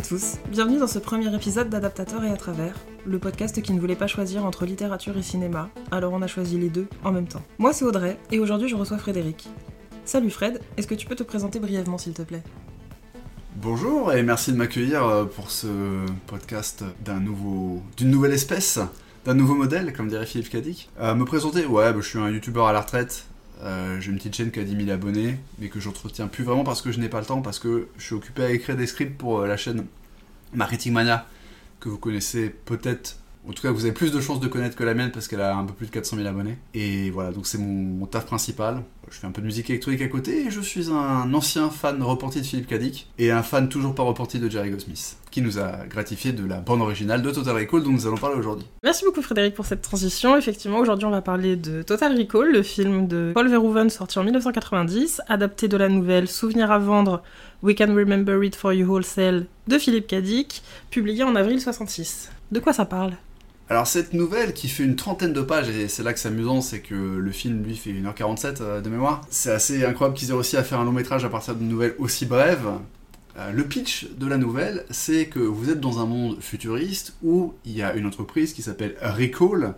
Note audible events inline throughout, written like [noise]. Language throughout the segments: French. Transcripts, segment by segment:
tous, bienvenue dans ce premier épisode d'Adaptateur et à travers, le podcast qui ne voulait pas choisir entre littérature et cinéma, alors on a choisi les deux en même temps. Moi c'est Audrey, et aujourd'hui je reçois Frédéric. Salut Fred, est-ce que tu peux te présenter brièvement s'il te plaît? Bonjour et merci de m'accueillir euh, pour ce podcast d'un nouveau, d'une nouvelle espèce, d'un nouveau modèle, comme dirait Philippe Cadic. Euh, me présenter, ouais, bah, je suis un youtubeur à la retraite, euh, j'ai une petite chaîne qui a 10 000 abonnés, mais que j'entretiens plus vraiment parce que je n'ai pas le temps, parce que je suis occupé à écrire des scripts pour euh, la chaîne Marketing Mania, que vous connaissez peut-être. En tout cas, vous avez plus de chances de connaître que la mienne parce qu'elle a un peu plus de 400 000 abonnés. Et voilà, donc c'est mon, taf principal. Je fais un peu de musique électronique à côté et je suis un ancien fan repenti de Philippe Cadic et un fan toujours pas repenti de Jerry Goldsmith, qui nous a gratifié de la bande originale de Total Recall dont nous allons parler aujourd'hui. Merci beaucoup Frédéric pour cette transition. Effectivement, aujourd'hui on va parler de Total Recall, le film de Paul Verhoeven sorti en 1990, adapté de la nouvelle Souvenir à vendre, We Can Remember It For You Wholesale de Philippe Cadic, publié en avril 66. De quoi ça parle? Alors cette nouvelle qui fait une trentaine de pages, et c'est là que c'est amusant, c'est que le film lui fait 1h47 euh, de mémoire, c'est assez incroyable qu'ils aient réussi à faire un long métrage à partir d'une nouvelle aussi brève. Euh, le pitch de la nouvelle, c'est que vous êtes dans un monde futuriste où il y a une entreprise qui s'appelle Recall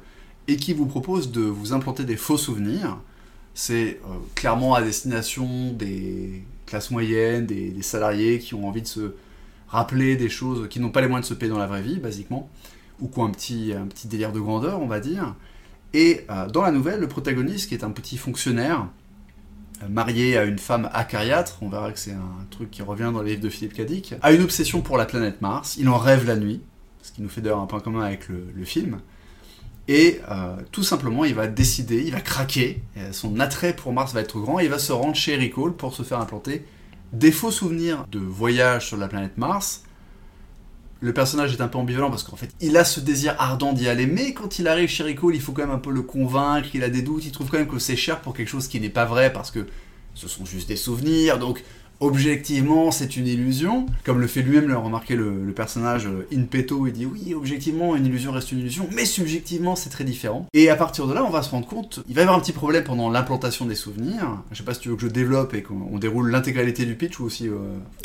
et qui vous propose de vous implanter des faux souvenirs. C'est euh, clairement à destination des classes moyennes, des, des salariés qui ont envie de se rappeler des choses, qui n'ont pas les moyens de se payer dans la vraie vie, basiquement, ou qui ont un petit, délire de grandeur, on va dire. Et euh, dans la nouvelle, le protagoniste, qui est un petit fonctionnaire, euh, marié à une femme acariâtre, on verra que c'est un truc qui revient dans les livres de Philippe Cadic, a une obsession pour la planète Mars, il en rêve la nuit, ce qui nous fait d'ailleurs un point commun avec le, film, et euh, tout simplement il va décider, il va craquer, son attrait pour Mars va être grand, et il va se rendre chez Recall pour se faire implanter des faux souvenirs de voyage sur la planète Mars. Le personnage est un peu ambivalent parce qu'en fait, il a ce désir ardent d'y aller, mais quand il arrive chez Recall, il faut quand même un peu le convaincre, il a des doutes, il trouve quand même que c'est cher pour quelque chose qui n'est pas vrai parce que ce sont juste des souvenirs, donc objectivement c'est une illusion. Comme le fait lui-même le remarquer le, le personnage euh, in petto, il dit oui, objectivement une illusion reste une illusion, mais subjectivement c'est très différent. Et à partir de là, on va se rendre compte, il va y avoir un petit problème pendant l'implantation des souvenirs. Je sais pas si tu veux que je développe et qu'on on déroule l'intégralité du pitch ou aussi. euh,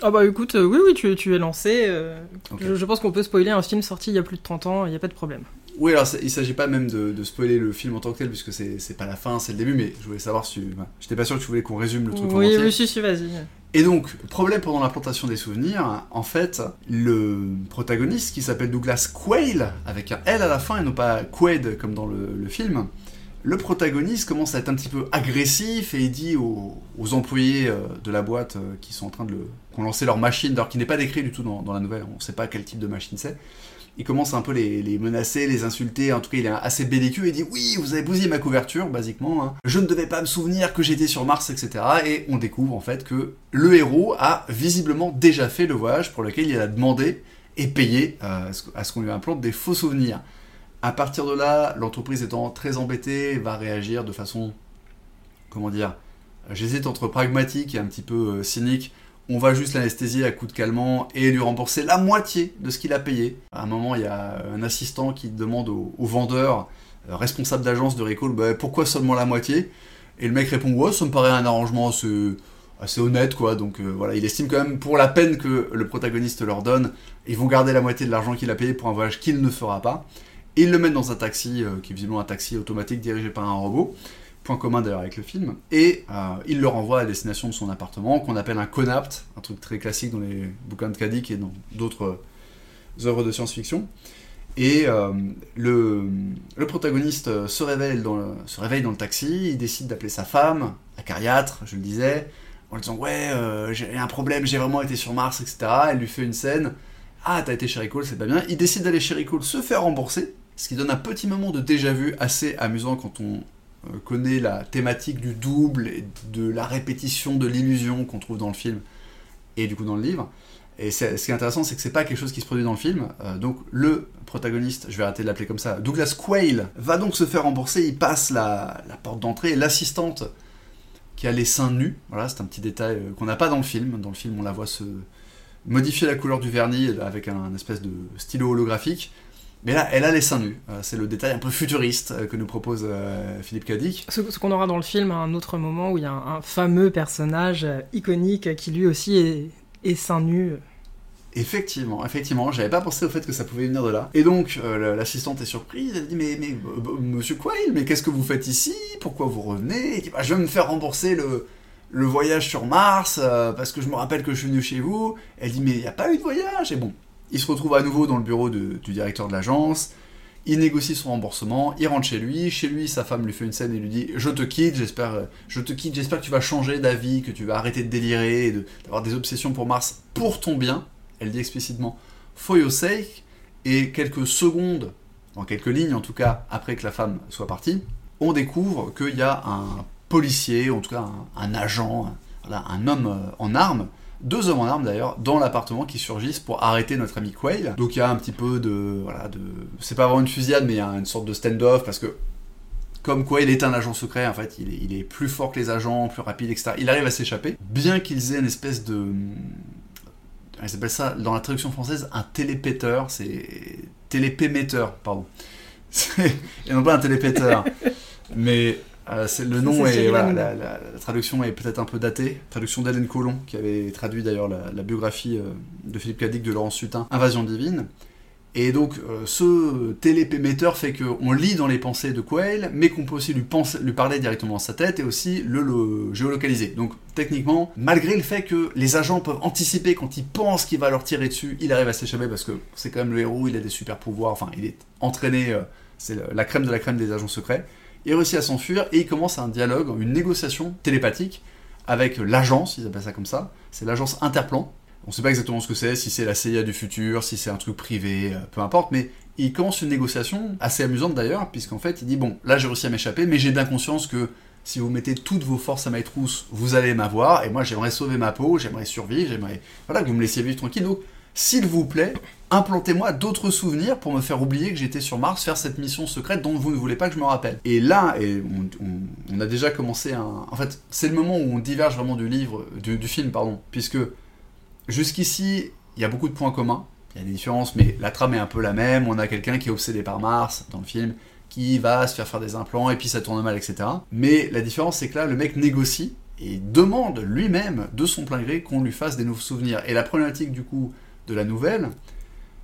Ah bah écoute, euh, oui oui, tu, tu es lancé. euh, je, je pense qu'on peut spoiler un film sorti il y a plus de 30 ans, il n'y a pas de problème. Oui, alors il s'agit pas même de, de spoiler le film en tant que tel, puisque c'est pas la fin, c'est le début, mais je voulais savoir si. voilà. J'étais pas sûr que tu voulais qu'on résume le truc en Oui, entier. oui, si, si, vas-y. Et donc, problème pendant l'implantation des souvenirs, en fait, le protagoniste qui s'appelle Douglas Quayle, avec un L à la fin et non pas Quaid comme dans le, le film, le protagoniste commence à être un petit peu agressif et il dit aux, aux employés euh, de la boîte euh, qui sont en train de le. qui ont lancé leur machine, alors qui n'est pas décrit du tout dans, dans la nouvelle, on sait pas quel type de machine c'est. Il commence un peu les, menacer, les insulter, en tout cas il est assez belliqueux, il dit oui, vous avez bousillé ma couverture, basiquement, hein. je ne devais pas me souvenir que j'étais sur Mars, etc. Et on découvre en fait que le héros a visiblement déjà fait le voyage pour lequel il a demandé et payé euh, à ce- à ce qu'on lui implante des faux souvenirs. À partir de là, l'entreprise étant très embêtée, va réagir de façon, comment dire, j'hésite entre pragmatique et un petit peu euh, cynique. On va juste l'anesthésier à coup de calmant et lui rembourser la moitié de ce qu'il a payé. À un moment, il y a un assistant qui demande au, vendeur, euh, responsable d'agence de Recall, bah, pourquoi seulement la moitié? Et le mec répond, ouais, ça me paraît un arrangement assez, assez honnête, quoi. Donc euh, voilà, il estime quand même, pour la peine que le protagoniste leur donne, ils vont garder la moitié de l'argent qu'il a payé pour un voyage qu'il ne fera pas. Et ils le mettent dans un taxi, euh, qui est visiblement un taxi automatique dirigé par un robot. Point commun d'ailleurs avec le film. Et euh, il le renvoie à destination de son appartement, qu'on appelle un conapt, un truc très classique dans les bouquins de Kadik et dans d'autres euh, œuvres de science-fiction. Et euh, le, protagoniste se réveille, dans le, se réveille dans le taxi, il décide d'appeler sa femme, acariâtre, je le disais, en lui disant Ouais, j'ai un problème, j'ai vraiment été sur Mars, etc. Elle lui fait une scène Ah, t'as été chez Recall, c'est pas bien. Il décide d'aller chez Recall, se faire rembourser, ce qui donne un petit moment de déjà-vu assez amusant quand on connaît la thématique du double et de la répétition de l'illusion qu'on trouve dans le film et du coup dans le livre. Et ce qui est intéressant, c'est que c'est pas quelque chose qui se produit dans le film. Euh, donc le protagoniste, je vais arrêter de l'appeler comme ça, Douglas Quayle, va donc se faire rembourser. Il passe la, la porte d'entrée. L'assistante qui a les seins nus, voilà, c'est un petit détail euh, qu'on n'a pas dans le film. Dans le film, on la voit se modifier la couleur du vernis euh, avec un, un espèce de stylo holographique. Mais là, elle a les seins nus. Euh, c'est le détail un peu futuriste euh, que nous propose euh, Philippe Cadic. Ce, ce qu'on aura dans le film à un autre moment où il y a un, un fameux personnage iconique qui lui aussi est, est seins nus. Effectivement, effectivement, j'avais pas pensé au fait que ça pouvait venir de là. Et donc, euh, l'assistante est surprise, elle dit Mais, mais monsieur Quail, mais qu'est-ce que vous faites ici? Pourquoi vous revenez? Dit bah, Je vais me faire rembourser le, le voyage sur Mars, euh, parce que je me rappelle que je suis venu chez vous. Elle dit Mais il n'y a pas eu de voyage? Et bon, il se retrouve à nouveau dans le bureau du directeur de l'agence. Il négocie son remboursement, il rentre chez lui. Chez lui, sa femme lui fait une scène et lui dit Je te quitte, j'espère, je te quitte, j'espère que tu vas changer d'avis, que tu vas arrêter de délirer, d'avoir des obsessions pour Mars pour ton bien elle dit explicitement for your sake, et quelques secondes, en quelques lignes en tout cas, après que la femme soit partie, on découvre qu'il y a un policier, en tout cas un, agent, un homme euh, en armes, deux hommes en armes d'ailleurs, dans l'appartement qui surgissent pour arrêter notre ami Quail. Donc il y a un petit peu de. Voilà, de. C'est pas vraiment une fusillade, mais il y a une sorte de stand-off parce que. Comme Quail est un agent secret, en fait, il est, plus fort que les agents, plus rapide, etc. Il arrive à s'échapper, bien qu'ils aient une espèce de elle s'appelle ça, dans la traduction française, un télépéteur. C'est télépémetteur, pardon. [laughs] Et non pas un télépéteur. Mais euh, le nom est, la, traduction est peut-être un peu datée. Traduction d'Hélène Colomb, qui avait traduit d'ailleurs la, biographie euh, de Philippe Cadic de Laurence Sutin, Invasion divine. Et donc, euh, ce télépémetteur fait qu'on lit dans les pensées de Quail, mais qu'on peut aussi lui, lui parler directement dans sa tête et aussi le, géolocaliser. Donc, techniquement, malgré le fait que les agents peuvent anticiper quand ils pensent qu'il va leur tirer dessus, il arrive à s'échapper parce que c'est quand même le héros, il a des super pouvoirs, enfin, il est entraîné, euh, c'est la crème de la crème des agents secrets. Il réussit à s'enfuir et il commence un dialogue, une négociation télépathique avec l'agence, ils appellent ça comme ça, c'est l'agence Interplan, on sait pas exactement ce que c'est, si c'est la CIA du futur, si c'est un truc privé, euh, peu importe, mais il commence une négociation assez amusante d'ailleurs, puisqu'en fait il dit bon, là j'ai réussi à m'échapper, mais j'ai bien conscience que si vous mettez toutes vos forces à ma trousse, vous allez m'avoir, et moi j'aimerais sauver ma peau, j'aimerais survivre, j'aimerais voilà, que vous me laissiez vivre tranquille. Donc, s'il vous plaît, implantez-moi d'autres souvenirs pour me faire oublier que j'étais sur Mars, faire cette mission secrète dont vous ne voulez pas que je me rappelle. Et là, on, a déjà commencé un... En fait, c'est le moment où on diverge vraiment du livre, du, du film, pardon, puisque Jusqu'ici, il y a beaucoup de points communs. Il y a des différences, mais la trame est un peu la même. On a quelqu'un qui est obsédé par Mars dans le film, qui va se faire faire des implants, et puis ça tourne mal, etc. Mais la différence, c'est que là, le mec négocie et demande lui-même, de son plein gré, qu'on lui fasse des nouveaux souvenirs. Et la problématique, du coup, de la nouvelle,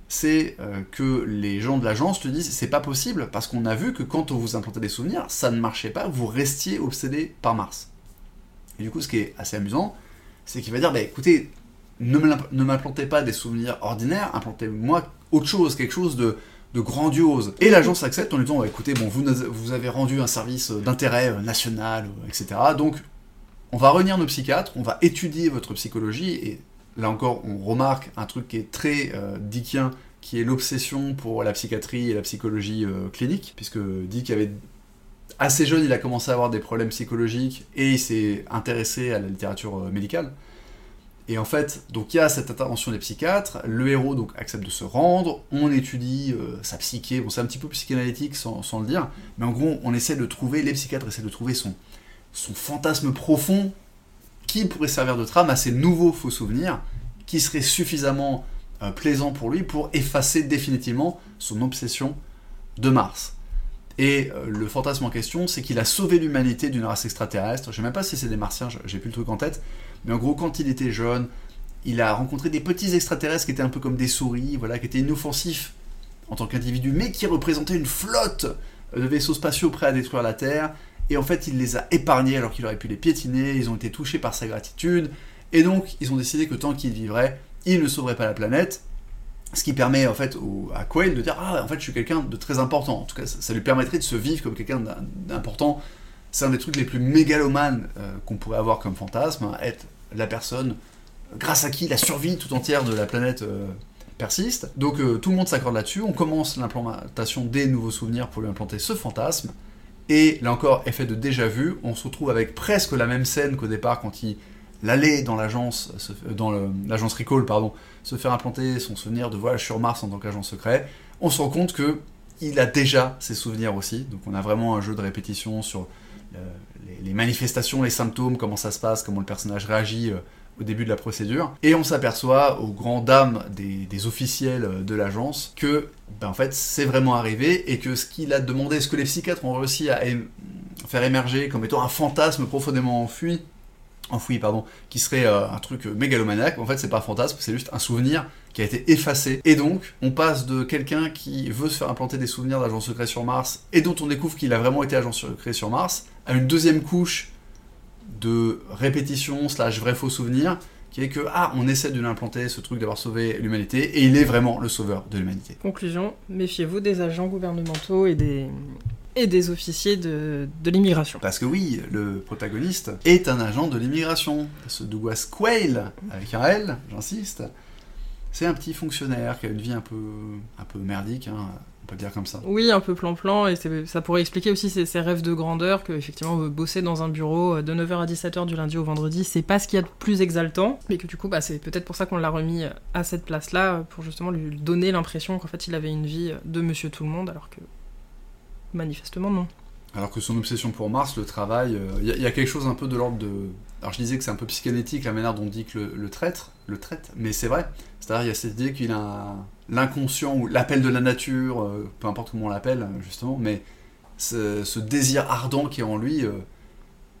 c'est euh, que les gens de l'agence te disent c'est pas possible parce qu'on a vu que quand on vous implantait des souvenirs, ça ne marchait pas, vous restiez obsédé par Mars. Et du coup, ce qui est assez amusant, c'est qu'il va dire bah écoutez, ne m'implantez pas des souvenirs ordinaires, implantez-moi autre chose, quelque chose de, grandiose. Et l'agence accepte en lui disant, bah, écoutez, bon, vous, vous avez rendu un service d'intérêt national, euh, etc. Donc, on va réunir nos psychiatres, on va étudier votre psychologie, et là encore, on remarque un truc qui est très euh, dickien, qui est l'obsession pour la psychiatrie et la psychologie clinique, puisque Dick avait assez jeune, il a commencé à avoir des problèmes psychologiques et il s'est intéressé à la littérature médicale. Et en fait, donc il y a cette intervention des psychiatres, le héros donc accepte de se rendre, on étudie euh, sa psyché, bon c'est un petit peu psychanalytique sans, le dire, mais en gros on essaie de trouver, les psychiatres essaient de trouver son fantasme profond qui pourrait servir de trame à ces nouveaux faux souvenirs, qui seraient suffisamment euh, plaisants pour lui pour effacer définitivement son obsession de Mars. Et euh, le fantasme en question, c'est qu'il a sauvé l'humanité d'une race extraterrestre. Je sais même pas si c'est des martiens, j'ai plus le truc en tête. Mais en gros, quand il était jeune, il a rencontré des petits extraterrestres qui étaient un peu comme des souris, voilà, qui étaient inoffensifs en tant qu'individus, mais qui représentaient une flotte de vaisseaux spatiaux prêts à détruire la Terre. Et en fait, il les a épargnés alors qu'il aurait pu les piétiner. Ils ont été touchés par sa gratitude. Et donc, ils ont décidé que tant qu'il vivrait, il ne sauverait pas la planète. Ce qui permet en fait à Quail de dire Ah, en fait, je suis quelqu'un de très important. En tout cas, ça, lui permettrait de se vivre comme quelqu'un d'important. C'est un des trucs les plus mégalomanes euh, qu'on pourrait avoir comme fantasme, hein, être la personne grâce à qui la survie tout entière de la planète euh, persiste. Donc euh, tout le monde s'accorde là-dessus. On commence l'implantation des nouveaux souvenirs pour lui implanter ce fantasme. Et là encore, effet de déjà vu, on se retrouve avec presque la même scène qu'au départ quand il allait dans l'agence, dans l'agence Recall, pardon, se faire implanter son souvenir de voyage sur Mars en tant qu'agent secret, on se rend compte que il a déjà ses souvenirs aussi. Donc on a vraiment un jeu de répétition sur euh, les, manifestations, les symptômes, comment ça se passe, comment le personnage réagit euh, au début de la procédure. Et on s'aperçoit, aux grandes dames des, officiels euh, de l'agence, que ben, en fait c'est vraiment arrivé et que ce qu'il a demandé, ce que les psychiatres ont réussi à faire émerger comme étant un fantasme profondément enfoui, enfoui pardon, qui serait un truc mégalomaniaque, en fait c'est pas un fantasme, c'est juste un souvenir qui a été effacé. Et donc, on passe de quelqu'un qui veut se faire implanter des souvenirs d'agent secret sur Mars et dont on découvre qu'il a vraiment été agent secret sur Mars à une deuxième couche de répétition slash vrai faux souvenir qui est que ah on essaie de l'implanter ce truc d'avoir sauvé l'humanité et il est vraiment le sauveur de l'humanité. Conclusion, méfiez-vous des agents gouvernementaux et des et des officiers de, de l'immigration. Parce que oui, le protagoniste est un agent de l'immigration. Ce Douglas Quayle, avec un L, j'insiste, c'est un petit fonctionnaire qui a une vie un peu, un peu merdique, hein, peut dire comme ça. Oui, un peu plan-plan, et ça pourrait expliquer aussi ses, ses rêves de grandeur, que effectivement bosser dans un bureau euh, de 9h à 17h du lundi au vendredi, c'est pas ce qu'il y a de plus exaltant, mais que du coup, bah, c'est peut-être pour ça qu'on l'a remis à cette place-là, pour justement lui donner l'impression qu'en fait il avait une vie de monsieur tout le monde, alors que manifestement non. Alors que son obsession pour Mars, le travail, il y, a- y a quelque chose un peu de l'ordre de... Alors je disais que c'est un peu psychanalytique la manière dont on dit que le, le traître, le traite, mais c'est vrai. C'est-à-dire il y a cette idée qu'il a un- l'inconscient ou l'appel de la nature, euh, peu importe comment on l'appelle justement, mais ce, désir ardent qui est en lui euh,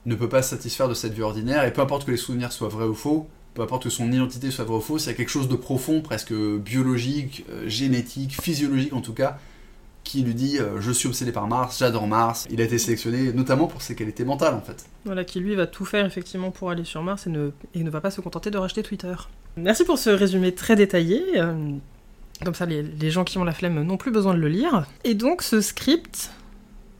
ne peut pas se satisfaire de cette vie ordinaire, et peu importe que les souvenirs soient vrais ou faux, peu importe que son identité soit vraie ou fausse, il y a quelque chose de profond, presque biologique, euh, génétique, physiologique en tout cas, qui lui dit je suis obsédé par Mars, j'adore Mars. Il a été sélectionné notamment pour ses qualités mentales en fait. Voilà, qui lui va tout faire effectivement pour aller sur Mars et ne, et ne va pas se contenter de racheter Twitter. Merci pour ce résumé très détaillé. Comme ça, les, gens qui ont la flemme n'ont plus besoin de le lire. Et donc, ce script,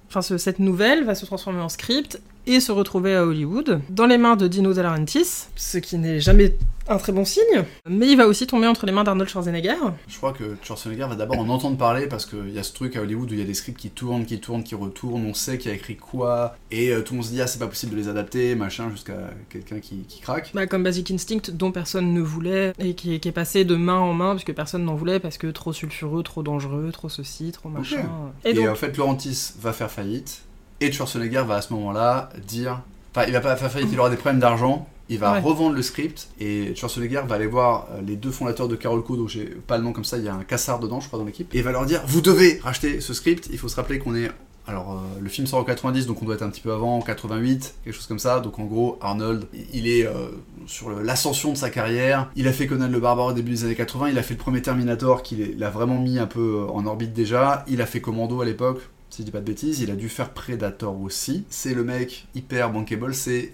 enfin, ce- cette nouvelle va se transformer en script et se retrouver à Hollywood, dans les mains de Dino De Laurentiis, ce qui n'est jamais un très bon signe. Mais il va aussi tomber entre les mains d'Arnold Schwarzenegger. Je crois que Schwarzenegger va d'abord en entendre parler parce qu'il y a ce truc à Hollywood où il y a des scripts qui tournent, qui tournent, qui retournent, on sait qui a écrit quoi, et euh, tout le monde se dit ah c'est pas possible de les adapter, machin, jusqu'à quelqu'un qui, qui craque. Bah, comme Basic Instinct, dont personne ne voulait, et qui, est- qui est passé de main en main, puisque personne n'en voulait, parce que trop sulfureux, trop dangereux, trop ceci, trop machin. Et, Et donc, en fait Laurentis va faire faillite, et Schwarzenegger va à ce moment-là dire... Enfin il va pas faire faillite, il aura des problèmes d'argent, il va Ouais. revendre le script, et Schwarzenegger va aller voir euh, les deux fondateurs de Carol Co, dont j'ai pas le nom comme ça, il y a un cassard dedans je crois dans l'équipe, et il va leur dire vous devez racheter ce script, il faut se rappeler qu'on est... Alors euh, le film sort en 90, donc on doit être un petit peu avant, en 88, quelque chose comme ça, donc en gros Arnold, il est euh, sur l'ascension de sa carrière, il a fait Conan le Barbare au début des années 80, il a fait le premier Terminator qui l'a vraiment mis un peu en orbite déjà, il a fait Commando à l'époque, si je dis pas de bêtises, il a dû faire Predator aussi. C'est le mec hyper bankable, c'est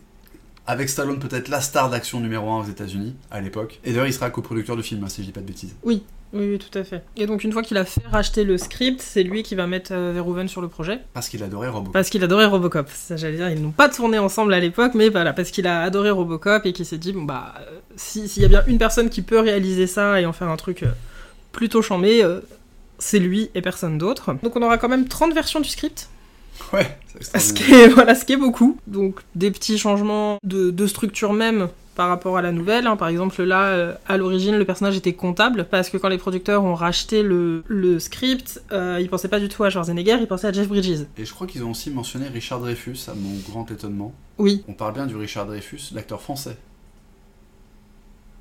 avec Stallone peut-être la star d'action numéro 1 aux États-Unis à l'époque. Et d'ailleurs, il sera coproducteur du film, hein, si je dis pas de bêtises. oui, oui, tout à fait. Et donc, une fois qu'il a fait racheter le script, c'est lui qui va mettre euh, Verhoeven sur le projet. Parce qu'il adorait Robocop. Parce qu'il adorait Robocop. Ça, j'allais dire, ils n'ont pas tourné ensemble à l'époque, mais voilà, parce qu'il a adoré Robocop et qu'il s'est dit, bon bah, euh, si- s'il y a bien une personne qui peut réaliser ça et en faire un truc euh, plutôt chambé, euh, c'est lui et personne d'autre. Donc, on aura quand même 30 versions du script. Ouais, c'est [laughs] Ce qui est, voilà, ce qui est beaucoup. Donc des petits changements de, de structure même par rapport à la nouvelle. hein. Par exemple, là, euh, à l'origine, le personnage était comptable parce que quand les producteurs ont racheté le, le script, euh, ils pensaient pas du tout à Schwarzenegger, ils pensaient à Jeff Bridges. Et je crois qu'ils ont aussi mentionné Richard Dreyfus, à mon grand étonnement. Oui. On parle bien du Richard Dreyfus, l'acteur français.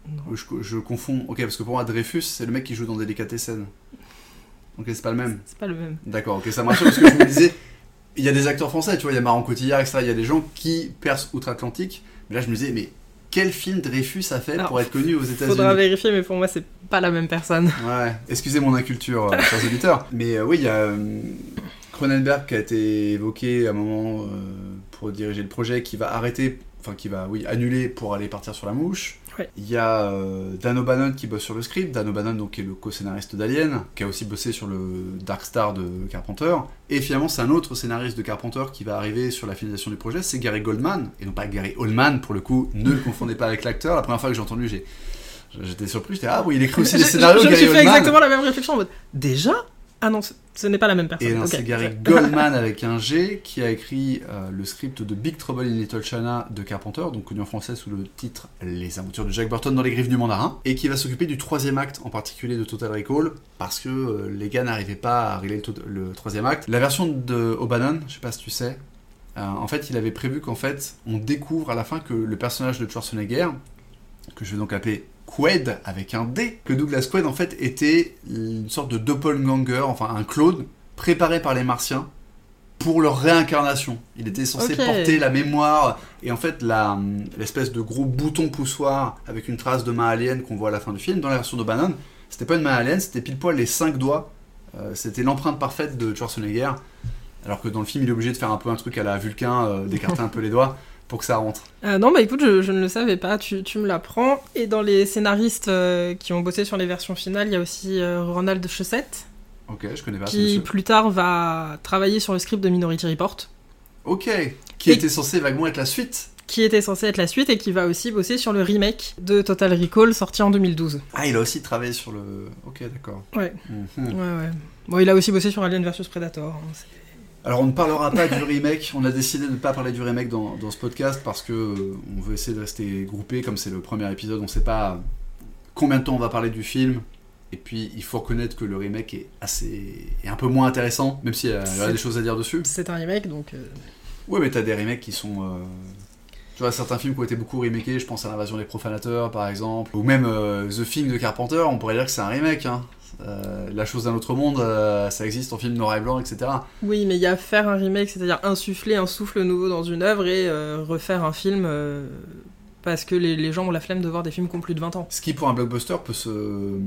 Non. Je, je confonds. Ok, parce que pour moi, Dreyfus, c'est le mec qui joue dans Delicatessen. Ok, c'est pas le même. C'est pas le même. D'accord, ok, ça rassure parce que je me disais, il y a des acteurs français, tu vois, il y a Marion Cotillard, etc. Il y a des gens qui percent outre-Atlantique. Mais là, je me disais, mais quel film Dreyfus a fait Alors, pour être connu aux États-Unis? Faudra vérifier, mais pour moi, c'est pas la même personne. Ouais, excusez mon inculture, euh, chers auditeurs. Mais euh, oui, il y a euh, Cronenberg qui a été évoqué à un moment pour diriger le projet, qui va arrêter, enfin qui va, oui, annuler pour aller partir sur la mouche. Ouais. Il y a euh, Dan O'Bannon qui bosse sur le script, Dan O'Bannon donc qui est le co-scénariste d'Alien, qui a aussi bossé sur le Dark Star de Carpenter. Et finalement, c'est un autre scénariste de Carpenter qui va arriver sur la finalisation du projet, c'est Gary Goldman, et non pas Gary Oldman pour le coup, ne le confondez pas avec l'acteur. La première fois que j'ai entendu, j'ai J'étais surpris, j'étais ah oui, il écrit aussi [laughs] des je- scénarios, je, me suis fait Oldman. exactement la même réflexion en mode déjà? Ah non, ce, n'est pas la même personne. Et non, Ok. c'est Gary [laughs] Goldman avec un G qui a écrit euh, le script de Big Trouble in Little China de Carpenter, donc connu en français sous le titre Les aventures de Jack Burton dans les griffes du mandarin, et qui va s'occuper du troisième acte en particulier de Total Recall parce que euh, les gars n'arrivaient pas à régler le, troisième acte. La version de O'Bannon, je sais pas si tu sais, euh, en fait, il avait prévu qu'en fait, on découvre à la fin que le personnage de Schwarzenegger, que je vais donc appeler Quaid avec un D, que Douglas Quaid en fait était une sorte de doppelganger, enfin un clone préparé par les Martiens pour leur réincarnation. Il était censé porter la mémoire et en fait l'espèce de gros bouton poussoir avec une trace de main alien qu'on voit à la fin du film dans la version de Bannon. C'était pas une main alien, c'était pile poil les cinq doigts. Euh, c'était l'empreinte parfaite de Schwarzenegger. Alors que dans le film, il est obligé de faire un peu un truc à la Vulcain, euh, d'écarter un peu les doigts pour que ça rentre. Euh, non, bah écoute, je, je ne le savais pas, tu, tu me l'apprends. Et dans les scénaristes euh, qui ont bossé sur les versions finales, il y a aussi euh, Ronald Chaussette, Ok, je connais pas qui plus tard va travailler sur le script de Minority Report, Ok, qui Et- était censé vaguement être la suite. qui était censé être la suite et qui va aussi bosser sur le remake de Total Recall sorti en 2012. Ah, il a aussi travaillé sur le. Ok, d'accord. Ouais. Mhm. Ouais, ouais. Bon, il a aussi bossé sur Alien vs Predator. hein, Alors on ne parlera pas du remake, on a décidé de ne pas parler du remake dans, dans ce podcast parce que euh, on veut essayer de rester groupé, comme c'est le premier épisode, on ne sait pas combien de temps on va parler du film. Et puis il faut reconnaître que le remake est assez est un peu moins intéressant, même s'il y y a des choses à dire dessus. C'est un remake, donc... euh, Ouais, mais t'as des remakes qui sont. euh, Tu vois, certains films qui ont été beaucoup remakés, je pense à l'invasion des profanateurs par exemple, ou même euh, The Thing de Carpenter, on pourrait dire que c'est un remake. Hein. Euh, La chose d'un autre monde, euh, ça existe en film noir et blanc, etc. Oui, mais il y a faire un remake, c'est-à-dire insuffler un souffle nouveau dans une œuvre et euh, refaire un film parce que les, les gens ont la flemme de voir des films qui ont plus de 20 ans. Ce qui, pour un blockbuster, peut se,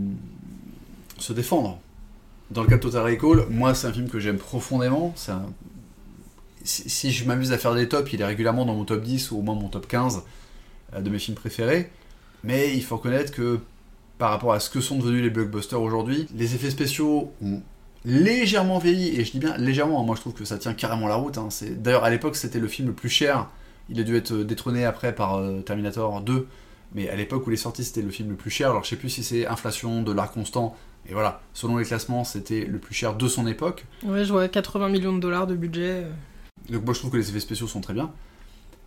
se défendre. Dans le cas de Total Recall, moi, c'est un film que j'aime profondément. Un- Si, si je m'amuse à faire des tops, il est régulièrement dans mon top 10 ou au moins mon top 15 euh, de mes films préférés. Mais il faut reconnaître que par rapport à ce que sont devenus les blockbusters aujourd'hui, les effets spéciaux ont légèrement vieilli. Et je dis bien légèrement, hein. moi je trouve que ça tient carrément la route. hein. C'est- D'ailleurs, à l'époque, c'était le film le plus cher. Il a dû être détrôné après par euh, Terminator 2. Mais à l'époque où il est sorti, c'était le film le plus cher. Alors je sais plus si c'est inflation, dollar constant. Et voilà, selon les classements, c'était le plus cher de son époque. Ouais, je vois 80 millions de dollars de budget. euh. Donc moi je trouve que les effets spéciaux sont très bien.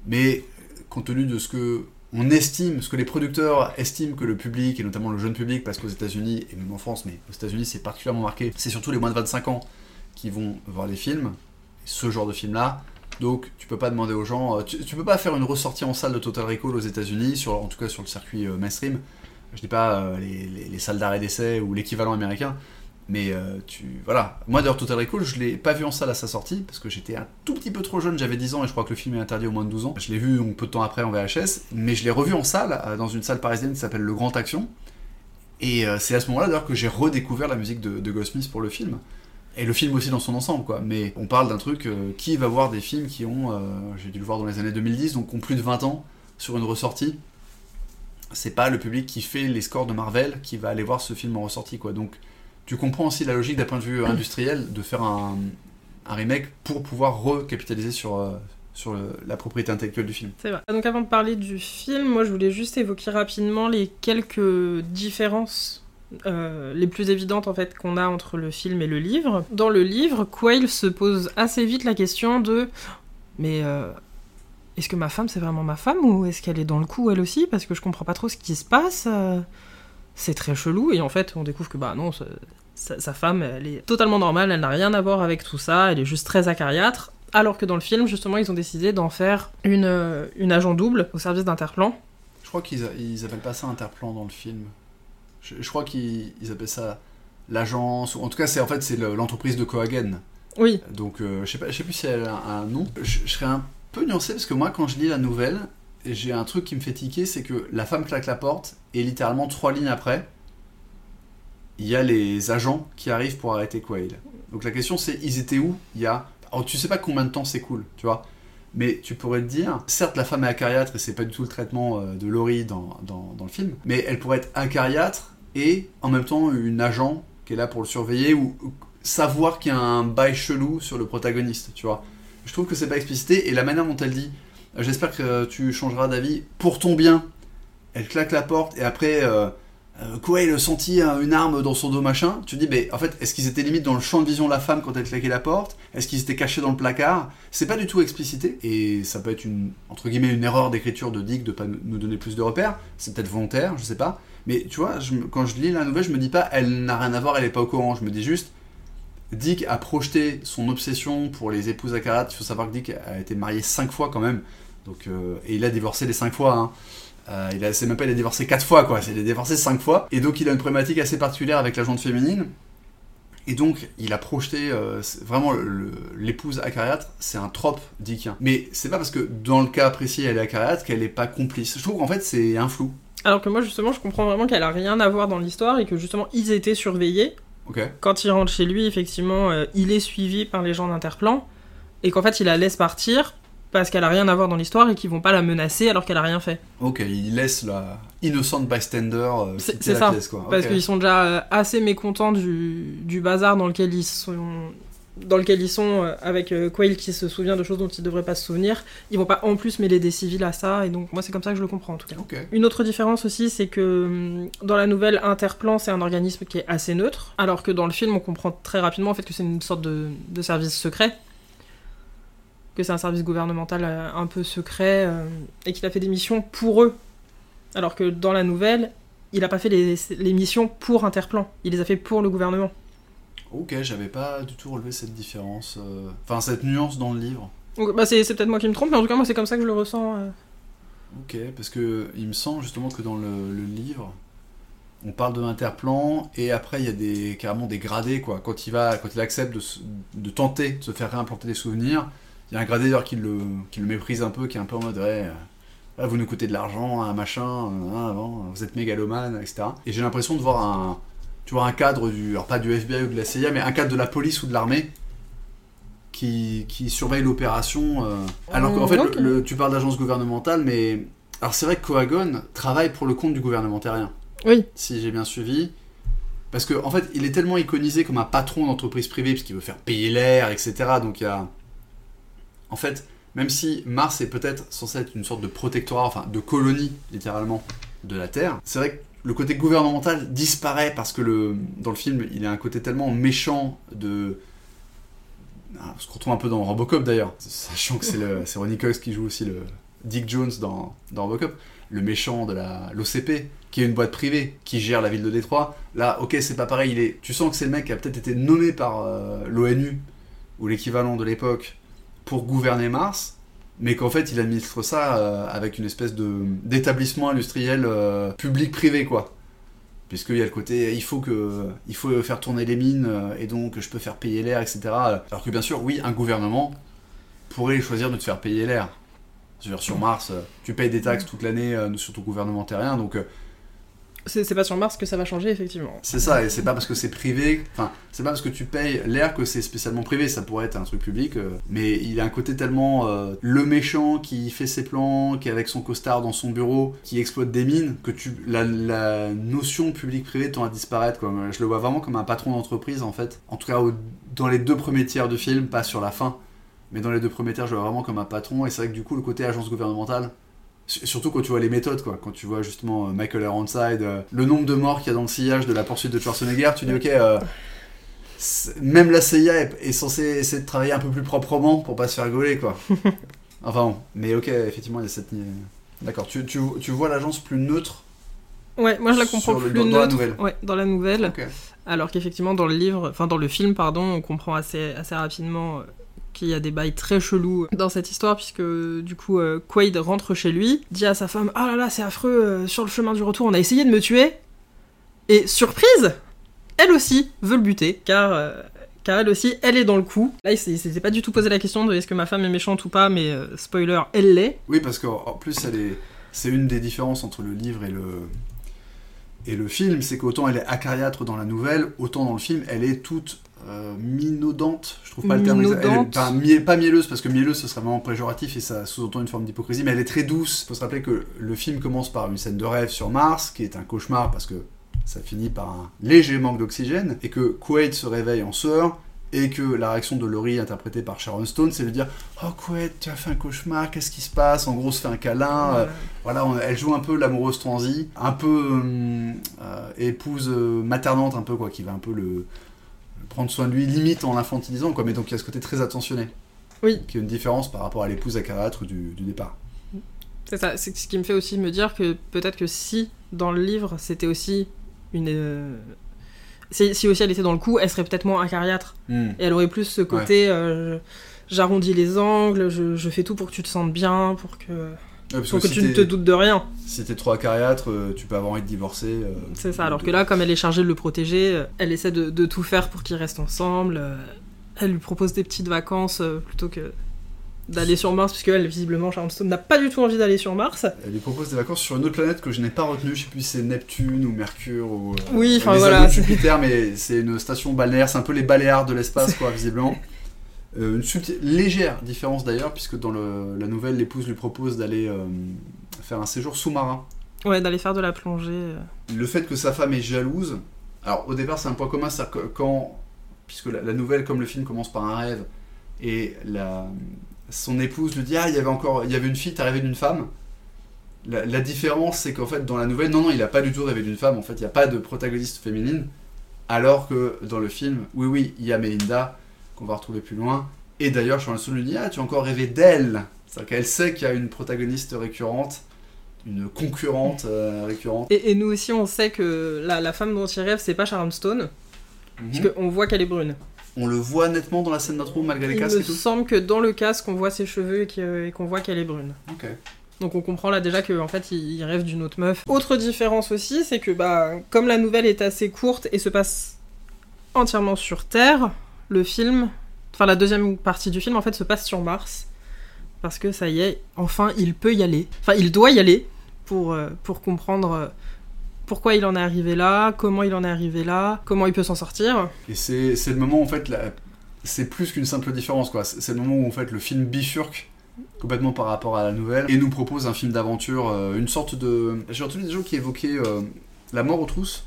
Mais euh, compte tenu de ce que on estime, ce que les producteurs estiment que le public, et notamment le jeune public, parce qu'aux États-Unis, et même en France, mais aux États-Unis c'est particulièrement marqué, c'est surtout les moins de 25 ans qui vont voir les films, ce genre de film-là. Donc tu peux pas demander aux gens, euh, tu, tu peux pas faire une ressortie en salle de Total Recall aux États-Unis, en tout cas sur le circuit euh, mainstream. Je dis pas euh, les salles d'arrêt d'essai ou l'équivalent américain, mais euh, tu voilà. Moi d'ailleurs Total Recall, je l'ai pas vu en salle à sa sortie parce que j'étais un tout petit peu trop jeune, j'avais 10 ans et je crois que le film est interdit au moins de 12 ans. Je l'ai vu donc, peu de temps après en VHS, mais je l'ai revu en salle euh, dans une salle parisienne qui s'appelle Le Grand Action. Et euh, c'est à ce moment-là d'ailleurs que j'ai redécouvert la musique de, de pour le film. Et le film aussi dans son ensemble, quoi. Mais on parle d'un truc, qui va voir des films qui ont, j'ai dû le voir dans les années 2010, donc ont plus de 20 ans sur une ressortie. C'est pas le public qui fait les scores de Marvel qui va aller voir ce film en ressortie, quoi. Donc tu comprends aussi la logique d'un point de vue industriel de faire un, remake pour pouvoir recapitaliser sur, euh, sur la propriété intellectuelle du film. C'est vrai. Donc avant de parler du film, moi je voulais juste évoquer rapidement les quelques différences euh, les plus évidentes en fait qu'on a entre le film et le livre. Dans le livre, Quayle se pose assez vite la question de mais euh, est-ce que ma femme c'est vraiment ma femme ou est-ce qu'elle est dans le coup elle aussi? Parce que je comprends pas trop ce qui se passe. c'est très chelou et en fait on découvre que bah non sa, sa femme elle est totalement normale, elle n'a rien à voir avec tout ça, elle est juste très acariâtre. Alors que dans le film, justement, ils ont décidé d'en faire une, euh, une agent double au service d'Interplan. Je crois qu'ils ils appellent pas ça interplan dans le film. Je, je crois qu'ils ils appellent ça l'agence, ou en tout cas c'est en fait c'est le- l'entreprise de Cohagen. Oui, Donc euh, je sais pas, je sais plus si elle a un, un nom. Je, je serais un peu nuancé parce que moi quand je lis la nouvelle, j'ai un truc qui me fait tiquer, c'est que la femme claque la porte et littéralement trois lignes après, il y a les agents qui arrivent pour arrêter Quayle. Donc la question c'est ils étaient où Il y a, tu sais pas combien de temps c'est cool, tu vois. Mais tu pourrais te dire, certes la femme est acariâtre et c'est pas du tout le traitement euh, de Laurie dans, dans, le film, mais elle pourrait être acariâtre et en même temps une agent qui est là pour le surveiller ou savoir qu'il y a un bail chelou sur le protagoniste, tu vois. Je trouve que c'est pas explicité et la manière dont elle dit, j'espère que tu changeras d'avis pour ton bien. Elle claque la porte et après, euh, euh, Quayle sentit euh, une arme dans son dos machin. Tu te dis, mais en fait, est-ce qu'ils étaient limite dans le champ de vision de la femme quand elle claquait la porte? Est-ce qu'ils étaient cachés dans le placard? C'est pas du tout explicité et ça peut être une entre guillemets une erreur d'écriture de Dick de pas nous donner plus de repères. C'est peut-être volontaire, je sais pas. Mais tu vois, quand je lis la nouvelle, je me dis pas, elle n'a rien à voir, elle est pas au courant. Je me dis juste, Dick a projeté son obsession pour les épouses Akarat. Il faut savoir que Dick a été marié cinq fois quand même. Donc, euh, et il a divorcé les cinq fois. Hein. Euh, il a, c'est même pas il a divorcé quatre fois quoi. C'est il a divorcé cinq fois. Et donc il a une problématique assez particulière avec la jante féminine. Et donc il a projeté euh, vraiment le- le- l'épouse acariâtre, c'est un trope dickien. Mais c'est pas parce que dans le cas précis elle est acariâtre qu'elle est pas complice. Je trouve qu'en fait c'est un flou. Alors que moi, justement, je comprends vraiment qu'elle a rien à voir dans l'histoire et que justement, ils étaient surveillés. Quand il rentre chez lui, effectivement, euh, il est suivi par les gens d'Interplan et qu'en fait, il la laisse partir parce qu'elle a rien à voir dans l'histoire et qu'ils vont pas la menacer alors qu'elle a rien fait. Ok, il laisse la innocent bystander euh, C'est- quitter la ça, pièce, quoi. Parce qu'ils sont déjà euh, assez mécontents du, du bazar dans lequel ils sont. Dans lequel ils sont, euh, avec euh, Quail qui se souvient de choses dont il devrait pas se souvenir, ils vont pas en plus mêler des civils à ça, et donc moi c'est comme ça que je le comprends en tout cas. Une autre différence aussi, c'est que hum, dans la nouvelle, Interplan, c'est un organisme qui est assez neutre, alors que dans le film, on comprend très rapidement en fait que c'est une sorte de, de service secret, que c'est un service gouvernemental euh, un peu secret, euh, et qu'il a fait des missions pour eux. Alors que dans la nouvelle, il a pas fait les, les missions pour Interplan, il les a fait pour le gouvernement. Ok, j'avais pas du tout relevé cette différence. euh, Enfin, cette nuance dans le livre. Donc, bah, c'est peut-être moi qui me trompe, mais en tout cas, moi c'est comme ça que je le ressens. Ok, parce que il me semble justement que dans le, le livre, on parle de l'interplan et après il y a des carrément des gradés quoi. Quand il va, quand il accepte de, de tenter de se faire réimplanter des souvenirs, il y a un gradé d'ailleurs qui le, qui le méprise un peu, qui est un peu en mode ouais, euh, ah, vous nous coûtez de l'argent, un machin, ah, bon, vous êtes mégalomane, etc. Et j'ai l'impression de voir un, tu vois un cadre du, alors pas du FBI ou de la CIA, mais un cadre de la police ou de l'armée. Qui, qui surveille l'opération. euh, Alors qu'en fait, le- le- tu parles d'agence gouvernementale, mais alors c'est vrai que Coagon travaille pour le compte du gouvernement terrien, Oui, si j'ai bien suivi. Parce que en fait, il est tellement iconisé comme un patron d'entreprise privée, parce qu'il veut faire payer l'air, etc. Donc il y a... En fait, même si Mars est peut-être censé être une sorte de protectorat, enfin de colonie, littéralement, de la Terre, c'est vrai que le côté gouvernemental disparaît parce que dans le film, il a un côté tellement méchant de... Ah, ce qu'on retrouve un peu dans Robocop d'ailleurs, sachant que c'est Ronnie Cox qui joue aussi le Dick Jones dans, Robocop, le méchant de l'OCP, qui est une boîte privée qui gère la ville de Détroit. Là, ok, c'est pas pareil, il est, tu sens que c'est le mec qui a peut-être été nommé par euh, l'ONU ou l'équivalent de l'époque pour gouverner Mars, mais qu'en fait il administre ça euh, avec une espèce de d'établissement industriel euh, public-privé quoi. Puisqu'il y a le côté, il faut que, il faut faire tourner les mines euh, et donc je peux faire payer l'air, etc. Alors que bien sûr, oui, un gouvernement pourrait choisir de te faire payer l'air. Sur Mars, tu payes des taxes toute l'année sur ton gouvernement terrien, donc c'est pas sur Mars que ça va changer, effectivement. c'est ça, et c'est pas parce que c'est privé, enfin, c'est pas parce que tu payes l'air que c'est spécialement privé, ça pourrait être un truc public, euh, mais il a un côté tellement euh, le méchant qui fait ses plans, qui est avec son costard dans son bureau, qui exploite des mines, que tu, la, notion public-privé tend à disparaître, quoi. Je le vois vraiment comme un patron d'entreprise, en fait. En tout cas, dans les deux premiers tiers du film, pas sur la fin, mais dans les deux premiers tiers, je le vois vraiment comme un patron, et c'est vrai que du coup, le côté agence gouvernementale, Surtout quand tu vois les méthodes, quoi. Quand tu vois justement euh, Michael Ironside, euh, le nombre de morts qu'il y a dans le sillage de la poursuite de Schwarzenegger, tu dis ok, euh, même la CIA est, censée essayer de travailler un peu plus proprement pour pas se faire gauler, quoi. [laughs] enfin bon, mais ok, effectivement, il y a cette. D'accord, tu, tu, tu vois l'agence plus neutre Ouais, moi je la comprends le- plus dans- dans la neutre. nouvelle. Ouais, dans la nouvelle. Alors qu'effectivement, dans le livre, enfin dans le film, pardon, on comprend assez, assez rapidement qu'il y a des bails très chelous dans cette histoire, puisque du coup, euh, Quaid rentre chez lui, dit à sa femme Ah là là, c'est affreux, euh, sur le chemin du retour, on a essayé de me tuer. Et surprise Elle aussi veut le buter, car. euh, car elle aussi, elle est dans le coup. Là, il s'était pas du tout posé la question de est-ce que ma femme est méchante ou pas, mais spoiler, elle l'est. Oui, parce qu'en en plus, c'est une des différences entre le livre et le, et le film, c'est qu'autant elle est acariâtre dans la nouvelle, autant dans le film, elle est toute euh, minaudante. Je trouve pas le terme exact. Enfin, pas mielleuse, parce que mielleuse, ce serait vraiment péjoratif et ça sous-entend une forme d'hypocrisie, mais elle est très douce. faut se rappeler que le film commence par une scène de rêve sur Mars, qui est un cauchemar parce que ça finit par un léger manque d'oxygène, et que Quaid se réveille en sueur, et que la réaction de Laurie, interprétée par Sharon Stone, c'est de dire Oh Quaid, tu as fait un cauchemar, qu'est-ce qui se passe? En gros, se fait un câlin. euh, voilà, on- elle joue un peu l'amoureuse transie, un peu euh, euh, épouse euh, maternante, un peu quoi, qui va un peu le prendre soin de lui, limite en l'infantilisant, quoi. Mais donc il y a ce côté très attentionné. Oui. Qui est une différence par rapport à l'épouse acariâtre du, du départ. C'est ça, c'est ce qui me fait aussi me dire que peut-être que si dans le livre c'était aussi une. euh, Si, si aussi elle était dans le coup, elle serait peut-être moins acariâtre. Hmm. Et elle aurait plus ce côté. euh, J'arrondis les angles, je, je fais tout pour que tu te sentes bien, pour que, parce pour que, si tu ne te doutes de rien. Si t'es trop acariâtre, euh, tu peux avoir envie de divorcer. euh, C'est ça, alors de- que là, comme elle est chargée de le protéger, euh, elle essaie de, de tout faire pour qu'ils restent ensemble. Elle lui propose des petites vacances plutôt que d'aller sur Mars, puisque elle, visiblement, Sharon Stone n'a pas du tout envie d'aller sur Mars. Elle lui propose des vacances sur une autre planète que je n'ai pas retenue, je sais plus si c'est Neptune ou Mercure ou. Oui, enfin, voilà, Jupiter, mais c'est une station balnéaire, c'est un peu les Baléares de l'espace, quoi, visiblement. [laughs] Euh, une légère différence d'ailleurs, puisque dans le- la nouvelle, l'épouse lui propose d'aller euh, faire un séjour sous-marin. Ouais, d'aller faire de la plongée. euh. Le fait que sa femme est jalouse, alors au départ c'est un point commun, c'est-à-dire que quand, puisque la, la nouvelle comme le film commence par un rêve, et la, son épouse lui dit ah il y avait encore, il y avait une fille, t'as rêvé d'une femme. La, la différence c'est qu'en fait dans la nouvelle, non non il a pas du tout rêvé d'une femme, en fait il n'y a pas de protagoniste féminine, alors que dans le film, oui oui il y a Melinda qu'on va retrouver plus loin, et d'ailleurs Sharon Stone lui dit ah tu as encore rêvé d'elle, c'est-à-dire qu'elle sait qu'il y a une protagoniste récurrente, une concurrente euh, récurrente. Et, et nous aussi, on sait que la, la femme dont il rêve, c'est pas Sharon Stone, Mhm. puisqu'on voit qu'elle est brune. On le voit nettement dans la scène d'intro malgré les Il casques me et tout. semble que dans le casque, on voit ses cheveux et que- qu'on voit qu'elle est brune. Ok. Donc on comprend là déjà qu'en fait il, il rêve d'une autre meuf. Autre différence aussi, c'est que bah comme la nouvelle est assez courte et se passe entièrement sur Terre, le film, enfin la deuxième partie du film en fait se passe sur Mars parce que ça y est, enfin il peut y aller. Enfin il doit y aller pour euh, pour comprendre euh, pourquoi il en est arrivé là, comment il en est arrivé là, comment il peut s'en sortir. Et c'est le moment en fait, c'est plus qu'une simple différence quoi. C'est le moment où en fait le film bifurque complètement par rapport à la nouvelle et nous propose un film d'aventure, euh, une sorte de. J'ai entendu des gens qui évoquaient la mort aux trousses.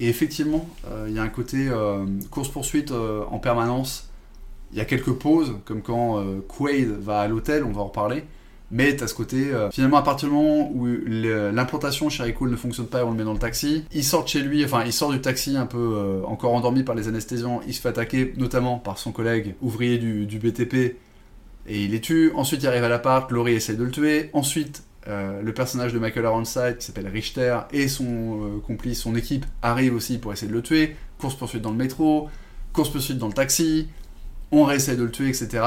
Et effectivement, euh, il y a un côté euh, course-poursuite euh, en permanence. Il y a quelques pauses, comme quand Quaid va à l'hôtel, on va en reparler. Mais t'as ce côté, finalement, à partir du moment où l'implantation chez Rico ne fonctionne pas et on le met dans le taxi, il sort de chez lui, enfin, il sort du taxi un peu encore endormi par les anesthésiants, il se fait attaquer notamment par son collègue ouvrier du, BTP et il les tue. Ensuite, il arrive à l'appart, Laurie essaie de le tuer. Ensuite, euh, le personnage de Michael Ironside, qui s'appelle Richter, et son euh, complice, son équipe, arrivent aussi pour essayer de le tuer. Course-poursuite dans le métro, course-poursuite dans le taxi, on réessaye de le tuer, etc.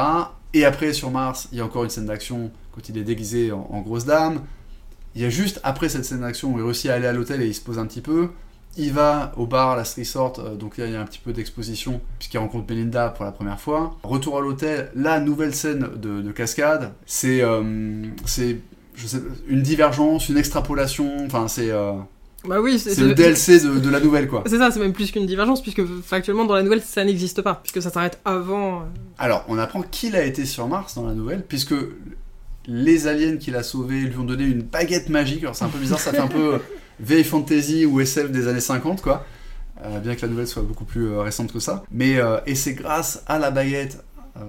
Et après, sur Mars, il y a encore une scène d'action quand il est déguisé en, grosse dame. Il y a juste après cette scène d'action où il réussit à aller à l'hôtel et il se pose un petit peu. Il va au bar, la resort, euh, donc là il y a un petit peu d'exposition puisqu'il rencontre Melinda pour la première fois. Retour à l'hôtel, la nouvelle scène de, de cascade, c'est je sais, une divergence, une extrapolation, enfin c'est euh, Bah oui, c'est le DLC de, de la nouvelle quoi. C'est ça, c'est même plus qu'une divergence puisque factuellement dans la nouvelle ça n'existe pas puisque ça s'arrête avant. euh, Alors, on apprend qu'il a été sur Mars dans la nouvelle, puisque les aliens qu'il a sauvés lui ont donné une baguette magique. Alors, c'est un peu bizarre, ça fait un peu euh, [laughs] vieille fantasy ou SF des années 50, quoi. Euh, bien que la nouvelle soit beaucoup plus euh, récente que ça. Mais, euh, et c'est grâce à la baguette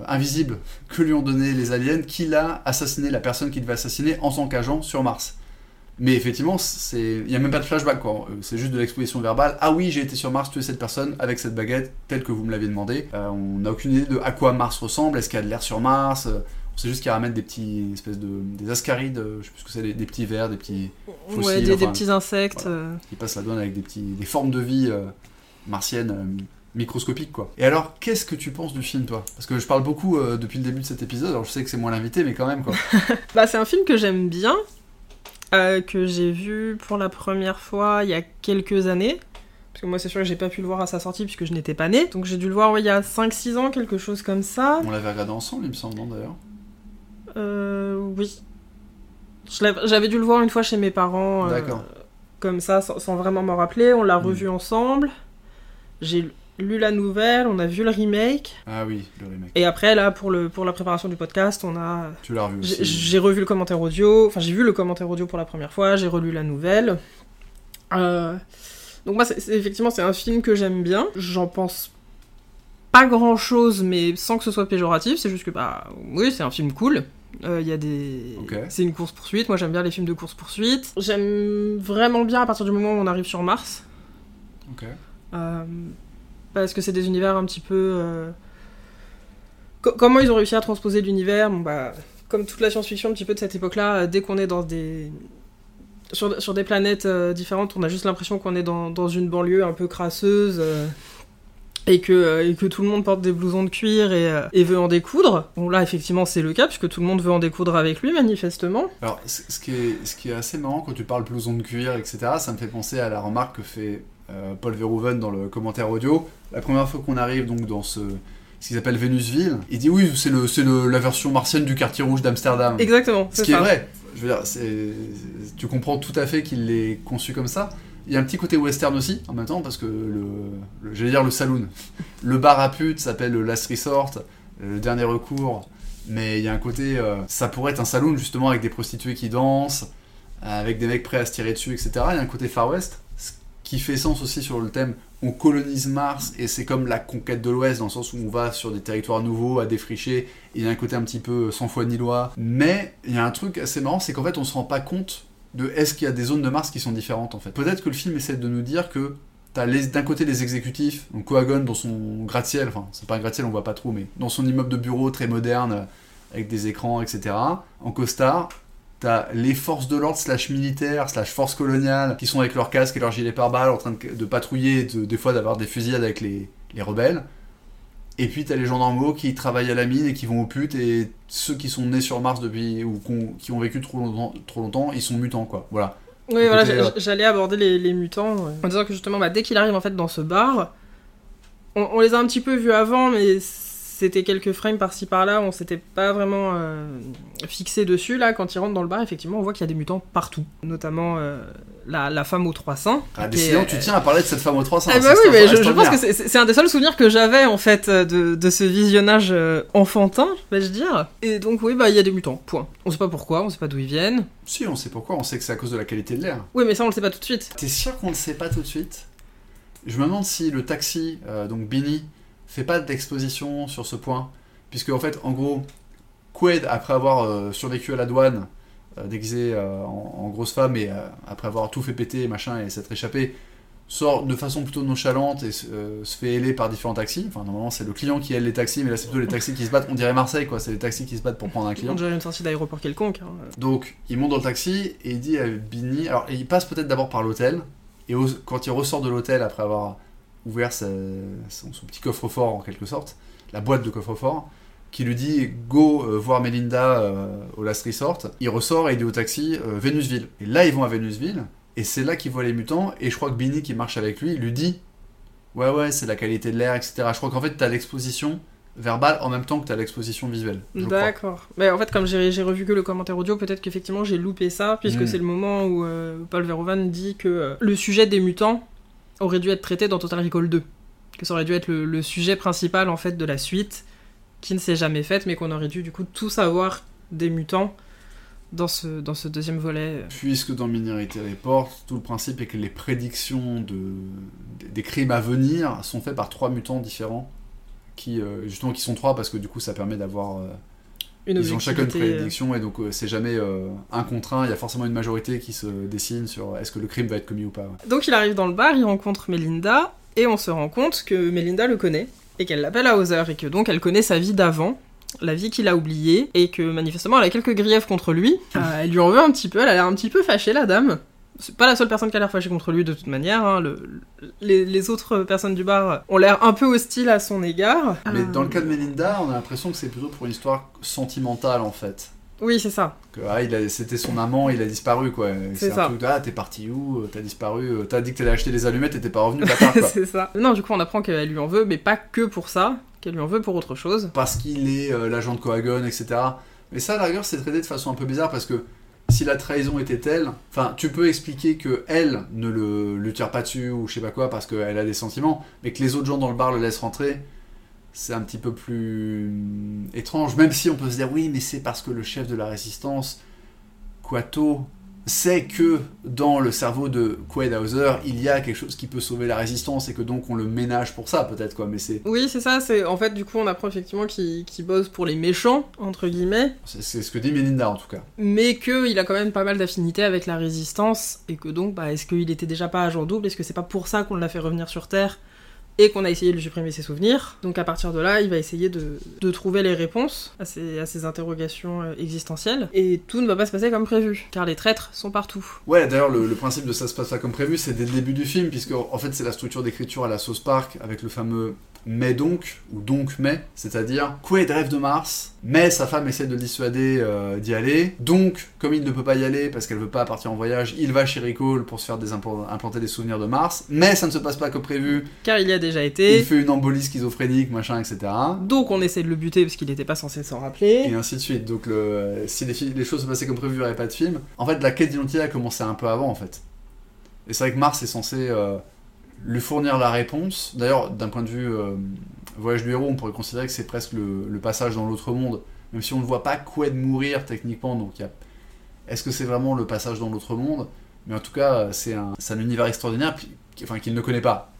invisible que lui ont donné les aliens qu'il a assassiné la personne qu'il devait assassiner en tant qu'agent sur Mars. Mais effectivement, c'est... il n'y a même pas de flashback, quoi. Euh, C'est juste de l'exposition verbale. Ah oui, j'ai été sur Mars, tuer cette personne avec cette baguette, telle que vous me l'aviez demandé. Euh, on n'a aucune idée de à quoi Mars ressemble. Est-ce qu'il y a de l'air sur Mars? Euh, On sait juste qu'il ramène des petits espèces de des ascarides, euh, je sais plus ce que c'est, des, des petits vers, des petits ouais, Fossiles, des, des enfin, petits insectes. voilà. euh. qui passent la douane avec des petits des formes de vie euh, martiennes euh, microscopiques quoi. Et alors, qu'est-ce que tu penses du film toi? Parce que je parle beaucoup euh, depuis le début de cet épisode. Alors je sais que c'est moi l'invité, mais quand même quoi. [laughs] Bah, c'est un film que j'aime bien, euh, que j'ai vu pour la première fois il y a quelques années. Parce que moi, c'est sûr que j'ai pas pu le voir à sa sortie puisque je n'étais pas née. Donc j'ai dû le voir ouais, il y a 5-6 ans, quelque chose comme ça. On l'avait regardé ensemble, il me semble, non d'ailleurs? Euh, oui. J'avais dû le voir une fois chez mes parents. euh, D'accord. comme ça, sans, sans vraiment m'en rappeler. On l'a Mm. revu ensemble. J'ai lu la nouvelle, on a vu le remake. Ah oui, le remake. Et après, là, pour, le, pour la préparation du podcast, on a Tu l'as revu J'ai aussi. j'ai revu le commentaire audio, enfin j'ai vu le commentaire audio pour la première fois, j'ai relu la nouvelle. Euh, donc moi, c'est- effectivement, c'est un film que j'aime bien. J'en pense pas grand chose, mais sans que ce soit péjoratif. C'est juste que bah oui, c'est un film cool. Euh, Il y a des, Ok. c'est une course poursuite. Moi, j'aime bien les films de course poursuite. J'aime vraiment bien à partir du moment où on arrive sur Mars. Ok. Euh, parce que c'est des univers un petit peu. euh, co- comment ils ont réussi à transposer l'univers Bon, bah, Comme toute la science-fiction, un petit peu de cette époque-là, euh, dès qu'on est dans des. Sur, sur des planètes euh, différentes, on a juste l'impression qu'on est dans, dans une banlieue un peu crasseuse. et que, et que tout le monde porte des blousons de cuir et, et veut en découdre. Bon, là, effectivement, c'est le cas, puisque tout le monde veut en découdre avec lui, manifestement. Alors, ce qui, est, ce qui est assez marrant quand tu parles blouson de cuir, etc., ça me fait penser à la remarque que fait Paul Verhoeven dans le commentaire audio. La première fois qu'on arrive donc dans ce, ce qu'ils appellent Vénusville. Il dit oui, c'est le, c'est le- la version martienne du quartier rouge d'Amsterdam. Exactement, Ce qui est vrai. Je veux dire, tu comprends tout à fait qu'il l'ait conçu comme ça. Il y a un petit côté western aussi, en même temps, parce que le, le- j'allais dire le saloon. Le bar à pute s'appelle le Last Resort, le dernier recours. Mais il y a un côté, euh, ça pourrait être un saloon justement avec des prostituées qui dansent, avec des mecs prêts à se tirer dessus, etc. Il y a un côté Far West, qui fait sens aussi sur le thème on colonise Mars et c'est comme la conquête de l'Ouest dans le sens où on va sur des territoires nouveaux à défricher. Il y a un côté un petit peu sans foi ni loi. Mais il y a un truc assez marrant, c'est qu'en fait on se rend pas compte de est-ce qu'il y a des zones de Mars qui sont différentes en fait. Peut-être que le film essaie de nous dire que T'as d'un côté les exécutifs, donc Coagon dans son gratte-ciel, enfin c'est pas un gratte-ciel, on voit pas trop, mais dans son immeuble de bureau très moderne, avec des écrans, etc. En costard, t'as les forces de l'ordre slash militaires slash forces coloniales qui sont avec leur casque et leur gilet pare-balles en train de, de patrouiller et de- des fois d'avoir des fusillades avec les, les rebelles. Et puis t'as les gendarmes qui travaillent à la mine et qui vont aux putes et ceux qui sont nés sur Mars depuis ou qui ont vécu trop longtemps, trop longtemps, ils sont mutants quoi. Voilà. Oui, voilà, euh, j'allais aborder les, les mutants en disant que justement, bah, dès qu'il arrive en fait dans ce bar, on, on les a un petit peu vus avant, mais c'était quelques frames par-ci par-là, on s'était pas vraiment euh, fixé dessus. Là, quand ils rentrent dans le bar, effectivement, on voit qu'il y a des mutants partout, notamment euh, la, la femme aux trois seins. Ah, qui décidément, tu tiens à parler de cette femme aux 300. Ah bah oui, mais je, je pense que c'est- un des seuls souvenirs que j'avais en fait euh, de, de ce visionnage euh, enfantin, vais-je dire. Et donc oui, bah il y a des mutants, point. On sait pas pourquoi, on sait pas d'où ils viennent. Si, on sait pourquoi, on sait que c'est à cause de la qualité de l'air. Oui, mais ça on le sait pas tout de suite. T'es sûr qu'on ne sait pas tout de suite? Je me demande si le taxi, donc Binny, fait pas d'exposition sur ce point. Puisque, en fait, en gros, Quaid, après avoir euh, survécu à la douane, euh, déguisé euh, en, en grosse femme, et après avoir tout fait péter, machin, et s'être échappé, sort de façon plutôt nonchalante et se- fait héler par différents taxis. Enfin, normalement, c'est le client qui aile les taxis, mais là, c'est plutôt les taxis qui se battent. On dirait Marseille, quoi. C'est les taxis qui se battent pour prendre un client. On dirait une sortie d'aéroport quelconque. hein. Donc, il monte dans le taxi et il dit à Binny. Alors, il passe peut-être d'abord par l'hôtel. Et quand il ressort de l'hôtel après avoir ouvert sa- son, son petit coffre-fort en quelque sorte, la boîte de coffre-fort, qui lui dit Go euh, voir Melinda euh, au Last Resort. Il ressort et il dit au taxi euh, Vénusville. Et là, ils vont à Vénusville. Et c'est là qu'il voit les mutants. Et je crois que Binny, qui marche avec lui, lui dit Ouais, ouais, c'est la qualité de l'air, etc. Je crois qu'en fait, t'as l'exposition verbale en même temps que t'as l'exposition visuelle. D'accord. Mais en fait, comme j'ai revu que le commentaire audio, peut-être qu'effectivement j'ai loupé ça, puisque Mm. c'est le moment où euh, Paul Verhoeven dit que euh, le sujet des mutants aurait dû être traité dans Total Recall 2. Que ça aurait dû être le, sujet principal en fait de la suite, qui ne s'est jamais faite, mais qu'on aurait dû du coup tout savoir des mutants dans ce, dans ce deuxième volet. Puisque dans Minority Report, tout le principe est que les prédictions de, des crimes à venir sont faites par trois mutants différents, qui euh, justement qui sont trois parce que du coup ça permet d'avoir euh, Une ils ont chacun une euh, prédiction et donc euh, c'est jamais euh, un contre un, il y a forcément une majorité qui se dessine sur est-ce que le crime va être commis ou pas. ouais. Donc il arrive dans le bar, il rencontre Melinda, et on se rend compte que Melinda le connaît, et qu'elle l'appelle Hauser, et que donc elle connaît sa vie d'avant, la vie qu'il a oubliée, et que manifestement elle a quelques griefs contre lui. Euh, elle lui en veut un petit peu, elle a l'air un petit peu fâchée la dame. C'est pas la seule personne qui a l'air fâchée contre lui de toute manière, hein, le- les, les autres personnes du bar ont l'air un peu hostiles à son égard. Mais Euh, dans le cas de Melinda, on a l'impression que c'est plutôt pour une histoire sentimentale en fait. Oui, c'est ça. Que ah, il a- c'était son amant, il a disparu quoi. C'est un ça. truc de ah t'es parti où, t'as disparu, euh, t'as dit que t'allais acheter des allumettes et t'es pas revenu bâtard quoi. [laughs] c'est ça. Non, du coup on apprend qu'elle lui en veut, mais pas que pour ça, qu'elle lui en veut pour autre chose. parce qu'il est euh, l'agent de Coagon, etc. Mais ça, à la rigueur, c'est traité de façon un peu bizarre parce que si la trahison était telle, enfin, tu peux expliquer que elle ne le, tire pas dessus ou je sais pas quoi parce qu'elle a des sentiments, mais que les autres gens dans le bar le laissent rentrer, c'est un petit peu plus étrange. Même si on peut se dire oui, mais c'est parce que le chef de la résistance, Quato, sait que dans le cerveau de Quaid Hauser, il y a quelque chose qui peut sauver la résistance et que donc on le ménage pour ça, peut-être quoi. Mais c'est Oui, c'est ça, c'est en fait du coup on apprend effectivement qu'il bosse pour les méchants, entre guillemets, c'est c'est ce que dit Melinda en tout cas. mais qu'il a quand même pas mal d'affinités avec la résistance, et que donc, bah, est-ce qu'il était déjà pas agent double? Est-ce que c'est pas pour ça qu'on l'a fait revenir sur Terre? Et qu'on a essayé de supprimer ses souvenirs Donc à partir de là, il va essayer de, trouver les réponses à ces interrogations euh, existentielles, et tout ne va pas se passer comme prévu, car les traîtres sont partout. Ouais, d'ailleurs, le, le principe de ça se passe pas comme prévu, c'est dès le début du film, puisque en fait, c'est la structure d'écriture à la sauce park, avec le fameux mais donc, ou donc mais, c'est-à-dire Quaid rêve de Mars, mais sa femme essaie de le dissuader euh, d'y aller, donc comme il ne peut pas y aller parce qu'elle veut pas partir en voyage, il va chez Ricole pour se faire des implanter des souvenirs de Mars, mais ça ne se passe pas comme prévu. Car il y a déjà été. Il fait une embolie schizophrénique, machin, etc. Donc on essaie de le buter parce qu'il n'était pas censé s'en rappeler. Et ainsi de suite. Donc le, si les, les, choses se passaient comme prévu, il n'y aurait pas de film. En fait, la quête d'identité a commencé un peu avant, en fait. Et c'est vrai que Mars est censé euh, lui fournir la réponse. D'ailleurs, d'un point de vue euh, voyage du héros, on pourrait considérer que c'est presque le, passage dans l'autre monde. Même si on ne voit pas de mourir techniquement, donc est-ce que c'est vraiment le passage dans l'autre monde? Mais en tout cas, c'est un, un, univers extraordinaire, enfin qu'il ne connaît pas.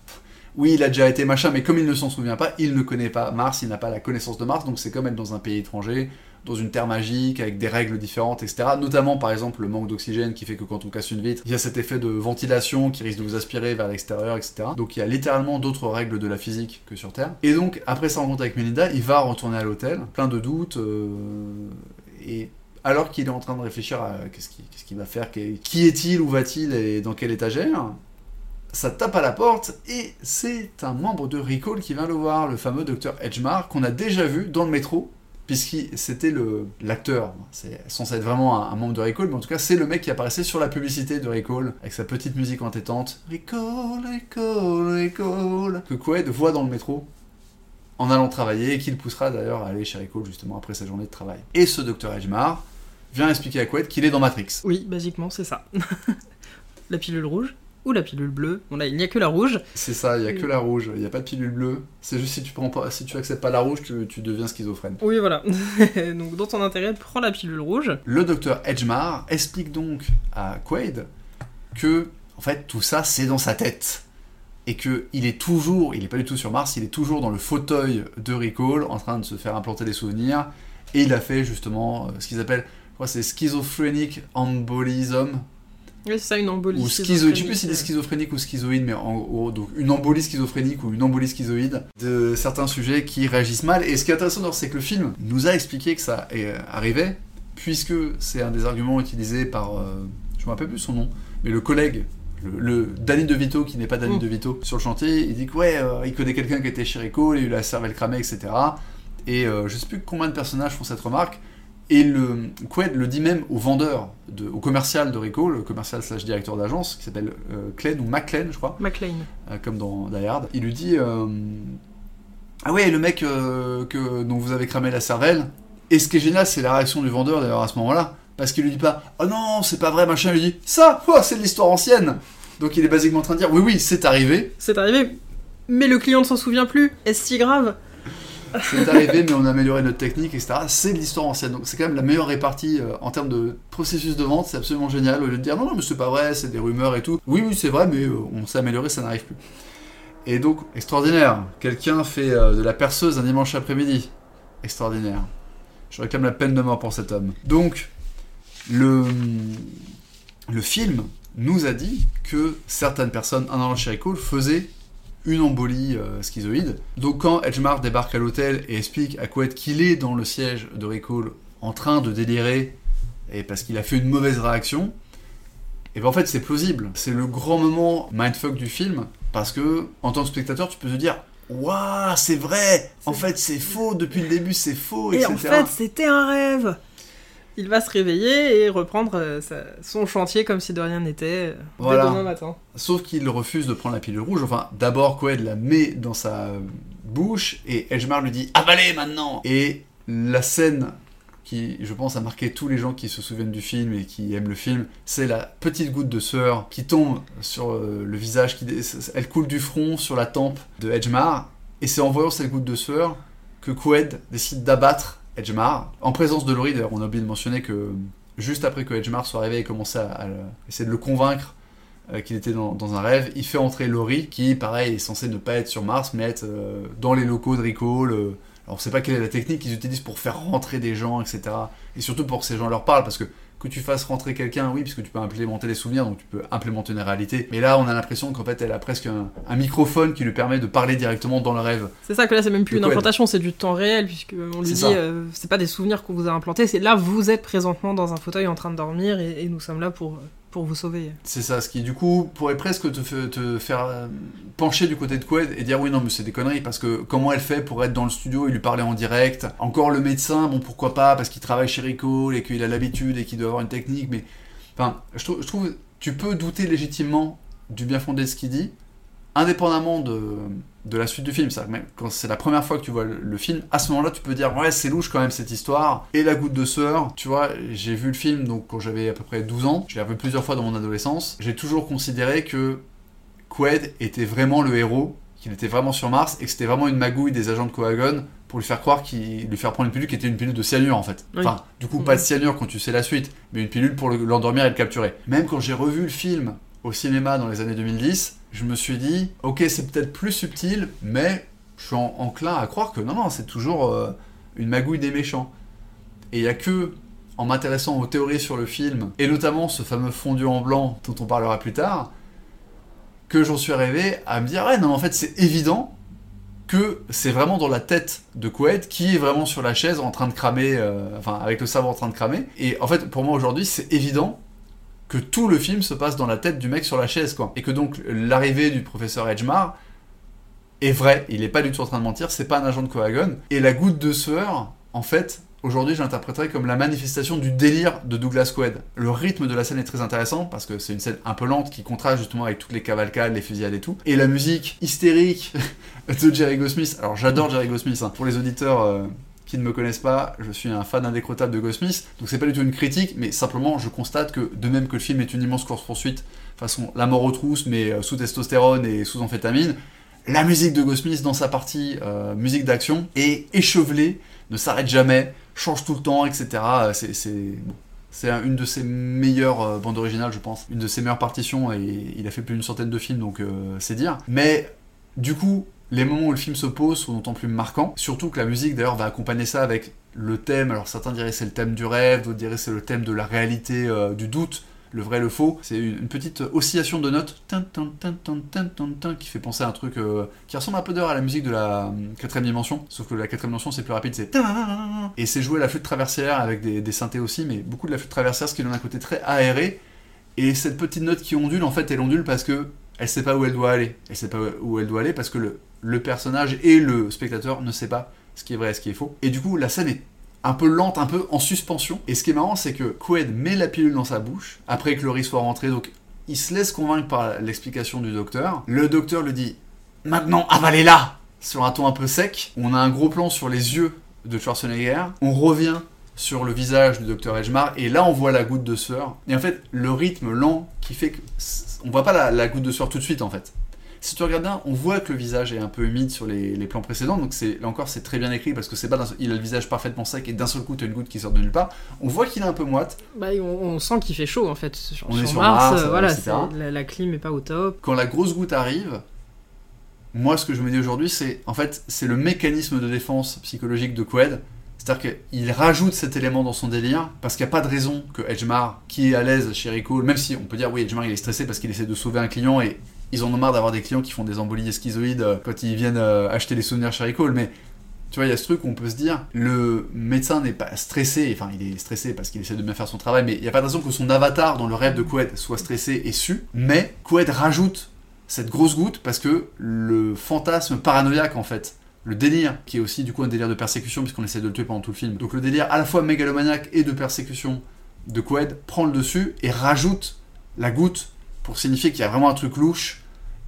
Oui, il a déjà été machin, mais comme il ne s'en souvient pas, il ne connaît pas Mars, il n'a pas la connaissance de Mars, donc c'est comme être dans un pays étranger, dans une terre magique, avec des règles différentes, etc. Notamment, par exemple, le manque d'oxygène qui fait que quand on casse une vitre, il y a cet effet de ventilation qui risque de vous aspirer vers l'extérieur, etc. Donc il y a littéralement d'autres règles de la physique que sur Terre. Et donc, après sa rencontre avec Melinda, il va retourner à l'hôtel, plein de doutes, euh, et alors qu'il est en train de réfléchir à qu'est-ce qu'il va faire, qui est-il, où va-t-il et dans quelle étagère, ça tape à la porte et c'est un membre de Recall qui vient le voir, le fameux docteur Edgemar qu'on a déjà vu dans le métro puisque c'était l'acteur. C'est censé être vraiment un, membre de Recall, mais en tout cas, c'est le mec qui apparaissait sur la publicité de Recall, avec sa petite musique entêtante. Recall, Recall, Recall. Que Quaid voit dans le métro en allant travailler, et qu'il poussera d'ailleurs à aller chez Recall justement après sa journée de travail. Et ce docteur Edgemar vient expliquer à Quaid qu'il est dans Matrix. Oui, basiquement, c'est ça. [laughs] la pilule rouge ou la pilule bleue. Bon là, il n'y a que la rouge. C'est ça, il n'y a que la rouge. Il n'y a pas de pilule bleue. C'est juste si tu prends pas, si tu acceptes pas la rouge, tu, tu deviens schizophrène. Oui, voilà. [laughs] donc dans ton intérêt, prends la pilule rouge. Le docteur Edgemar explique donc à Quaid que, en fait, tout ça, c'est dans sa tête. Et que il est toujours, il n'est pas du tout sur Mars, il est toujours dans le fauteuil de Recall, en train de se faire implanter des souvenirs. Et il a fait justement euh, ce qu'ils appellent, c'est schizophrenic embolism oui, c'est ça, une embolie. Ou schizo... Je sais plus si c'est schizophrénique ou schizoïde, mais en gros, donc une embolie schizophrénique ou une embolie schizoïde de certains sujets qui réagissent mal. Et ce qui est intéressant, c'est que le film nous a expliqué que ça euh, arrivait, puisque c'est un des arguments utilisés par, euh, je me rappelle plus son nom, mais le collègue le, Danny DeVito, qui n'est pas Danny mm. DeVito, sur le chantier, il dit que ouais, euh, il connaît quelqu'un qui était chez Rico, il a eu la cervelle cramée, etc. Et je sais plus combien de personnages font cette remarque, et le Quaid le dit même au vendeur, de, au commercial de Rico, le commercial slash directeur d'agence, qui s'appelle euh, ou McLean, je crois. McLean. Euh, comme dans Die Hard. Il lui dit euh, Ah ouais, le mec euh, que, dont vous avez cramé la cervelle. Et ce qui est génial, c'est la réaction du vendeur d'ailleurs à ce moment-là. Parce qu'il lui dit pas Oh non, c'est pas vrai, machin. Il lui dit Ça, oh, c'est de l'histoire ancienne. Donc il est basiquement en train de dire Oui, oui, c'est arrivé. C'est arrivé. Mais le client ne s'en souvient plus. Est-ce si grave? C'est arrivé, mais on a amélioré notre technique, etc. C'est de l'histoire ancienne. Donc c'est quand même la meilleure répartie euh, en termes de processus de vente. C'est absolument génial. Au lieu de dire non, non, mais c'est pas vrai, c'est des rumeurs et tout. Oui, oui, c'est vrai, mais euh, on s'est amélioré, ça n'arrive plus. Et donc, extraordinaire. Quelqu'un fait euh, de la perceuse un dimanche après-midi. Extraordinaire. Je réclame la peine de mort pour cet homme. Donc, le, le film nous a dit que certaines personnes, en allant chez Recall, faisaient une embolie euh, schizoïde. Donc quand Edgemar débarque à l'hôtel et explique à Quaid qu'il est dans le siège de Recall en train de délirer et parce qu'il a fait une mauvaise réaction, et ben en fait c'est plausible. C'est le grand moment mindfuck du film parce que en tant que spectateur tu peux te dire Waouh, c'est vrai En fait, c'est faux, depuis le début, c'est faux, et en fait, c'était un rêve il va se réveiller et reprendre euh, son chantier comme si de rien n'était euh, dès demain matin. Sauf qu'il refuse de prendre la pilule rouge. Enfin, d'abord, Quaid la met dans sa bouche et Edgemar lui dit avalez maintenant Et la scène qui, je pense, a marqué tous les gens qui se souviennent du film et qui aiment le film, c'est la petite goutte de sueur qui tombe sur euh, le visage, qui, elle coule du front sur la tempe de Edgemar. Et c'est en voyant cette goutte de sueur que Quaid décide d'abattre Edgemar, en présence de Laurie, d'ailleurs, on a oublié de mentionner que juste après que Edgemar soit arrivé et commençait à, essayer de le convaincre euh, qu'il était dans, un rêve, il fait entrer Laurie, qui, pareil, est censé ne pas être sur Mars, mais être euh, dans les locaux de Rico. alors, on ne sait pas quelle est la technique qu'ils utilisent pour faire rentrer des gens, etc. Et surtout pour que ces gens leur parlent, parce que que tu fasses rentrer quelqu'un, oui, puisque tu peux implémenter les souvenirs, donc tu peux implémenter une réalité. Mais là, on a l'impression qu'en fait, elle a presque un, microphone qui lui permet de parler directement dans le rêve. C'est ça que là, c'est même plus une implantation, c'est du temps réel, puisque on lui dit, euh, c'est pas des souvenirs qu'on vous a implantés, c'est là, vous êtes présentement dans un fauteuil en train de dormir, et, nous sommes là pour, pour vous sauver. C'est ça, ce qui du coup pourrait presque te, te faire euh, pencher du côté de Quaid et dire oui non mais c'est des conneries parce que comment elle fait pour être dans le studio et lui parler en direct? Encore le médecin, bon pourquoi pas parce qu'il travaille chez Rico et qu'il a l'habitude et qu'il doit avoir une technique mais enfin je, trou- je trouve tu peux douter légitimement du bien fondé de ce qu'il dit indépendamment de, de la suite du film. C'est-à-dire que même quand c'est la première fois que tu vois le, le film, à ce moment-là, tu peux dire ouais, c'est louche quand même cette histoire. Et la goutte de sueur, tu vois, j'ai vu le film donc quand j'avais à peu près 12 ans. Je l'ai revu plusieurs fois dans mon adolescence. J'ai toujours considéré que Quaid était vraiment le héros, qu'il était vraiment sur Mars et que c'était vraiment une magouille des agents de Coagon pour lui faire croire qu'il lui faire prendre une pilule qui était une pilule de cyanure en fait. Oui. Enfin, du coup, pas de cyanure quand tu sais la suite, mais une pilule pour le- l'endormir et le capturer. Même quand j'ai revu le film au cinéma dans les années 2010, je me suis dit, ok, c'est peut-être plus subtil, mais je suis en- enclin à croire que non, non, c'est toujours euh, une magouille des méchants. Et il y a que en m'intéressant aux théories sur le film, et notamment ce fameux fondu en blanc dont on parlera plus tard, que j'en suis arrivé à me dire, ouais, non, en fait, c'est évident que c'est vraiment dans la tête de Quaid qui est vraiment sur la chaise en train de cramer, euh, enfin, avec le sabre en train de cramer. Et en fait, pour moi aujourd'hui, c'est évident que tout le film se passe dans la tête du mec sur la chaise, quoi. Et que donc, l'arrivée du professeur Edgemar est vrai, il est pas du tout en train de mentir, c'est pas un agent de Coagon. Et la goutte de sueur, en fait, aujourd'hui, je l'interpréterais comme la manifestation du délire de Douglas Quaid. Le rythme de la scène est très intéressant parce que c'est une scène un peu lente qui contraste justement avec toutes les cavalcades, les fusillades et tout. Et la musique hystérique [laughs] de Jerry Goldsmith. Alors, j'adore Jerry Goldsmith. hein. Pour les auditeurs. euh, qui ne me connaissent pas, je suis un fan indécrottable de Goldsmith, donc c'est pas du tout une critique, mais simplement je constate que de même que le film est une immense course-poursuite, façon la mort aux trousses, mais euh, sous testostérone et sous amphétamine, la musique de Goldsmith dans sa partie euh, musique d'action est échevelée, ne s'arrête jamais, change tout le temps, etc. Euh, C'est une de ses meilleures bandes originales, je pense. Une de ses meilleures partitions, et il a fait plus d'une centaine de films, donc c'est dire. Mais du coup, les moments où le film se pose sont d'autant plus marquants. Surtout que la musique, d'ailleurs, va accompagner ça avec le thème. Alors certains diraient c'est le thème du rêve, d'autres diraient c'est le thème de la réalité, euh, du doute, le vrai, le faux. C'est une, petite oscillation de notes tin, tin, tin, qui fait penser à un truc euh, qui ressemble un peu d'ailleurs à la musique de la euh, quatrième dimension. Sauf que la quatrième dimension c'est plus rapide, c'est et c'est joué à la flûte traversière avec des, des synthés aussi, mais beaucoup de la flûte traversière, ce qui donne un côté très aéré. Et cette petite note qui ondule, en fait, elle ondule parce que elle sait pas où elle doit aller. Elle sait pas où elle doit aller parce que le, le personnage et le spectateur ne sait pas ce qui est vrai et ce qui est faux. Et du coup, la scène est un peu lente, un peu en suspension. Et ce qui est marrant, c'est que Quaid met la pilule dans sa bouche après que Laurie soit rentrée. Donc, il se laisse convaincre par l'explication du docteur. Le docteur lui dit Maintenant, avalez-la Sur un ton un peu sec. On a un gros plan sur les yeux de Schwarzenegger. On revient sur le visage du docteur Edgemar et là on voit la goutte de sueur et en fait le rythme lent qui fait que on voit pas la, la goutte de sueur tout de suite en fait si tu regardes bien on voit que le visage est un peu humide sur les, les plans précédents donc c'est là encore c'est très bien écrit parce que c'est pas seul- il a le visage parfaitement sec et d'un seul coup t'as une goutte qui sort de nulle part on voit qu'il est un peu moite Bah, on, on sent qu'il fait chaud en fait sur, On est sur sur Mars. Mars, euh, voilà, la, la clim est pas au top. quand la grosse goutte arrive moi ce que je me dis aujourd'hui c'est en fait c'est le mécanisme de défense psychologique de Quaid c'est-à-dire qu'il rajoute cet élément dans son délire, parce qu'il n'y a pas de raison que Edgemar, qui est à l'aise chez Rico, même si on peut dire oui, Edgemar il est stressé parce qu'il essaie de sauver un client et ils en ont marre d'avoir des clients qui font des embolies schizoïdes euh, quand ils viennent euh, acheter des souvenirs chez Rico, mais tu vois, il y a ce truc où on peut se dire, le médecin n'est pas stressé, enfin il est stressé parce qu'il essaie de bien faire son travail, mais il n'y a pas de raison que son avatar dans le rêve de Quaid soit stressé et su, mais Quaid rajoute cette grosse goutte parce que le fantasme paranoïaque en fait le délire, qui est aussi du coup un délire de persécution, puisqu'on essaie de le tuer pendant tout le film. Donc le délire à la fois mégalomaniaque et de persécution de Quaid prend le dessus et rajoute la goutte pour signifier qu'il y a vraiment un truc louche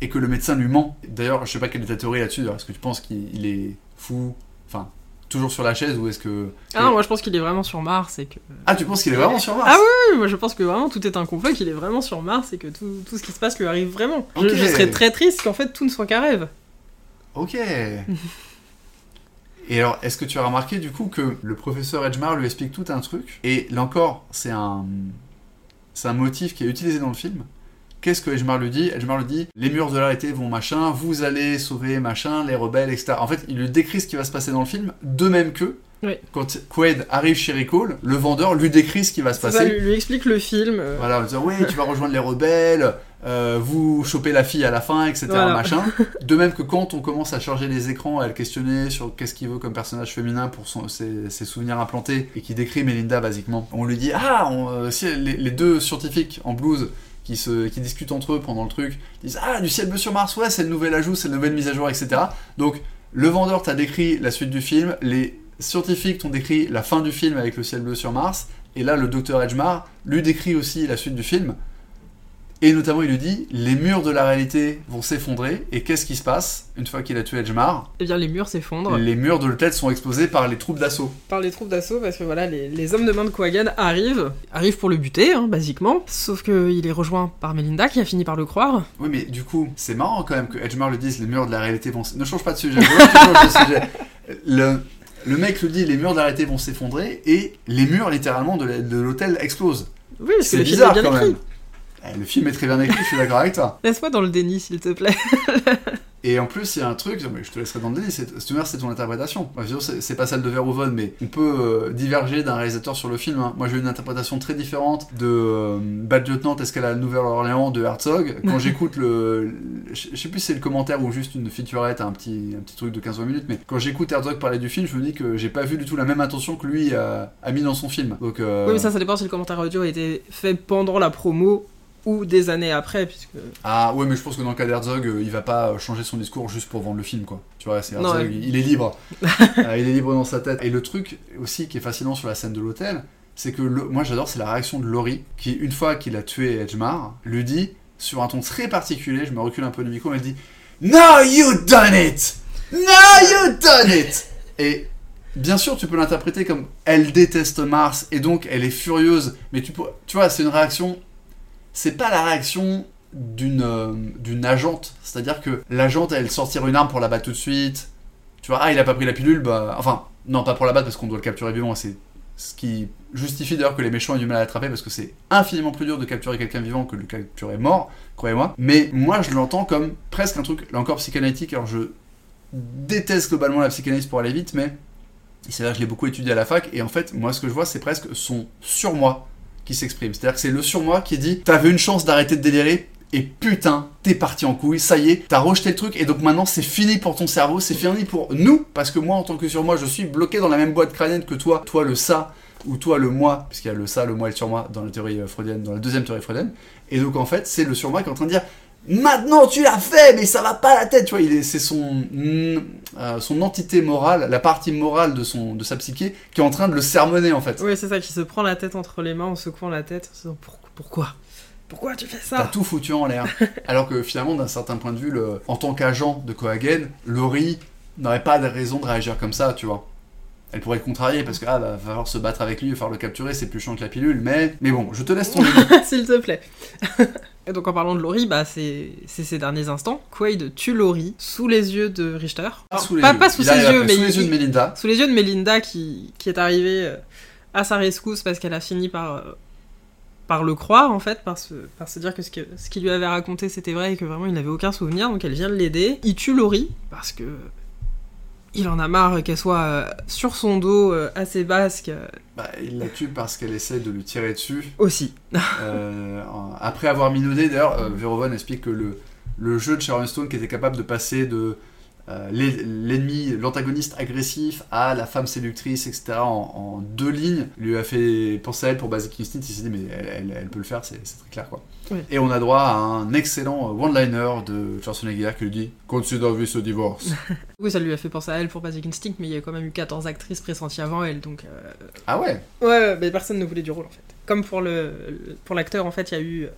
et que le médecin lui ment. D'ailleurs, je sais pas quelle est ta théorie là-dessus, est-ce que tu penses qu'il est fou, enfin, toujours sur la chaise ou est-ce que... Ah non, moi je pense qu'il est vraiment sur Mars et que. Ah, tu penses qu'il est vraiment sur Mars Ah oui, moi je pense que vraiment tout est un complot, qu'il est vraiment sur Mars et que tout, tout ce qui se passe lui arrive vraiment. Je- Ok. Je, serais très triste qu'en fait tout ne soit qu'un rêve. Ok. [laughs] Et alors, est-ce que tu as remarqué du coup que le professeur Edgemar lui explique tout un truc Et là encore, c'est un, c'est un motif qui est utilisé dans le film. Qu'est-ce que Edgemar lui dit? Edgemar lui dit les murs de l'arrêté vont machin, vous allez sauver machin, les rebelles, etc. En fait, il lui décrit ce qui va se passer dans le film, de même que Oui. quand Quaid arrive chez Recall, le vendeur lui décrit ce qui va se C'est ça, passer. lui, lui explique le film. euh, Voilà, en disant oui, tu vas rejoindre les rebelles, euh, vous chopez la fille à la fin, etc. Voilà. Machin. [laughs] De même que quand on commence à charger les écrans, à le questionner sur qu'est-ce qu'il veut comme personnage féminin pour son- ses, ses souvenirs implantés, et qui décrit Melinda basiquement, on lui dit Ah, on, euh, si les, les deux scientifiques en blues qui, discutent entre eux pendant le truc disent Ah, du ciel bleu sur Mars, ouais, c'est le nouvel ajout, c'est la nouvelle mise à jour, etc. Donc, le vendeur t'a décrit la suite du film, les scientifiques t'ont décrit la fin du film avec le ciel bleu sur Mars, et là, le docteur Edgemar lui décrit aussi la suite du film. Et notamment, il lui dit les murs de la réalité vont s'effondrer. Et qu'est-ce qui se passe une fois qu'il a tué Edgemar? Eh bien, les murs s'effondrent Les murs de l'hôtel sont explosés par les troupes d'assaut. par les troupes d'assaut parce que voilà, les, les hommes de main de Quagan arrivent, arrivent pour le buter, hein, basiquement. Sauf qu'il est rejoint par Melinda qui a fini par le croire. Oui, mais du coup, c'est marrant quand même que Edgemar le dise les murs de la réalité vont. Ne change pas de sujet. [laughs] de. Le, le mec le dit les murs de la réalité vont s'effondrer et les murs littéralement de l'hôtel explosent. Oui, parce que C'est film bizarre est bien quand écrit. même. Eh, Le film est très bien écrit, je suis d'accord avec toi. [laughs] Laisse-moi dans le déni, s'il te plaît. [laughs] Et en plus, il y a un truc, je te laisserai dans le déni, c'est ton interprétation. C'est pas celle de Verhoeven, mais on peut euh, diverger d'un réalisateur sur le film. hein. Moi, j'ai eu une interprétation très différente de euh, Bad Lieutenant, Est-ce qu'elle a la Nouvelle-Orléans de Herzog. Quand [laughs] j'écoute le. je sais plus si c'est le commentaire ou juste une featurette, un petit, un petit truc de 15-20 minutes, mais quand j'écoute Herzog parler du film, je me dis que j'ai pas vu du tout la même intention que lui a, a mis dans son film. Donc, euh, Oui, mais ça, ça dépend si le commentaire audio a été fait pendant la promo ou des années après, puisque... Ah ouais, mais je pense que dans le cas d'Herzog, euh, il va pas euh, changer son discours juste pour vendre le film, quoi. Tu vois, c'est Herzog, il, il est libre. [laughs] Euh, il est libre dans sa tête. Et le truc aussi qui est fascinant sur la scène de l'hôtel, c'est que le- moi j'adore, c'est la réaction de Laurie, qui une fois qu'il a tué Edgemar, lui dit, sur un ton très particulier, je me recule un peu du micro, elle dit No, you done it! No, you done it! Et bien sûr, tu peux l'interpréter comme elle déteste Mars et donc elle est furieuse, mais tu, peux- tu vois, c'est une réaction c'est pas la réaction d'une euh, d'une agente. C'est-à-dire que l'agente, elle sortir une arme pour la battre tout de suite. Tu vois, ah, il a pas pris la pilule, bah. Enfin, non, pas pour la battre parce qu'on doit le capturer vivant. et C'est ce qui justifie d'ailleurs que les méchants aient du mal à l'attraper parce que c'est infiniment plus dur de capturer quelqu'un vivant que de le capturer mort, croyez-moi. Mais moi, je l'entends comme presque un truc, là encore, psychanalytique. Alors, je déteste globalement la psychanalyse pour aller vite, mais il s'avère que je l'ai beaucoup étudié à la fac, et en fait, moi, ce que je vois, c'est presque son surmoi qui s'exprime. C'est-à-dire que c'est le surmoi qui dit T'avais une chance d'arrêter de délirer, et putain, t'es parti en couille, ça y est, t'as rejeté le truc, et donc maintenant c'est fini pour ton cerveau, c'est fini pour nous, parce que moi, en tant que surmoi, je suis bloqué dans la même boîte crânienne que toi, toi le ça, ou toi le moi, puisqu'il y a le ça, le moi et le surmoi dans la théorie freudienne, dans la deuxième théorie freudienne, et donc en fait, c'est le surmoi qui est en train de dire Maintenant tu l'as fait, mais ça va pas la tête, tu vois. C'est son, euh, son entité morale, la partie morale de son, de sa psyché, qui est en train de le sermonner en fait. Oui, c'est ça, qui se prend la tête entre les mains en secouant la tête, en se disant Pour- pourquoi? Pourquoi tu fais T'as ça tout foutu en l'air. [laughs] Alors que finalement, d'un certain point de vue, le- en tant qu'agent de Cohagen, Laurie n'aurait pas de raison de réagir comme ça, tu vois. Elle pourrait être contrariée parce que ah, bah, va falloir se battre avec lui, va falloir le capturer, c'est plus chiant que la pilule, mais mais bon, je te laisse ton. [laughs] S'il te plaît. [laughs] Et donc en parlant de Laurie, bah c'est ces derniers instants. Quaid tue Laurie sous les yeux de Richter. Pas sous les pas, yeux. pas sous Il ses yeux, mais sous les yeux de Melinda. sous les yeux de Melinda qui, qui est arrivée euh, à sa rescousse parce qu'elle a fini par, euh, par le croire en fait, par se, par se dire que ce qu'il lui avait raconté c'était vrai et que vraiment il n'avait aucun souvenir, donc elle vient de l'aider. Il tue Laurie parce que il en a marre qu'elle soit euh, sur son dos euh, à ses basques euh, Bah, il la tue parce qu'elle essaie de lui tirer dessus. aussi. Euh, après avoir minaudé, d'ailleurs, euh, explique que le, le jeu de Sharon Stone qui était capable de passer de euh, l'e- l'ennemi, l'antagoniste agressif à la femme séductrice, etc., en, en deux lignes, lui a fait penser à elle pour Basic Instinct. Il s'est dit, mais elle, elle- elle peut le faire, c'est très clair, quoi. Et on a droit à un excellent euh, one-liner de Schwarzenegger qui lui dit Consider this a divorce. [laughs] Oui, ça lui a fait penser à elle pour Basic Instinct, mais il y a quand même eu 14 actrices pressenties avant elle, donc... euh, ah ouais? Ouais, mais personne ne voulait du rôle en fait. Comme pour le le- pour l'acteur, en fait, il y a eu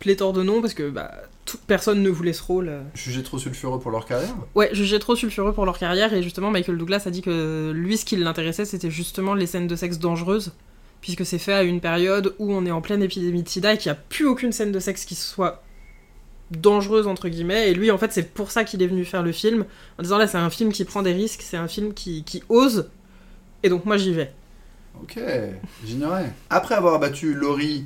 pléthore de noms parce que bah, toute personne ne voulait ce rôle. euh. Jugé trop sulfureux pour leur carrière? Ouais, jugé trop sulfureux pour leur carrière et justement Michael Douglas a dit que lui, ce qui l'intéressait, c'était justement les scènes de sexe dangereuses, puisque c'est fait à une période où on est en pleine épidémie de sida et qu'il n'y a plus aucune scène de sexe qui soit dangereuse entre guillemets et lui en fait c'est pour ça qu'il est venu faire le film en disant là c'est un film qui prend des risques c'est un film qui, qui ose et donc moi j'y vais Ok, j'ignorais. Après avoir abattu Laurie,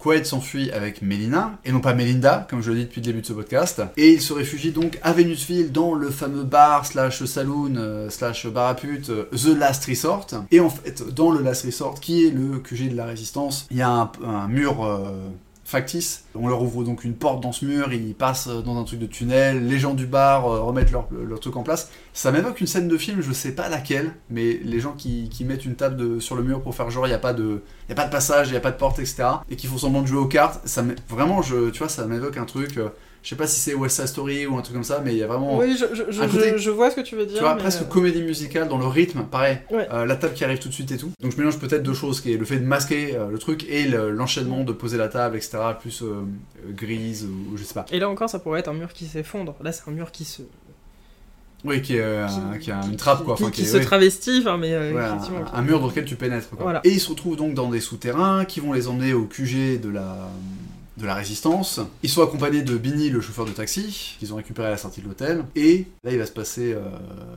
Quaid s'enfuit avec Melina, et non pas Melinda, comme je le dis depuis le début de ce podcast, et il se réfugie donc à Venusville dans le fameux bar slash saloon euh, slash bar à pute euh, The Last Resort. Et en fait, dans le Last Resort, qui est le QG de la Résistance, il y a un, mur euh, factice. On leur ouvre donc une porte dans ce mur, ils passent dans un truc de tunnel, les gens du bar euh, remettent leur, leur truc en place. Ça m'évoque une scène de film, je sais pas laquelle, mais les gens qui, mettent une table sur le mur pour faire genre il n'y a, pas de- pas de passage, il n'y a pas de porte, etc. Et qui font semblant de jouer aux cartes, ça vraiment, je, tu vois, ça m'évoque un truc. euh, je sais pas si c'est West Side Story ou un truc comme ça, mais il y a vraiment. Oui, je, Un côté- je- je vois ce que tu veux dire. Tu vois, mais, presque euh, comédie musicale dans le rythme, pareil. Ouais. Euh, la table qui arrive tout de suite et tout. Donc je mélange peut-être deux choses, qui est le fait de masquer euh, le truc et le- l'enchaînement de poser la table, etc. Plus euh, grise ou, je sais pas. Et là encore, ça pourrait être un mur qui s'effondre. Là, c'est un mur qui se. Oui, qui, est, un- qui, qui a une trappe quoi. Qui, Enfin, qui est- se ouais. travestit, enfin, mais Ouais, un mur dans lequel tu pénètres. Quoi. Voilà. Et ils se retrouvent donc dans des souterrains qui vont les emmener au QG de la, de la résistance. Ils sont accompagnés de Binny, le chauffeur de taxi, qu'ils ont récupéré à la sortie de l'hôtel. Et là, il va se passer euh,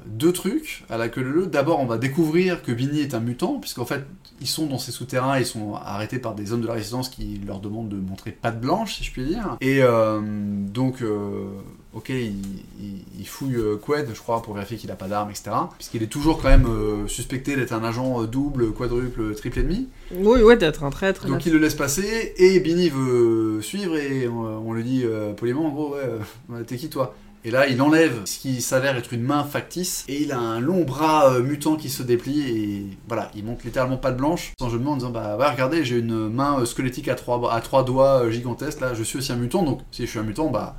deux trucs à la queue leu. D'abord, on va découvrir que Binny est un mutant, puisqu'en fait, ils sont dans ces souterrains, ils sont arrêtés par des hommes de la résistance qui leur demandent de montrer patte blanche, si je puis dire. Et euh, donc, euh, ok, il, il fouillent euh, Qued, je crois, pour vérifier qu'il n'a pas d'armes, etc. Puisqu'il est toujours quand même euh, suspecté d'être un agent euh, double, quadruple, triple ennemi. Oui, ouais, d'être un traître. Donc il le laisse passer, et Binny veut suivre, et on, on lui dit euh, poliment, en gros, ouais, [laughs] t'es qui toi? Et là, il enlève ce qui s'avère être une main factice, et il a un long bras mutant qui se déplie, et voilà, il monte littéralement patte blanche, sans jeu de mots, en disant, bah regardez, j'ai une main squelettique à trois, à trois doigts gigantesques, là, je suis aussi un mutant, donc si je suis un mutant, bah...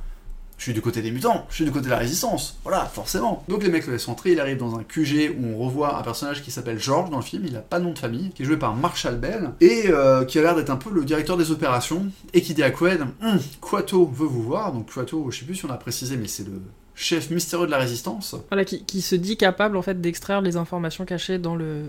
Je suis du côté des mutants, je suis du côté de la résistance, voilà, forcément. Donc les mecs le laissent entrer, il arrive dans un QG où on revoit un personnage qui s'appelle George dans le film, il a pas de nom de famille, qui est joué par Marshall Bell, et euh, qui a l'air d'être un peu le directeur des opérations, et qui dit à Qued, Hum, Quato veut vous voir, donc Quato, je sais plus si on a précisé, mais c'est le chef mystérieux de la résistance. Voilà, qui, qui se dit capable en fait d'extraire les informations cachées dans le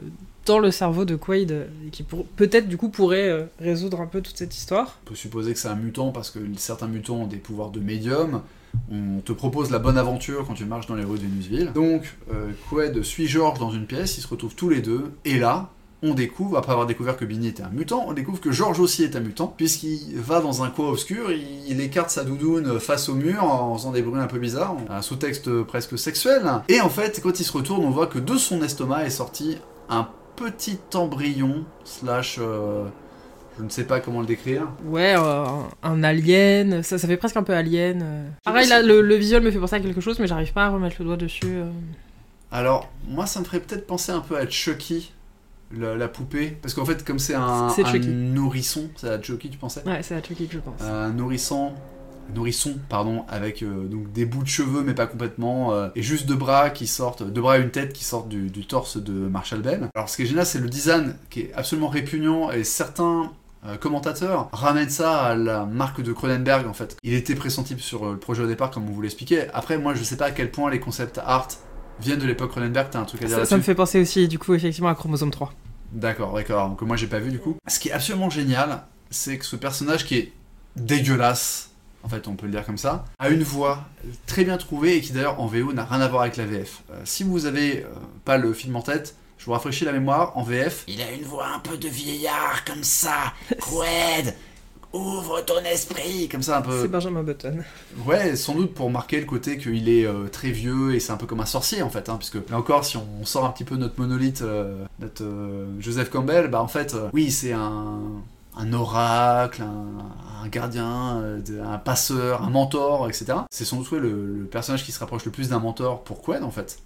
dans le cerveau de Quaid et qui pour- peut-être du coup pourrait euh, résoudre un peu toute cette histoire. On peut supposer que c'est un mutant parce que certains mutants ont des pouvoirs de médium. On te propose la bonne aventure quand tu marches dans les rues de Venusville. Donc, euh, Qued suit George dans une pièce, ils se retrouvent tous les deux, et là, on découvre, après avoir découvert que Binny était un mutant, on découvre que George aussi est un mutant, puisqu'il va dans un coin obscur, il, il écarte sa doudoune face au mur en faisant des bruits un peu bizarres, un sous-texte presque sexuel. Et en fait, quand il se retourne, on voit que de son estomac est sorti un petit embryon, slash... euh, je ne sais pas comment le décrire. Ouais, euh, un, alien, ça, ça fait presque un peu alien. euh. Pareil, là, le, le visuel me fait penser à quelque chose, mais j'arrive pas à remettre le doigt dessus. euh. Alors, moi, ça me ferait peut-être penser un peu à Chucky, la, la poupée. Parce qu'en fait, comme c'est un, C'est un Chucky. nourrisson, c'est à Chucky, tu pensais? Ouais, c'est à Chucky que je pense. Un nourrisson, nourrisson, pardon, avec euh, donc des bouts de cheveux, mais pas complètement, euh, et juste deux bras qui sortent, deux bras et une tête qui sortent du, du torse de Marshall Bell. Alors, ce qui est génial, c'est le design qui est absolument répugnant, et certains euh, commentateurs ramènent ça à la marque de Cronenberg en fait. Il était pressenti sur euh, le projet au départ comme on vous l'expliquait. Après moi je sais pas à quel point les concepts art viennent de l'époque Cronenberg, t'as un truc à dire Ça, là-dessus ça me fait penser aussi, du coup, effectivement, à Chromosome 3. D'accord, d'accord, que moi j'ai pas vu du coup. Ce qui est absolument génial, c'est que ce personnage qui est dégueulasse, en fait on peut le dire comme ça, a une voix très bien trouvée et qui d'ailleurs en VO n'a rien à voir avec la VF. Euh, si vous avez euh, pas le film en tête, je vous rafraîchis la mémoire, en VF, il a une voix un peu de vieillard comme ça, Qued, ouvre ton esprit, comme ça un peu. C'est Benjamin Button. Ouais, sans doute pour marquer le côté qu'il est euh, très vieux et c'est un peu comme un sorcier en fait, hein, puisque là encore, si on sort un petit peu notre monolithe, euh, notre euh, Joseph Campbell, bah en fait, euh, oui, c'est un, un oracle, un, un gardien, euh, un passeur, un mentor, etc. C'est sans doute ouais, le, le personnage qui se rapproche le plus d'un mentor pour Quen en fait.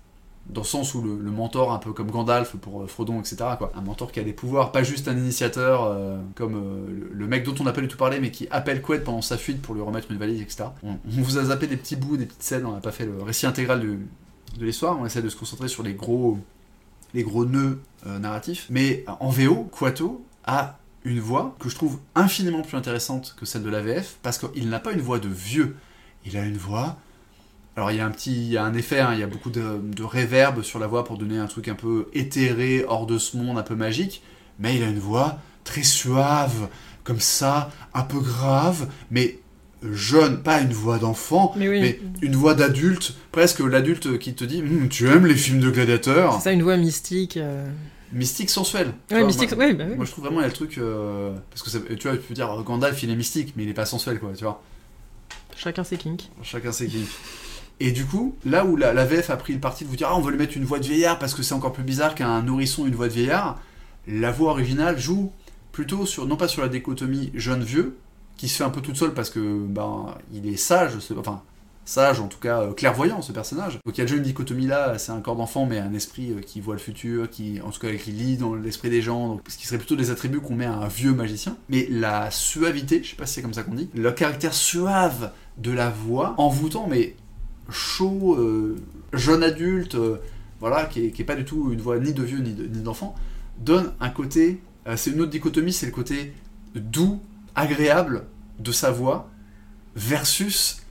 Dans le sens où le, mentor, un peu comme Gandalf pour euh, Frodon, etc. Un mentor qui a des pouvoirs, pas juste un initiateur, euh, comme euh, le, mec dont on n'a pas du tout parlé, mais qui appelle Qued pendant sa fuite pour lui remettre une valise, etc. On, vous a zappé des petits bouts, des petites scènes, on n'a pas fait le récit intégral de l'histoire, on essaie de se concentrer sur les gros, les gros nœuds narratifs. Mais en VO, Quato a une voix que je trouve infiniment plus intéressante que celle de la VF, parce qu'il n'a pas une voix de vieux, il a une voix alors il y a un petit, il y a un effet, hein, il y a beaucoup de, de réverb sur la voix pour donner un truc un peu éthéré, hors de ce monde, un peu magique, mais il a une voix très suave, comme ça, un peu grave, mais jeune, pas une voix d'enfant, Mais oui, mais une voix d'adulte, presque l'adulte qui te dit Hum, tu aimes les films de gladiateurs? C'est ça, une voix mystique. euh. Mystique sensuel. Tu Ouais, vois, mystique, moi, ouais, bah oui. moi, je trouve vraiment il y a le truc euh, parce que ça- tu vois tu peux dire Gandalf il est mystique mais il est pas sensuel quoi tu vois Chacun ses kinks. Chacun ses kinks. Et du coup, là où la, la VF a pris le parti de vous dire ah on veut lui mettre une voix de vieillard parce que c'est encore plus bizarre qu'un nourrisson une voix de vieillard, la voix originale joue plutôt sur non pas sur la dichotomie jeune vieux qui se fait un peu toute seule parce que ben il est sage, ce- enfin sage en tout cas euh, clairvoyant ce personnage. Donc il y a déjà une dichotomie là, c'est un corps d'enfant mais un esprit euh, qui voit le futur, qui en tout cas qui lit dans l'esprit des gens, donc ce qui serait plutôt des attributs qu'on met à un vieux magicien. Mais la suavité, je sais pas si c'est comme ça qu'on dit, le caractère suave de la voix, envoûtant mais chaud, euh, jeune adulte, euh, voilà, qui est, qui est pas du tout une voix ni de vieux ni de- ni d'enfant, donne un côté, euh, c'est une autre dichotomie, c'est le côté doux, agréable de sa voix versus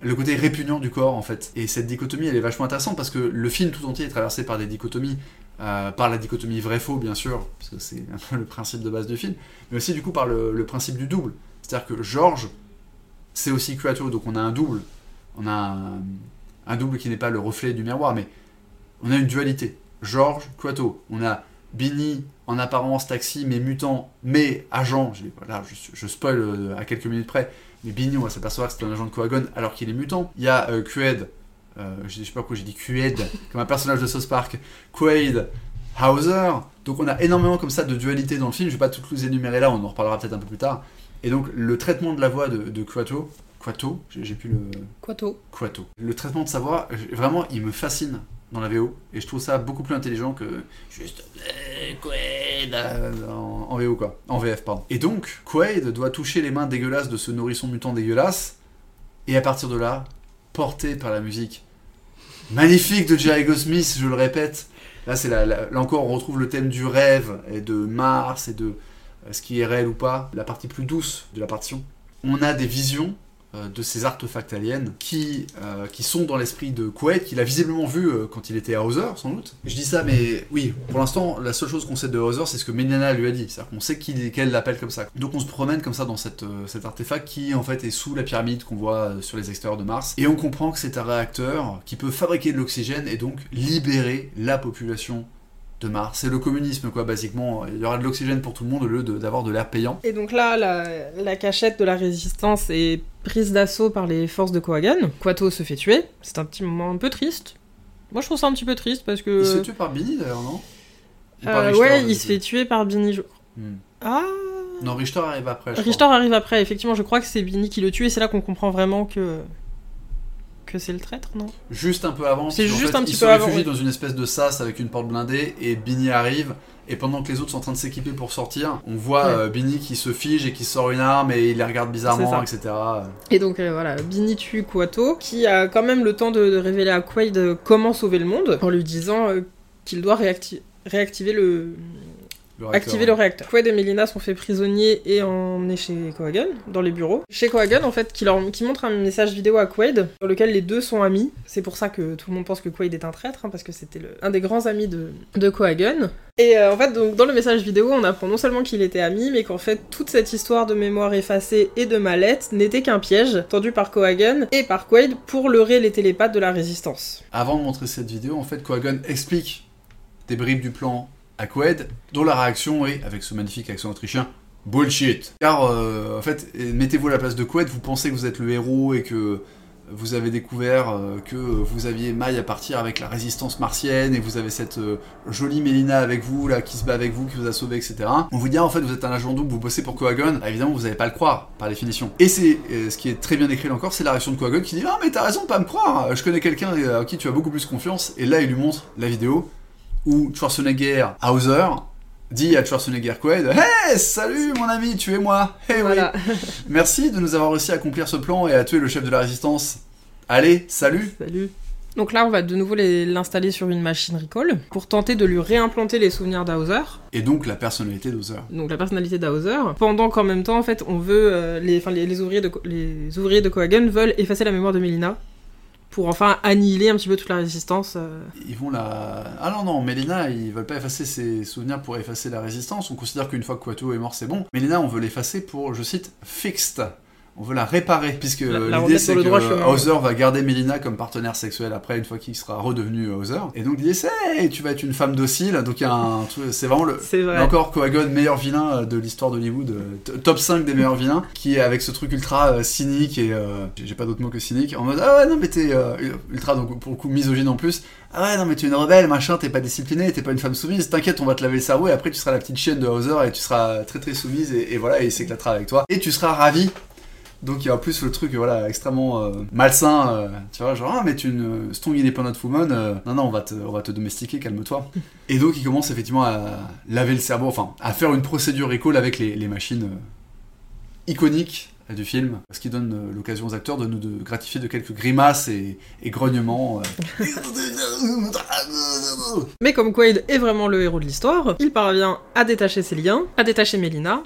le côté répugnant du corps en fait. Et cette dichotomie elle est vachement intéressante parce que le film tout entier est traversé par des dichotomies, par la dichotomie vrai-faux bien sûr, parce que c'est [laughs] un peu le principe de base du film, mais aussi du coup par le, principe du double. C'est-à-dire que George, c'est aussi Kuato, donc on a un double, on a un, double qui n'est pas le reflet du miroir, mais on a une dualité. George, Kuato, on a Binny en apparence taxi, mais mutant, mais agent. Je, là, je, je spoil euh, à quelques minutes près. Mais Binny, on va s'apercevoir que c'est un agent de Coagon alors qu'il est mutant. Il y a euh, Quaid, euh, je sais pas pourquoi j'ai dit Quaid, [laughs] comme un personnage de South Park. Quaid, Hauser. Donc on a énormément comme ça de dualité dans le film. Je vais pas toutes les énumérer là, on en reparlera peut-être un peu plus tard. Et donc le traitement de la voix de, de Quato, Quato, j'ai plus le. Quato. Quato. Le traitement de sa voix, vraiment, il me fascine dans la VO. Et je trouve ça beaucoup plus intelligent que juste euh, Quaid euh, en, en VO, quoi. En VF, pardon. Et donc, Quaid doit toucher les mains dégueulasses de ce nourrisson mutant dégueulasse. Et à partir de là, porté par la musique magnifique de Jerry Goldsmith, je le répète. Là, c'est la- la- là encore, on retrouve le thème du rêve et de Mars et de euh, ce qui est réel ou pas, la partie plus douce de la partition. On a des visions de ces artefacts aliens qui, euh, qui sont dans l'esprit de Quaid, qu'il a visiblement vu euh, quand il était à Hauser, sans doute. Je dis ça, mais oui, pour l'instant, la seule chose qu'on sait de Hauser, c'est ce que Melina lui a dit. C'est-à-dire qu'on sait qu'elle l'appelle comme ça. Donc on se promène comme ça dans cette, euh, cet artefact qui, en fait, est sous la pyramide qu'on voit euh, sur les extérieurs de Mars. Et on comprend que c'est un réacteur qui peut fabriquer de l'oxygène et donc libérer la population de Mars. C'est le communisme, quoi, basiquement. Il y aura de l'oxygène pour tout le monde au lieu d'avoir de, l'air payant. Et donc là, la, la cachette de la résistance est prise d'assaut par les forces de Kohagan. Quato se fait tuer. C'est un petit moment un peu triste. Moi, je trouve ça un petit peu triste parce que. Il se fait tuer par Billy, d'ailleurs, non? Euh, ouais, il se fait tuer par je- Hmm. Ah Non, Richter arrive après. je Richter arrive après, effectivement, je crois que c'est Binny qui le tue et c'est là qu'on comprend vraiment que. Que c'est le traître, non? Juste un peu avant. C'est juste fait, un petit il peu se avant, réfugie oui. dans une espèce de sas avec une porte blindée et Binny arrive. Et pendant que les autres sont en train de s'équiper pour sortir, on voit Ouais. euh, Binny qui se fige et qui sort une arme et il les regarde bizarrement, etc. Et donc euh, voilà, Binny tue Quato, qui a quand même le temps de, de révéler à Quaid comment sauver le monde, en lui disant euh, qu'il doit réacti- réactiver le, Le activer le réacteur. Quaid et Melina sont faits prisonniers et emmenés chez Cohagen, dans les bureaux. Chez Cohagen, en fait, qui, leur, qui montre un message vidéo à Quaid, dans lequel les deux sont amis. C'est pour ça que tout le monde pense que Quaid est un traître, hein, parce que c'était un des grands amis de, de Cohagen. Et euh, en fait, donc, dans le message vidéo, on apprend non seulement qu'il était ami, mais qu'en fait, toute cette histoire de mémoire effacée et de mallette n'était qu'un piège tendu par Cohagen et par Quaid pour leurrer les télépathes de la résistance. Avant de montrer cette vidéo, en fait, Quagon explique des bribes du plan à Quaid, dont la réaction est, avec ce magnifique accent autrichien, bullshit. Car, euh, en fait, et mettez-vous à la place de Quaid, vous pensez que vous êtes le héros et que vous avez découvert euh, que vous aviez maille à partir avec la résistance martienne et vous avez cette euh, jolie Mélina avec vous, là, qui se bat avec vous, qui vous a sauvé, etc. On vous dit, ah, en fait, vous êtes un agent double, vous bossez pour Coagon. Évidemment, vous n'allez pas le croire, par définition. Et c'est ce qui est très bien écrit là encore, c'est la réaction de Coagon qui dit, ah, mais t'as raison de pas me croire, je connais quelqu'un à qui tu as beaucoup plus confiance. Et là, il lui montre la vidéo où Schwarzenegger, Hauser, dit à Schwarzenegger Quaid, Hey, salut mon ami, tu es moi. Hey, Voilà. oui. [laughs] Merci de nous avoir réussi à accomplir ce plan et à tuer le chef de la résistance. Allez, salut. Salut. Donc là, on va de nouveau l'installer sur une machine Recall pour tenter de lui réimplanter les souvenirs d'Hauser, Et donc la personnalité d'Hauser. donc la personnalité d'Hauser, pendant qu'en même temps, en fait, on veut euh, les, enfin, les, les ouvriers de les ouvriers de Cohagen veulent effacer la mémoire de Melina pour enfin annihiler un petit peu toute la résistance. euh. Ils vont la... Ah non, non, Mélina, ils veulent pas effacer ses souvenirs pour effacer la résistance. On considère qu'une fois que Quato est mort, c'est bon. Mélina, on veut l'effacer pour, je cite, fixed. On veut la réparer, puisque l'idée c'est que. Hauser va garder Mélina comme partenaire sexuel après, une fois qu'il sera redevenu Hauser. Et donc l'idée c'est, hey, tu vas être une femme docile, donc il y a un truc, c'est vraiment le... Vrai. Encore, Coagon, meilleur vilain euh, de l'histoire d'Hollywood, euh, top 5 des meilleurs vilains, qui est avec ce truc ultra euh, cynique et euh, j'ai pas d'autre mot que cynique, en mode ah ouais non mais t'es euh, ultra donc pour le coup misogyne en plus, ah ouais non mais tu es une rebelle machin, t'es pas disciplinée, t'es pas une femme soumise, t'inquiète on va te laver le cerveau et après tu seras la petite chienne de Hauser et tu seras très très soumise et, et voilà et il s'éclatera avec toi et tu seras ravi Donc il y a en plus le truc voilà extrêmement euh, malsain, euh, tu vois, genre ah mais tu une strong independent woman, euh, non non on va te on va te domestiquer, calme-toi. [laughs] Et donc il commence effectivement à laver le cerveau, enfin à faire une procédure recall avec les, les machines euh, iconiques du film, ce qui donne l'occasion aux acteurs de nous de gratifier de quelques grimaces et, et grognements. [laughs] Mais comme Quaid est vraiment le héros de l'histoire, il parvient à détacher ses liens, à détacher Mélina,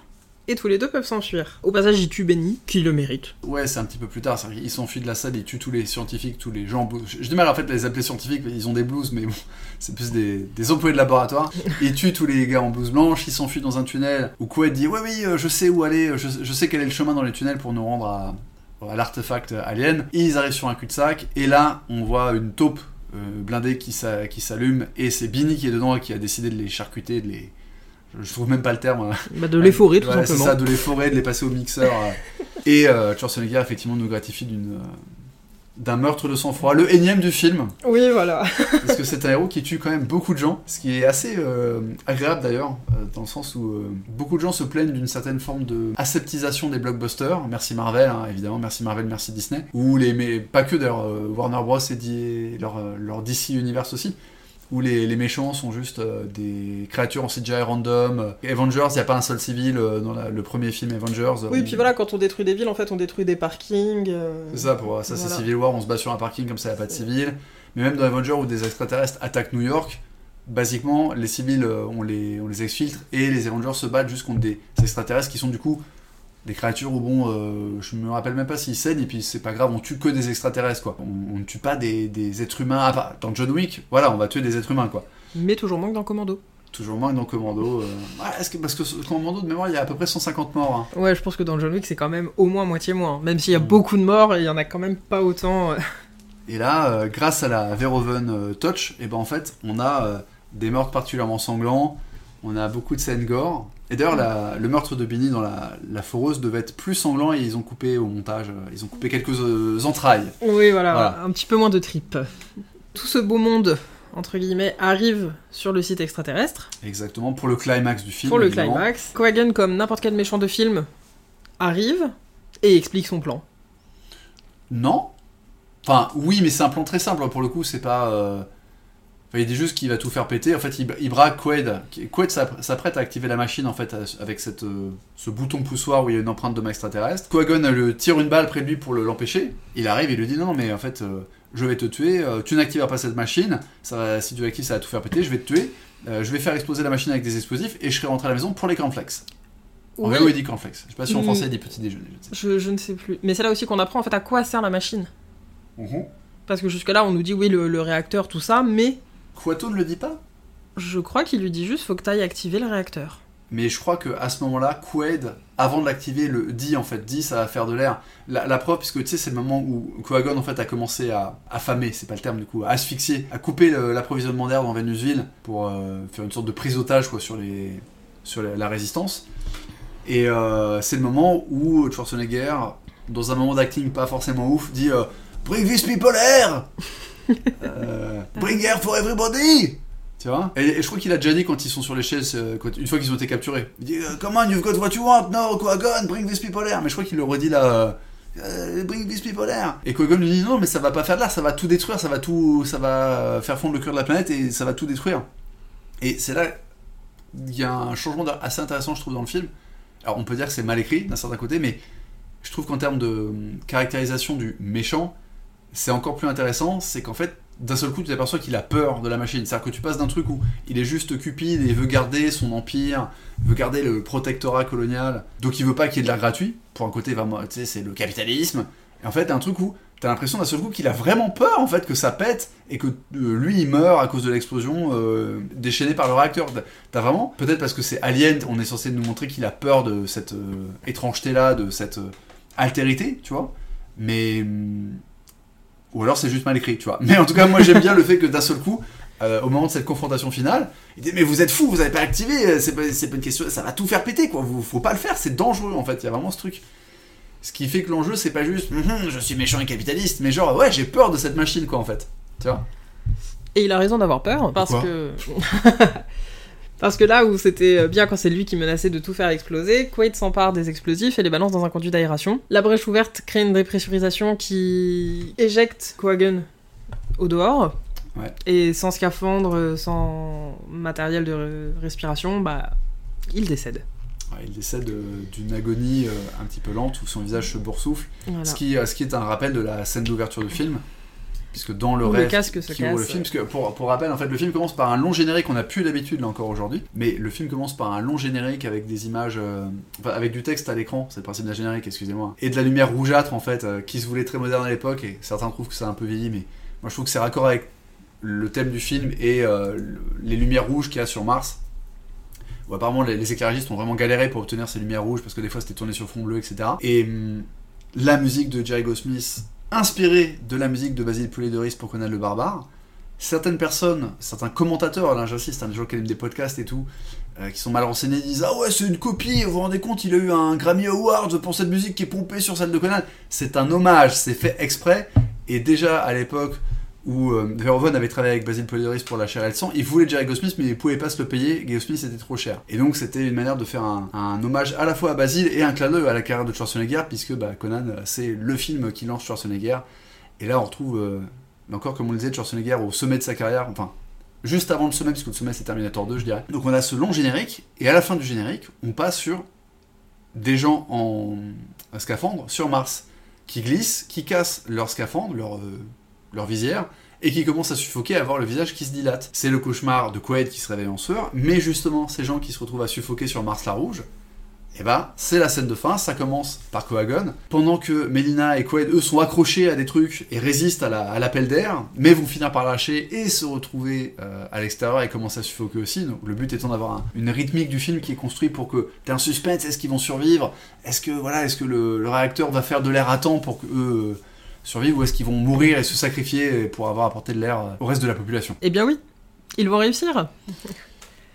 et tous les deux peuvent s'enfuir. Au passage, il tue Benny, qui le mérite. Ouais, c'est un petit peu plus tard. c'est-à-dire qu'ils s'enfuient de la salle, ils tuent tous les scientifiques, tous les gens. J'ai du mal en fait à les appeler scientifiques, ils ont des blues, mais bon, [laughs] c'est plus des, des employés de laboratoire. [laughs] Ils tuent tous les gars en blouse blanche, ils s'enfuient dans un tunnel où Quaid dit Ouais, oui, euh, je sais où aller, je, je sais quel est le chemin dans les tunnels pour nous rendre à, à l'artefact alien. Et ils arrivent sur un cul-de-sac, et là, on voit une taupe euh, blindée qui s'a- qui s'allume, et c'est Binny qui est dedans et qui a décidé de les charcuter, de les. Je trouve même pas le terme. hein. Bah, de l'effeurer, tout Ouais, C'est simplement. ça, de les forer, de les passer au mixeur. euh. Et euh, Schwarzenegger, effectivement, nous gratifie d'une, euh, d'un meurtre de sang-froid, le énième du film, Oui, voilà. parce que c'est un héros qui tue quand même beaucoup de gens, ce qui est assez euh, agréable d'ailleurs, euh, dans le sens où euh, beaucoup de gens se plaignent d'une certaine forme de aseptisation des blockbusters. Merci Marvel, hein, évidemment, merci Marvel, merci Disney. Ou les, mais pas que d'ailleurs, euh, Warner Bros et leur, leur DC Universe aussi où les, les méchants sont juste euh, des créatures en CGI random. Avengers, il n'y a pas un seul civil euh, dans la- le premier film Avengers. Oui, On- puis voilà, quand on détruit des villes, en fait, on détruit des parkings. euh, C'est ça, pour ça c'est. Civil War, on se bat sur un parking comme ça, il n'y a pas de civils. Mais même dans Avengers où des extraterrestres attaquent New York, basiquement, les civils, on les, on les exfiltre et les Avengers se battent juste contre des extraterrestres qui sont du coup des créatures où, bon, euh, je me rappelle même pas s'ils saignent et puis c'est pas grave, on tue que des extraterrestres quoi. On, on ne tue pas des, des êtres humains. Ah, bah, dans John Wick, voilà, on va tuer des êtres humains quoi. Mais toujours moins que dans Commando. Toujours moins que dans Commando. euh. Que, parce que Commando de mémoire, il y a à peu près 150 morts. hein. Ouais, je pense que dans John Wick, c'est quand même au moins moitié moins. Même s'il y a Mm. beaucoup de morts, il y en a quand même pas autant. euh. Et là, euh, grâce à la Verhoeven Touch, et ben en fait, on a des meurtres particulièrement sanglants, on a beaucoup de scènes gore. Et d'ailleurs, le meurtre de Binny dans la, la foreuse devait être plus sanglant et ils ont coupé au montage, euh, ils ont coupé quelques euh, entrailles. Oui, voilà, Voilà. un petit peu moins de tripes. Tout ce beau monde, entre guillemets, arrive sur le site extraterrestre Exactement, pour le climax du film. pour le évidemment. climax. Cohagen, comme n'importe quel méchant de film, arrive et explique son plan. Non. Enfin, oui, mais c'est un plan très simple. Pour le coup, c'est pas. euh, enfin, il dit juste qu'il va tout faire péter. En fait, il, il braque Quaid. Quaid s'app- s'apprête à activer la machine en fait avec cette, euh, ce bouton poussoir où il y a une empreinte d'homme extraterrestre. Quagon le tire une balle près de lui pour le- l'empêcher. Il arrive et lui dit non, mais en fait, euh, je vais te tuer. euh, tu n'activeras pas cette machine. Ça va, si tu l'actives, ça va tout faire péter. Je vais te tuer. euh, je vais faire exploser la machine avec des explosifs et je serai rentré à la maison pour les cornflakes. En Oui, VO, il dit cornflakes. Je sais pas si en Mm. français il dit petit déjeuner. je ne sais je, je ne sais plus. Mais c'est là aussi qu'on apprend en fait à quoi sert la machine. Mhm. Parce que jusque-là, on nous dit oui, le, le réacteur, tout ça, mais Quato ne le dit pas? Je crois qu'il lui dit juste faut que t'ailles activer le réacteur. Mais je crois que à ce moment-là, Quaid, avant de l'activer, le dit en fait, dit ça va faire de l'air. La, la preuve, puisque tu sais, c'est le moment où Quagon en fait a commencé à affamer, c'est pas le terme du coup, à asphyxier, à couper l'approvisionnement d'air dans Venusville pour euh, faire une sorte de prise d'otage quoi sur les sur la, la résistance. Et euh, c'est le moment où Schwarzenegger, dans un moment d'acting pas forcément ouf, dit euh, Bring these people air Euh, Bring air for everybody tu vois et, et je crois qu'il a déjà dit quand ils sont sur les chaises, euh, quand- une fois qu'ils ont été capturés. Il dit euh, Come on, you've got what you want, no, Quagon, bring these people there. Mais je crois qu'il le redit là. euh, bring these people there. Et Quagon lui dit non, mais ça va pas faire de l'air, ça va tout détruire, ça va tout, ça va faire fondre le cœur de la planète et ça va tout détruire. Et c'est là il y a un changement assez intéressant, je trouve, dans le film. Alors on peut dire que c'est mal écrit d'un certain côté, mais je trouve qu'en termes de hum, caractérisation du méchant, c'est encore plus intéressant, c'est qu'en fait, d'un seul coup, tu t'aperçois qu'il a peur de la machine. C'est-à-dire que tu passes d'un truc où il est juste cupide et veut garder son empire, veut garder le protectorat colonial, donc il veut pas qu'il y ait de l'air gratuit. Pour un côté, tu sais, c'est le capitalisme. Et en fait, un truc où t'as l'impression d'un seul coup qu'il a vraiment peur, en fait, que ça pète et que euh, lui, il meurt à cause de l'explosion euh, déchaînée par le réacteur. T'as- vraiment, peut-être parce que c'est Alien, on est censé nous montrer qu'il a peur de cette euh, étrangeté-là, de cette altérité, tu vois. Mais. Hum, ou alors c'est juste mal écrit, tu vois. Mais en tout cas, moi j'aime bien le fait que d'un seul coup, euh, au moment de cette confrontation finale, il dit Mais vous êtes fous, vous avez pas activé, euh, c'est pas, une question, ça va tout faire péter, quoi. Vous, faut pas le faire, c'est dangereux en fait. Il y a vraiment ce truc. Ce qui fait que l'enjeu, c'est pas juste Hum, je suis méchant et capitaliste, mais genre, ouais, j'ai peur de cette machine, quoi, en fait. Tu vois Et il a raison d'avoir peur, parce Pourquoi que. Parce que là où c'était bien quand c'est lui qui menaçait de tout faire exploser, Quaid s'empare des explosifs et les balance dans un conduit d'aération. La brèche ouverte crée une dépressurisation qui éjecte Quagan au dehors. Ouais. Et sans scaphandre, sans matériel de respiration, bah, il décède. Ouais, il décède euh, d'une agonie euh, un petit peu lente où son visage se boursoufle. Voilà. Ce, qui, euh, ce qui est un rappel de la scène d'ouverture du film. Puisque dans le casque se qui ouvre le casse. film, parce que pour, pour rappel, en fait, le film commence par un long générique, on n'a plus l'habitude là encore aujourd'hui, mais le film commence par un long générique avec des images, euh, enfin, avec du texte à l'écran, c'est le principe d'un générique, excusez-moi, et de la lumière rougeâtre en fait, euh, qui se voulait très moderne à l'époque, et certains trouvent que c'est un peu vieilli, mais moi je trouve que c'est raccord avec le thème du film et euh, le- les lumières rouges qu'il y a sur Mars. Où apparemment les, les éclairagistes ont vraiment galéré pour obtenir ces lumières rouges parce que des fois c'était tourné sur fond bleu, etc. Et hum, la musique de Jerry Goldsmith, inspirée de la musique de Basile Poulet-de-Ris pour Conan le Barbare, certaines personnes, certains commentateurs, là j'insiste, des gens qui aiment des podcasts et tout, euh, qui sont mal renseignés, disent Ah ouais, c'est une copie, vous vous rendez compte, il a eu un Grammy Award pour cette musique qui est pompée sur celle de Conan. C'est un hommage, c'est fait exprès, et déjà à l'époque où euh, Verhoeven avait travaillé avec Basil Polidoris pour La chair et le sang, il voulait Jerry Goldsmith mais il pouvait pas se le payer, Goldsmith c'était trop cher. Et donc c'était une manière de faire un, hommage à la fois à Basil et un clin d'œil à la carrière de Schwarzenegger, puisque bah, Conan euh, c'est le film qui lance Schwarzenegger. Et là on retrouve, euh, encore comme on le disait, Schwarzenegger au sommet de sa carrière, enfin juste avant le sommet, puisque le sommet c'est Terminator 2 je dirais. Donc on a ce long générique, et à la fin du générique, on passe sur des gens en scaphandre sur Mars, qui glissent, qui cassent leur scaphandre, leur, euh, leur visière, et qui commencent à suffoquer, à avoir le visage qui se dilate. C'est le cauchemar de Quaid qui se réveille en sueur, mais justement, ces gens qui se retrouvent à suffoquer sur Mars la Rouge, et bah, c'est la scène de fin, ça commence par Coagon, pendant que Melina et Quaid, eux, sont accrochés à des trucs et résistent à la- à l'appel d'air, mais vont finir par lâcher et se retrouver euh, à l'extérieur et commencer à suffoquer aussi. Donc le but étant d'avoir un- une rythmique du film qui est construit pour que t'aies un suspense, est-ce qu'ils vont survivre? Est-ce que, voilà, est-ce que le, réacteur va faire de l'air à temps pour que euh, survivent, ou est-ce qu'ils vont mourir et se sacrifier pour avoir apporté de l'air euh, au reste de la population? Eh bien oui, ils vont réussir.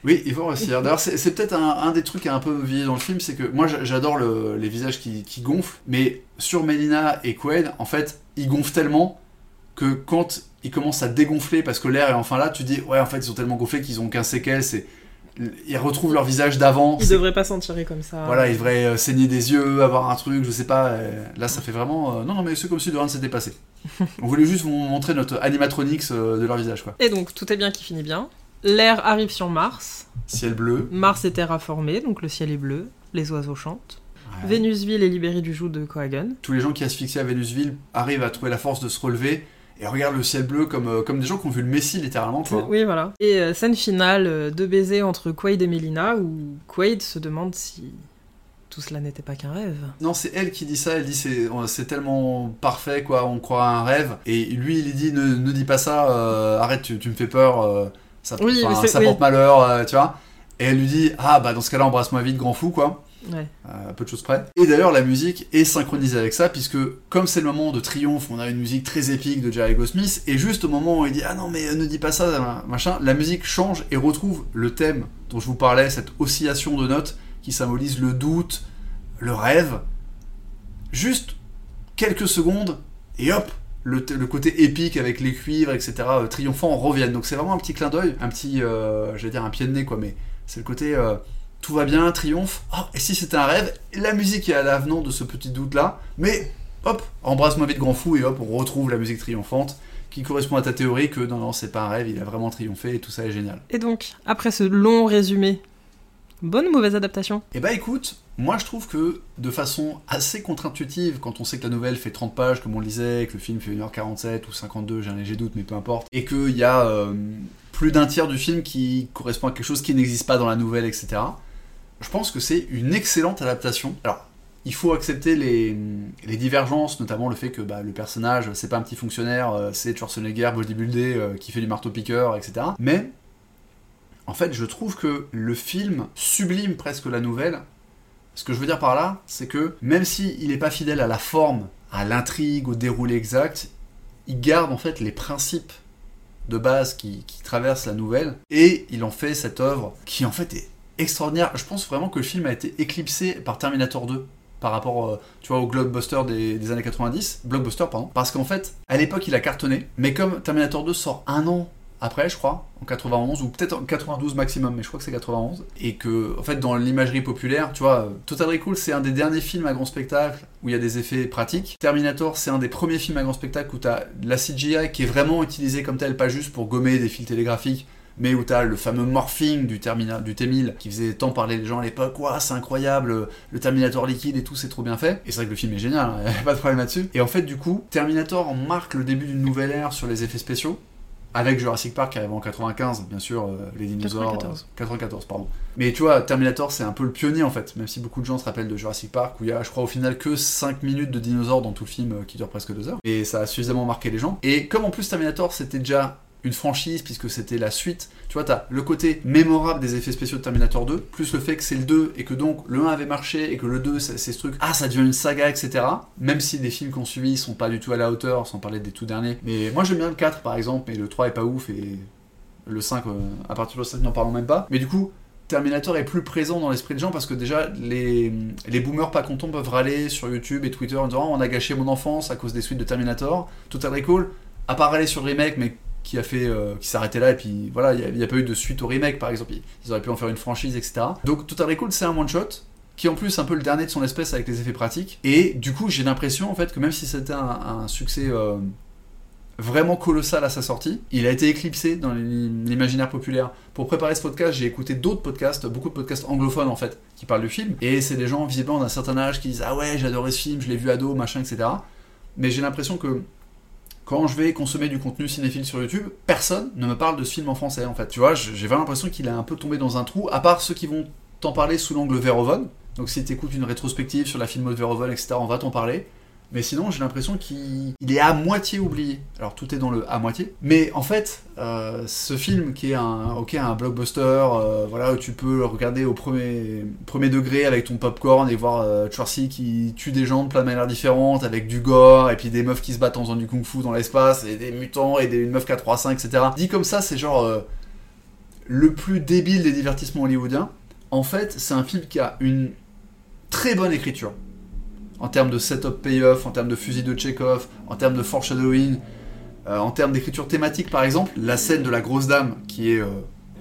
Oui, il faut réussir. D'ailleurs, c'est peut-être un, un des trucs qui a un peu vieilli dans le film, c'est que moi j'a- j'adore le- les visages qui, qui gonflent, mais sur Melina et Quaid, en fait, ils gonflent tellement que quand ils commencent à dégonfler parce que l'air est enfin là, tu dis ouais, en fait, ils sont tellement gonflés qu'ils ont qu'un séquelles, c'est ils retrouvent leur visage d'avant. Ils devraient pas s'en tirer comme ça. Voilà, ils devraient euh, saigner des yeux, avoir un truc, je sais pas. euh, là, ça fait vraiment. euh, non, non, mais c'est comme si de rien ne s'était passé. [laughs] On voulait juste vous montrer notre animatronics de leur visage, quoi. Et donc tout est bien qui finit bien. L'air arrive sur Mars. Ciel bleu. Mars est terraformé, donc le ciel est bleu. Les oiseaux chantent. Ouais. Vénusville est libérée du joug de Coagon. tous les gens qui asphyxiaient à Vénusville arrivent à trouver la force de se relever et regardent le ciel bleu comme, euh, comme des gens qui ont vu le Messie littéralement. Quoi. Oui, voilà. Et euh, scène finale euh, de baiser entre Quaid et Melina, où Quaid se demande si tout cela n'était pas qu'un rêve. Non, c'est elle qui dit ça, elle dit c'est, euh, c'est tellement parfait, quoi, on croit à un rêve. Et lui, il lui dit ne, ne dis pas ça, euh, arrête, tu, tu me fais peur, ça, Oui, ça oui. porte malheur, tu vois. Et elle lui dit ah bah dans ce cas-là, embrasse-moi vite, grand fou, quoi. Ouais. Euh, peu de choses près. Et d'ailleurs, la musique est synchronisée avec ça, puisque comme c'est le moment de triomphe, on a une musique très épique de Jerry Goldsmith, et juste au moment où il dit Ah non, mais euh, ne dis pas ça, machin, la musique change et retrouve le thème dont je vous parlais, cette oscillation de notes qui symbolise le doute, le rêve. Juste quelques secondes, et hop, le, côté épique avec les cuivres, etc., euh, triomphant, reviennent. Donc c'est vraiment un petit clin d'œil, un petit, euh, j'allais dire un pied de nez, quoi, mais c'est le côté. Tout va bien, triomphe. Oh, et si c'était un rêve La musique est à l'avenant de ce petit doute-là, mais hop, embrasse-moi vite grand fou, et hop, on retrouve la musique triomphante qui correspond à ta théorie que non, non, c'est pas un rêve, il a vraiment triomphé et tout ça est génial. Et donc, après ce long résumé, bonne ou mauvaise adaptation? Et bah écoute, moi je trouve que de façon assez contre-intuitive, quand on sait que la nouvelle fait 30 pages, comme on le disait, que le film fait 1h47 ou 52, j'ai un léger doute, mais peu importe, et qu'il y a euh, plus d'un tiers du film qui correspond à quelque chose qui n'existe pas dans la nouvelle, etc. Je pense que c'est une excellente adaptation. Alors, il faut accepter les, divergences, notamment le fait que bah, le personnage, c'est pas un petit fonctionnaire, euh, c'est Schwarzenegger bodybuildé euh, qui fait du marteau-piqueur, etc. Mais, en fait, je trouve que le film sublime presque la nouvelle. Ce que je veux dire par là, c'est que même s'il n'est pas fidèle à la forme, à l'intrigue, au déroulé exact, il garde en fait les principes de base qui, qui traversent la nouvelle et il en fait cette œuvre qui en fait est extraordinaire. Je pense vraiment que le film a été éclipsé par Terminator 2 par rapport euh, au blockbuster des, des années 90, blockbuster pardon, parce qu'en fait à l'époque il a cartonné, mais comme Terminator 2 sort un an après, je crois, en 91, ou peut-être en 92 maximum, mais je crois que c'est 91. Et que, en fait, dans l'imagerie populaire, tu vois, Total Recall, c'est un des derniers films à grand spectacle où il y a des effets pratiques. Terminator, c'est un des premiers films à grand spectacle où tu as la CGI qui est vraiment utilisée comme telle, pas juste pour gommer des fils télégraphiques, mais où t'as le fameux morphing du, Termina, du T-1000 qui faisait tant parler les gens à l'époque, Ouah, c'est incroyable, le Terminator liquide et tout, c'est trop bien fait. Et c'est vrai que le film est génial, hein, [laughs] pas de problème là-dessus. Et en fait, du coup, Terminator marque le début d'une nouvelle ère sur les effets spéciaux. Avec Jurassic Park qui arrive en 95, bien sûr, euh, les dinosaures. 94. 94, pardon. Mais tu vois, Terminator, c'est un peu le pionnier en fait, même si beaucoup de gens se rappellent de Jurassic Park, où il y a, je crois, au final que 5 minutes de dinosaures dans tout le film euh, qui dure presque 2 heures. Et ça a suffisamment marqué les gens. Et comme en plus Terminator, c'était déjà une franchise puisque c'était la suite. Tu vois, t'as le côté mémorable des effets spéciaux de Terminator 2, plus le fait que c'est le 2 et que donc le 1 avait marché et que le 2 c'est ce truc, ah ça devient une saga, etc. Même si les films qu'on suivi sont pas du tout à la hauteur, sans parler des tout derniers. Mais moi j'aime bien le 4 par exemple, mais le 3 est pas ouf et le 5, euh, à partir du 5 n'en parlons même pas. Mais du coup, Terminator est plus présent dans l'esprit des gens parce que déjà les, les boomers pas contents peuvent râler sur YouTube et Twitter en disant oh, on a gâché mon enfance à cause des suites de Terminator. Total Recall, à part râler sur le remake, mais qui a fait euh, qui s'arrêtait là et puis voilà il n'y a, pas eu de suite au remake par exemple. Ils auraient pu en faire une franchise etc donc Total Recall c'est un one shot qui en plus un peu le dernier de son espèce avec les effets pratiques. Et du coup j'ai l'impression en fait que même si c'était un, succès euh, vraiment colossal à sa sortie il a été éclipsé dans l'imaginaire populaire. Pour préparer ce podcast j'ai écouté d'autres podcasts beaucoup de podcasts anglophones en fait qui parlent du film. Et c'est des gens visiblement d'un certain âge qui disent ah ouais adoré ce film je l'ai vu ado machin etc mais j'ai l'impression que quand je vais consommer du contenu cinéphile sur YouTube, personne ne me parle de ce film en français en fait. Tu vois, j'ai vraiment l'impression qu'il a un peu tombé dans un trou, à part ceux qui vont t'en parler sous l'angle Verhoeven. Donc si tu écoutes une rétrospective sur la film de Verhoeven, etc., on va t'en parler. Mais sinon, j'ai l'impression qu'il est à moitié oublié. Alors tout est dans le à moitié. Mais en fait, euh, ce film qui est un, ok, un blockbuster, euh, voilà, où tu peux regarder au premier, premier degré avec ton popcorn et voir euh, qui tue des gens de plein de manières différentes, avec du gore, et puis des meufs qui se battent en faisant du kung-fu dans l'espace, et des mutants, et des, une meuf qui a 3-5, etc. Dit comme ça, c'est genre euh, le plus débile des divertissements hollywoodiens. En fait, c'est un film qui a une très bonne écriture en termes de setup payoff, en termes de fusil de Chekhov, en termes de foreshadowing, euh, en termes d'écriture thématique par exemple, la scène de la grosse dame qui est euh,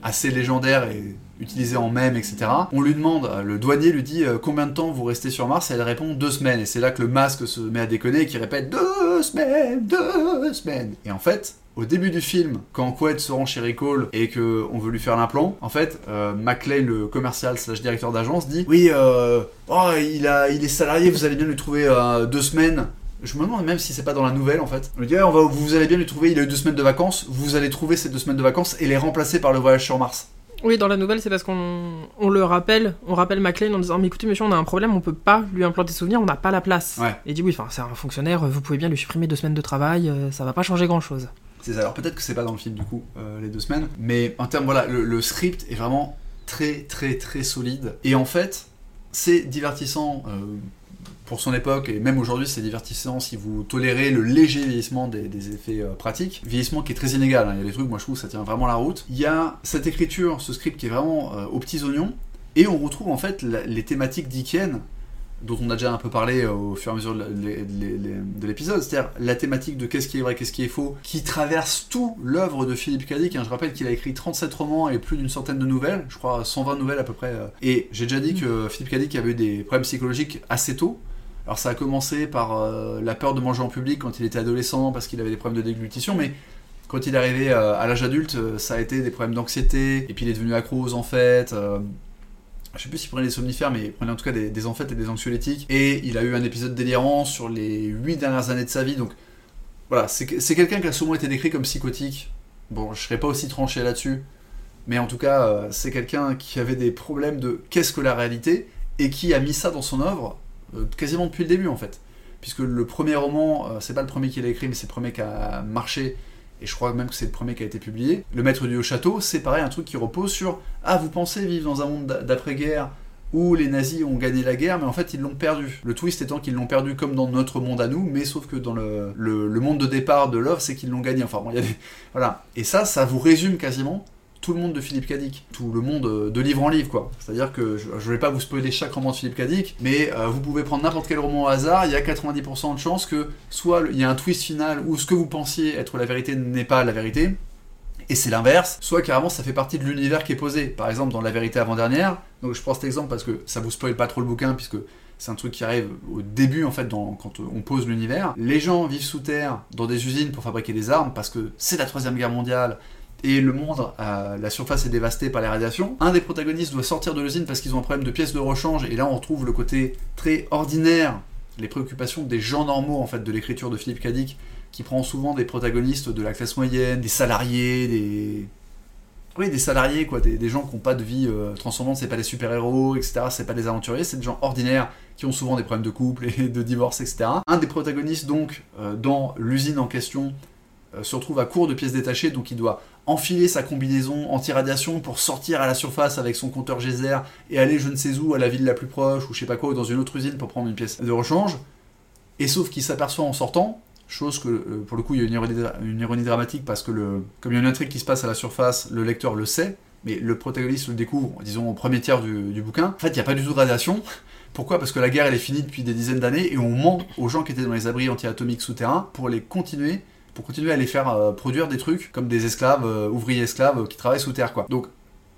assez légendaire et utilisée en mème, etc. On lui demande, euh, le douanier lui dit combien de temps vous restez sur Mars? Et elle répond deux semaines. Et c'est là que le masque se met à déconner et qui répète deux semaines, deux semaines. Et en fait, au début du film, quand Quaid se rend chez Recall et qu'on veut lui faire l'implant, en fait, euh, le commercial slash directeur d'agence, dit Oui, euh, oh, il, a, il est salarié, vous allez bien lui trouver euh, deux semaines. Je me demande même si c'est pas dans la nouvelle en fait. On lui dit on va, vous allez bien lui trouver, il a eu deux semaines de vacances, vous allez trouver ces deux semaines de vacances et les remplacer par le voyage sur Mars. Oui, dans la nouvelle, c'est parce qu'on on le rappelle, on rappelle McLean en disant Mais écoutez, monsieur, on a un problème, on peut pas lui implanter des souvenirs, on n'a pas la place. Et il dit Oui, enfin, c'est un fonctionnaire, vous pouvez bien lui supprimer deux semaines de travail, ça va pas changer grand chose. Alors peut-être que c'est pas dans le film du coup, euh, les deux semaines, mais en termes, voilà, le, script est vraiment très très très solide. Et en fait, c'est divertissant euh, pour son époque, et même aujourd'hui c'est divertissant si vous tolérez le léger vieillissement des, effets euh, pratiques. Vieillissement qui est très inégal, hein. il y a des trucs, moi je trouve ça tient vraiment la route. Il y a cette écriture, ce script qui est vraiment aux petits oignons, et on retrouve en fait les thématiques d'Iken dont on a déjà un peu parlé euh, au fur et à mesure de l'épisode, c'est-à-dire la thématique de qu'est-ce qui est vrai, qu'est-ce qui est faux, qui traverse tout l'œuvre de Philippe Cadic. Hein. Je rappelle qu'il a écrit 37 romans et plus d'une centaine de nouvelles, je crois 120 nouvelles à peu près. Euh. Et j'ai déjà dit mm. que Philippe Cadic avait eu des problèmes psychologiques assez tôt. Alors ça a commencé par euh, la peur de manger en public quand il était adolescent parce qu'il avait des problèmes de déglutition, mais quand il est arrivé à l'âge adulte, ça a été des problèmes d'anxiété, et puis il est devenu accro en fait je sais plus s'il prenait des somnifères, mais il prenait en tout cas des, des et des anxiolytiques. Et il a eu un épisode délirant sur les 8 dernières années de sa vie. Donc voilà, c'est quelqu'un qui a souvent été décrit comme psychotique. Bon, je serais pas aussi tranché là-dessus. Mais en tout cas, euh, c'est quelqu'un qui avait des problèmes de qu'est-ce que la réalité et qui a mis ça dans son œuvre euh, quasiment depuis le début en fait. Puisque le premier roman, euh, c'est pas le premier qu'il a écrit, mais c'est le premier qui a marché et je crois même que c'est le premier qui a été publié. Le Maître du Haut Château, c'est pareil, un truc qui repose sur Ah, vous pensez vivre dans un monde d'après-guerre où les nazis ont gagné la guerre, mais en fait ils l'ont perdu. Le twist étant qu'ils l'ont perdu comme dans notre monde à nous, mais sauf que dans le, le, monde de départ de l'œuvre, c'est qu'ils l'ont gagné. Enfin bon, il y a des... [laughs] Voilà. Et ça, ça vous résume quasiment tout le monde de Philippe Cadic, tout le monde euh, de livre en livre, quoi. C'est-à-dire que je, ne vais pas vous spoiler chaque roman de Philippe Cadic, mais euh, vous pouvez prendre n'importe quel roman au hasard, il y a 90% de chances que soit il y a un twist final où ce que vous pensiez être la vérité n'est pas la vérité, et c'est l'inverse, soit carrément ça fait partie de l'univers qui est posé. Par exemple, dans La vérité avant-dernière, donc je prends cet exemple parce que ça vous spoil pas trop le bouquin, puisque c'est un truc qui arrive au début en fait quand on pose l'univers. Les gens vivent sous terre dans des usines pour fabriquer des armes parce que c'est la troisième guerre mondiale et le monde, la surface est dévastée par les radiations. Un des protagonistes doit sortir de l'usine parce qu'ils ont un problème de pièces de rechange et là on retrouve le côté très ordinaire, les préoccupations des gens normaux en fait de l'écriture de Philippe Cadic qui prend souvent des protagonistes de la classe moyenne, des salariés, des oui, des salariés, quoi, des, gens qui n'ont pas de vie euh, transcendante, c'est pas des super-héros, etc., c'est pas des aventuriers, c'est des gens ordinaires qui ont souvent des problèmes de couple et de divorce, etc. Un des protagonistes, donc, euh, dans l'usine en question, euh, se retrouve à court de pièces détachées, donc il doit enfiler sa combinaison anti-radiation pour sortir à la surface avec son compteur geyser et aller je ne sais où, à la ville la plus proche, ou je sais pas quoi, ou dans une autre usine pour prendre une pièce de rechange. Et sauf qu'il s'aperçoit en sortant Chose que, euh, pour le coup, il y a une ironie, dramatique parce que, le, comme il y a une intrigue qui se passe à la surface, le lecteur le sait, mais le protagoniste le découvre, disons, au premier tiers du, bouquin. En fait, il n'y a pas du tout de radiation. Pourquoi? Parce que la guerre, elle est finie depuis des dizaines d'années et on ment aux gens qui étaient dans les abris anti-atomiques souterrains pour les continuer, pour continuer à les faire euh, produire des trucs comme des esclaves, euh, ouvriers esclaves qui travaillent sous terre, quoi. Donc,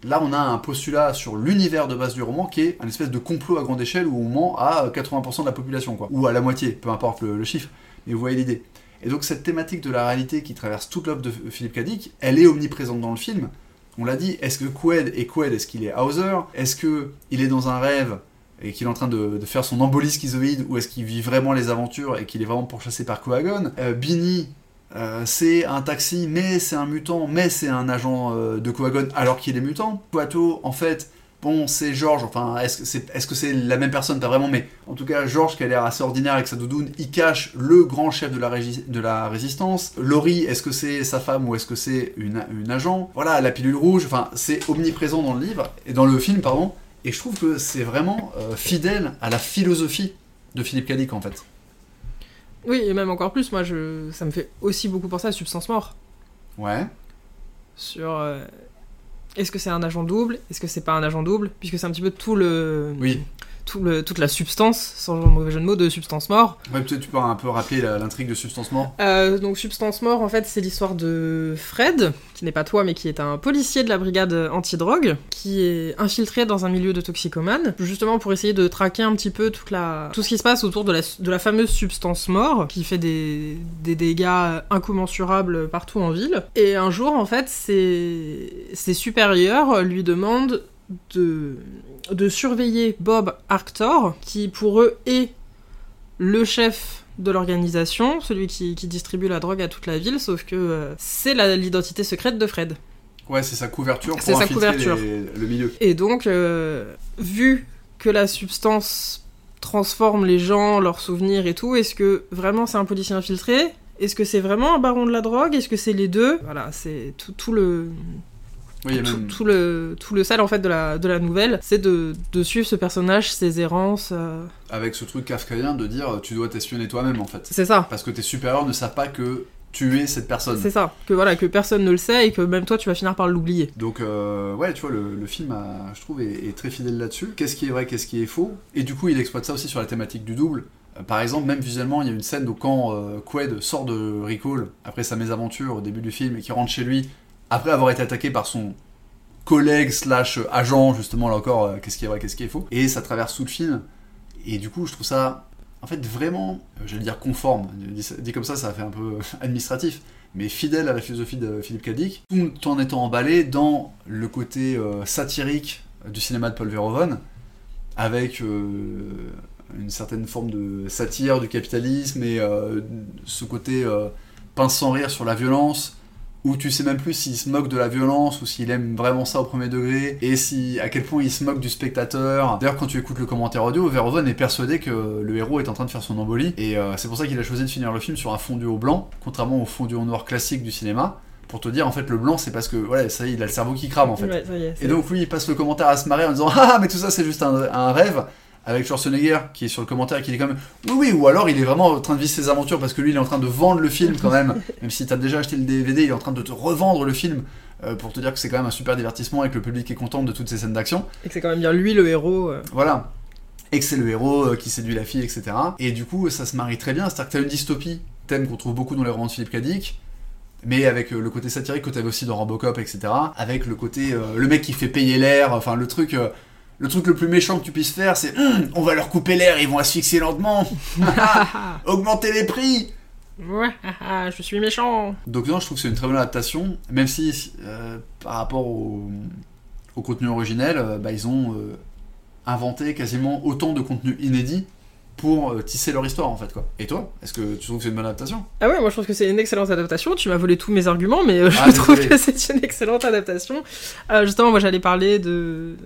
Là, on a un postulat sur l'univers de base du roman qui est un espèce de complot à grande échelle où on ment à 80% de la population, quoi. Ou à la moitié, peu importe le chiffre mais vous voyez l'idée. Et donc cette thématique de la réalité qui traverse toute l'œuvre de Philippe Cadic, elle est omniprésente dans le film. On l'a dit, est-ce que Qued est Qued Est-ce qu'il est Hauser? Est-ce qu'il est dans un rêve et qu'il est en train de, faire son embolie schizoïde ou est-ce qu'il vit vraiment les aventures et qu'il est vraiment pourchassé par Coagon euh, Bini, euh, c'est un taxi, mais c'est un mutant, mais c'est un agent euh, de Coagon alors qu'il est mutant. Poitou, en fait, Bon, c'est Georges, enfin, est-ce que c'est est -ce la même personne? Pas vraiment, mais en tout cas, Georges, qui a l'air assez ordinaire avec sa doudoune, il cache le grand chef de la, résistance. Laurie, est-ce que c'est sa femme ou est-ce que c'est une, une, agent? Voilà, la pilule rouge, enfin, c'est omniprésent dans le livre, et dans le film, pardon, et je trouve que c'est vraiment euh, fidèle à la philosophie de Philippe Cadic, en fait. Oui, et même encore plus, moi, je... ça me fait aussi beaucoup penser à Substance Mort. Ouais. Sur. Euh, est-ce que c'est un agent double? Est-ce que c'est pas un agent double? Puisque c'est un petit peu tout le. Oui toute la substance, sans mauvais jeu de mots, de Substance Mort. Ouais, peut-être tu peux un peu rappeler l'intrigue de Substance Mort euh, Donc Substance Mort, en fait, c'est l'histoire de Fred, qui n'est pas toi, mais qui est un policier de la brigade anti-drogue, qui est infiltré dans un milieu de toxicomanes, justement pour essayer de traquer un petit peu toute la... tout ce qui se passe autour de la, de la fameuse Substance Mort, qui fait des, des dégâts incommensurables partout en ville. Et un jour, en fait, ses, ses supérieurs lui demandent de, de surveiller Bob Arctor, qui pour eux est le chef de l'organisation, celui qui, distribue la drogue à toute la ville, sauf que euh, c'est l'identité secrète de Fred. Ouais, c'est sa couverture pour sa couverture. le milieu. Et donc, euh, vu que la substance transforme les gens, leurs souvenirs et tout, est-ce que vraiment c'est un policier infiltré? Est-ce que c'est vraiment un baron de la drogue? Est-ce que c'est les deux? Voilà, c'est tout, le tout, le, tout le sel en fait de la, de la nouvelle, c'est de, de, suivre ce personnage, ses errances. Euh. Avec ce truc kafkaïen de dire tu dois t'espionner toi-même en fait. C'est ça. Parce que tes supérieurs ne savent pas que tu es cette personne. C'est ça, que voilà, que personne ne le sait et que même toi tu vas finir par l'oublier. Donc euh, ouais, tu vois, le, le film, je trouve, est, très fidèle là-dessus. Qu'est-ce qui est vrai, qu'est-ce qui est faux? Et du coup, il exploite ça aussi sur la thématique du double. Euh, par exemple, même visuellement, il y a une scène où quand Qued sort de Recall après sa mésaventure au début du film et qui rentre chez lui après avoir été attaqué par son collègue slash agent, justement, là encore, euh, qu'est-ce qui est vrai, qu'est-ce qui est faux. Et ça traverse tout le film. Et du coup, je trouve ça, en fait, vraiment, euh, j'allais dire conforme. Dit, comme ça, ça fait un peu [laughs] administratif. Mais fidèle à la philosophie de Philippe Cadic, tout en étant emballé dans le côté euh, satirique du cinéma de Paul Verhoeven, avec une certaine forme de satire du capitalisme et ce côté pince sans rire sur la violence, où tu sais même plus s'il se moque de la violence ou s'il aime vraiment ça au premier degré et si à quel point il se moque du spectateur. D'ailleurs, quand tu écoutes le commentaire audio, Verhoeven est persuadé que le héros est en train de faire son embolie et euh, c'est pour ça qu'il a choisi de finir le film sur un fondu au blanc, contrairement au fondu au noir classique du cinéma. Pour te dire, en fait, le blanc, c'est parce que, voilà, ça y est, il a le cerveau qui crame, en fait. et donc, lui, il passe le commentaire à se marrer en disant [laughs] Ah, mais tout ça, c'est juste un rêve avec Schwarzenegger qui est sur le commentaire et qui dit quand même oui oui ou alors il est vraiment en train de vivre ses aventures parce que lui il est en train de vendre le film quand même [laughs] même si t'as déjà acheté le DVD il est en train de te revendre le film euh, pour te dire que c'est quand même un super divertissement et que le public est content de toutes ces scènes d'action et que c'est quand même bien lui le héros euh. voilà et que c'est le héros euh, qui séduit la fille etc et du coup ça se marie très bien c'est-à-dire que t'as une dystopie thème qu'on trouve beaucoup dans les romans de Philippe Cadic mais avec le côté satirique que t'avais aussi dans Robocop, etc. Avec le côté euh, le mec qui fait payer l'air, enfin le truc. euh, le truc le plus méchant que tu puisses faire, c'est Hum, on va leur couper l'air, ils vont asphyxier lentement. [laughs] [laughs] Augmenter les prix. Ouais, [laughs] je suis méchant. Donc non, je trouve que c'est une très bonne adaptation, même si euh, par rapport au, au contenu originel, euh, bah, ils ont euh, inventé quasiment autant de contenu inédit pour tisser leur histoire en fait quoi. Et toi, est-ce que tu trouves que c'est une bonne adaptation? Ah ouais, moi je trouve que c'est une excellente adaptation. Tu m'as volé tous mes arguments, mais euh, je Ah, trouve que c'est une excellente adaptation. Justement, moi j'allais parler de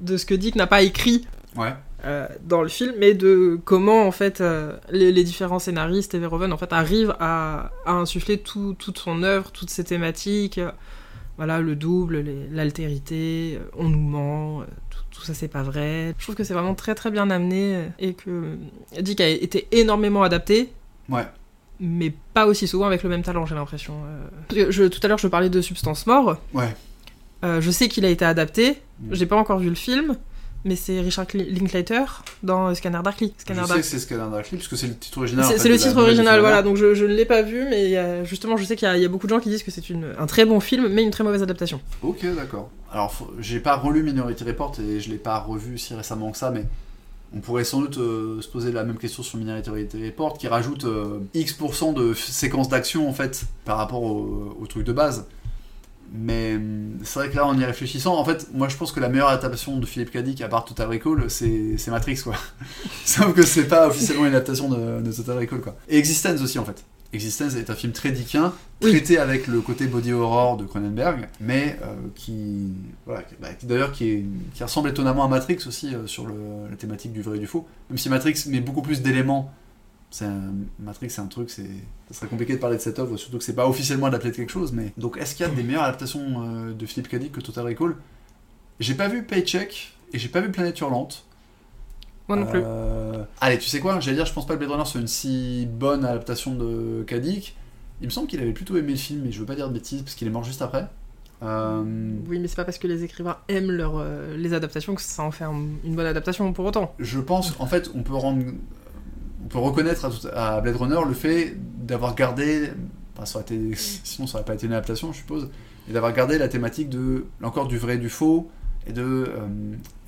de ce que Dick n'a pas écrit Ouais. euh, dans le film, mais de comment en fait euh, les, les différents scénaristes et Verhoeven en fait arrivent à, à insuffler tout, toute son œuvre, toutes ses thématiques. voilà, le double, l'altérité, euh, on nous ment, tout, tout ça c'est pas vrai. Je trouve que c'est vraiment très très bien amené et que Dick a été énormément adapté Ouais. mais pas aussi souvent avec le même talent, j'ai l'impression. Euh, tout à l'heure, je parlais de Substance Mort. Ouais. Euh, je sais qu'il a été adapté. Mm. J'ai pas encore vu le film, mais c'est Richard Linklater dans Scanner Darkly. Scanner je sais Dark- que c'est Scanner Darkly parce que c'est le titre original. en C'est fait, le titre original, voilà. Donc je, ne l'ai pas vu, mais il y a- justement, je sais qu'il y, a- il y a beaucoup de gens qui disent que c'est un très bon film, mais une très mauvaise adaptation. Ok, d'accord. Alors, faut- j'ai pas relu Minority Report et je l'ai pas revu si récemment que ça, mais on pourrait sans doute euh, se poser la même question sur Minority Report qui rajoute euh, X% de séquences d'action en fait par rapport au, au truc de base. Mais hum, c'est vrai que là, en y réfléchissant, en fait, moi je pense que la meilleure adaptation de Philippe Cadic à part Total Recall, c'est Matrix quoi. [laughs] Sauf que c'est pas officiellement une adaptation de, de Total Recall quoi. Et Existence aussi en fait. Existence est un film très Oui. traité avec le côté body horror de Cronenberg, mais euh, qui, voilà, bah, qui- d'ailleurs qui, ressemble étonnamment à Matrix aussi euh, sur le- la thématique du vrai et du faux. Même si Matrix met beaucoup plus d'éléments. C'est un- Matrix, c'est un truc, c'est, ça serait compliqué de parler de cette œuvre, surtout que c'est pas officiellement adapté de quelque chose. Mais donc, est-ce qu'il y a des meilleures adaptations euh, de Philippe K. Dick que Total Recall? J'ai pas vu Paycheck et j'ai pas vu Planète Hurlante. Moi non plus. Euh, Allez, tu sais quoi? J'allais dire, je pense pas que Blade Runner soit une si bonne adaptation de Kadik. Il me semble qu'il avait plutôt aimé le film, mais je veux pas dire de bêtises parce qu'il est mort juste après. Euh, Oui, mais c'est pas parce que les écrivains aiment leur, euh, les adaptations que ça en fait un- une bonne adaptation pour autant. je pense qu'en fait, on peut rendre, on peut reconnaître à, Blade Runner le fait d'avoir gardé, enfin, ça aurait été, sinon ça aurait pas été une adaptation, je suppose, et d'avoir gardé la thématique de, encore du vrai et du faux, et de euh,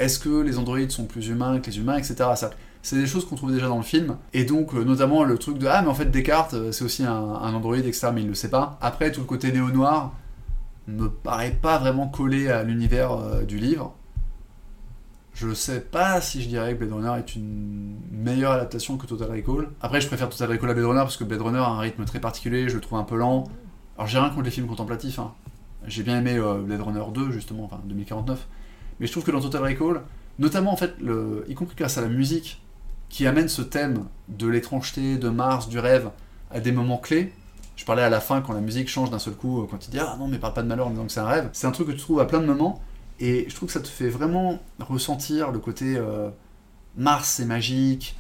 est-ce que les androïdes sont plus humains que les humains, etc. Ça, c'est des choses qu'on trouve déjà dans le film, et donc euh, notamment le truc de ah mais en fait Descartes euh, c'est aussi un, un androïde, etc. Mais il le sait pas. Après tout le côté néo-noir me paraît pas vraiment collé à l'univers euh, du livre. Je sais pas si je dirais que Blade Runner est une meilleure adaptation que Total Recall. Après, je préfère Total Recall à Blade Runner parce que Blade Runner a un rythme très particulier, je le trouve un peu lent. Alors, j'ai rien contre les films contemplatifs. hein. J'ai bien aimé euh, Blade Runner 2, justement, enfin 2049. Mais je trouve que dans Total Recall, notamment en fait, y compris grâce à la musique, qui amène ce thème de l'étrangeté, de Mars, du rêve, à des moments clés. Je parlais à la fin quand la musique change d'un seul coup, euh, quand il dit Ah non, mais parle pas de malheur en disant que c'est un rêve. C'est un truc que tu trouves à plein de moments. Et je trouve que ça te fait vraiment ressentir le côté euh, Mars, c'est magique,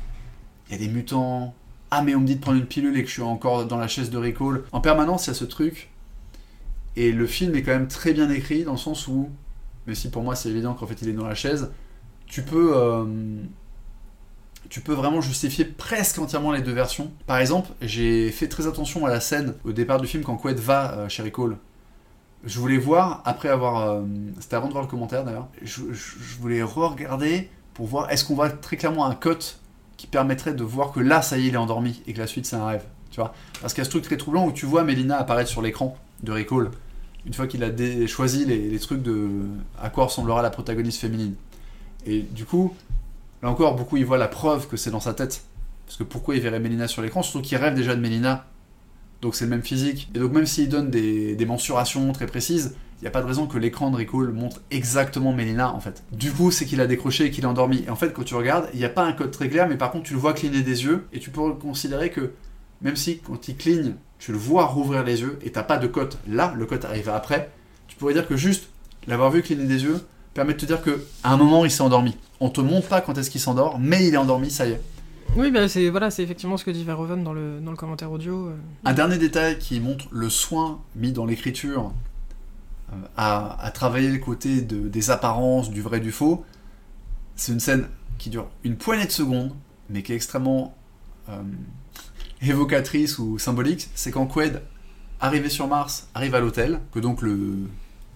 il y a des mutants. Ah, mais on me dit de prendre une pilule et que je suis encore dans la chaise de Recall. En permanence, il y a ce truc. Et le film est quand même très bien écrit dans le sens où, même si pour moi c'est évident qu'en fait il est dans la chaise, tu peux, euh, tu peux vraiment justifier presque entièrement les deux versions. Par exemple, j'ai fait très attention à la scène au départ du film quand Quaid va euh, chez Recall. Je voulais voir, après avoir. euh, C'était avant de voir le commentaire d'ailleurs. Je, voulais re-regarder pour voir est-ce qu'on voit très clairement un cut qui permettrait de voir que là, ça y est, il est endormi et que la suite c'est un rêve. Tu vois? Parce qu'il y a ce truc très troublant où tu vois Mélina apparaître sur l'écran de Recall une fois qu'il a choisi les, les trucs de à quoi ressemblera la protagoniste féminine. Et du coup, là encore, beaucoup y voient la preuve que c'est dans sa tête. Parce que pourquoi il verrait Mélina sur l'écran? Surtout qu'il rêve déjà de Mélina. Donc c'est le même physique. Et donc même s'il donne des, des mensurations très précises, il n'y a pas de raison que l'écran de Recall montre exactement Mélina en fait. Du coup, c'est qu'il a décroché et qu'il est endormi. Et en fait, quand tu regardes, il n'y a pas un code très clair, mais par contre, tu le vois cligner des yeux et tu peux considérer que même si quand il cligne, tu le vois rouvrir les yeux et t'as pas de cote là, le cote arrive après, tu pourrais dire que juste l'avoir vu cligner des yeux permet de te dire que un moment il s'est endormi. On te montre pas quand est-ce qu'il s'endort, mais il est endormi, ça y est. Oui, bah, c'est voilà, c'est effectivement ce que dit Verhoeven dans le, dans le commentaire audio. euh. Un dernier détail qui montre le soin mis dans l'écriture euh, à, à travailler le côté de- des apparences, du vrai, du faux, c'est une scène qui dure une poignée de secondes, mais qui est extrêmement euh, évocatrice ou symbolique. C'est quand Quaid arrivé sur Mars, arrive à l'hôtel, que donc le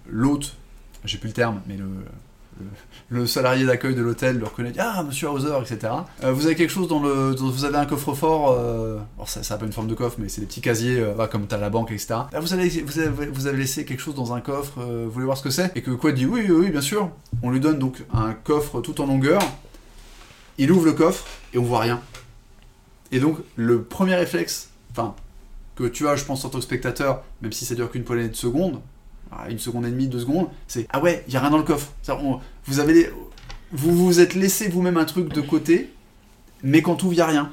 l'hôte, j'ai plus le terme, mais le, le, le salarié d'accueil de l'hôtel le reconnaît, ah monsieur Hauser, etc. Euh, vous avez quelque chose dans le, vous avez un coffre-fort, euh, alors ça, ça a pas une forme de coffre, mais c'est des petits casiers, euh, comme t'as la banque, etc. Ah, vous avez, vous avez, vous avez laissé quelque chose dans un coffre, euh, vous voulez voir ce que c'est? Et que quoi dit oui, oui, oui, bien sûr. On lui donne donc un coffre tout en longueur. Il ouvre le coffre et on voit rien. Et donc le premier réflexe, enfin que tu as, je pense, en tant que spectateur, même si ça dure qu'une poignée de secondes, une seconde et demie, deux secondes, c'est ah ouais, il y a rien dans le coffre. On- vous avez vous vous êtes laissé vous-même un truc de côté, mais quand tout il y a rien.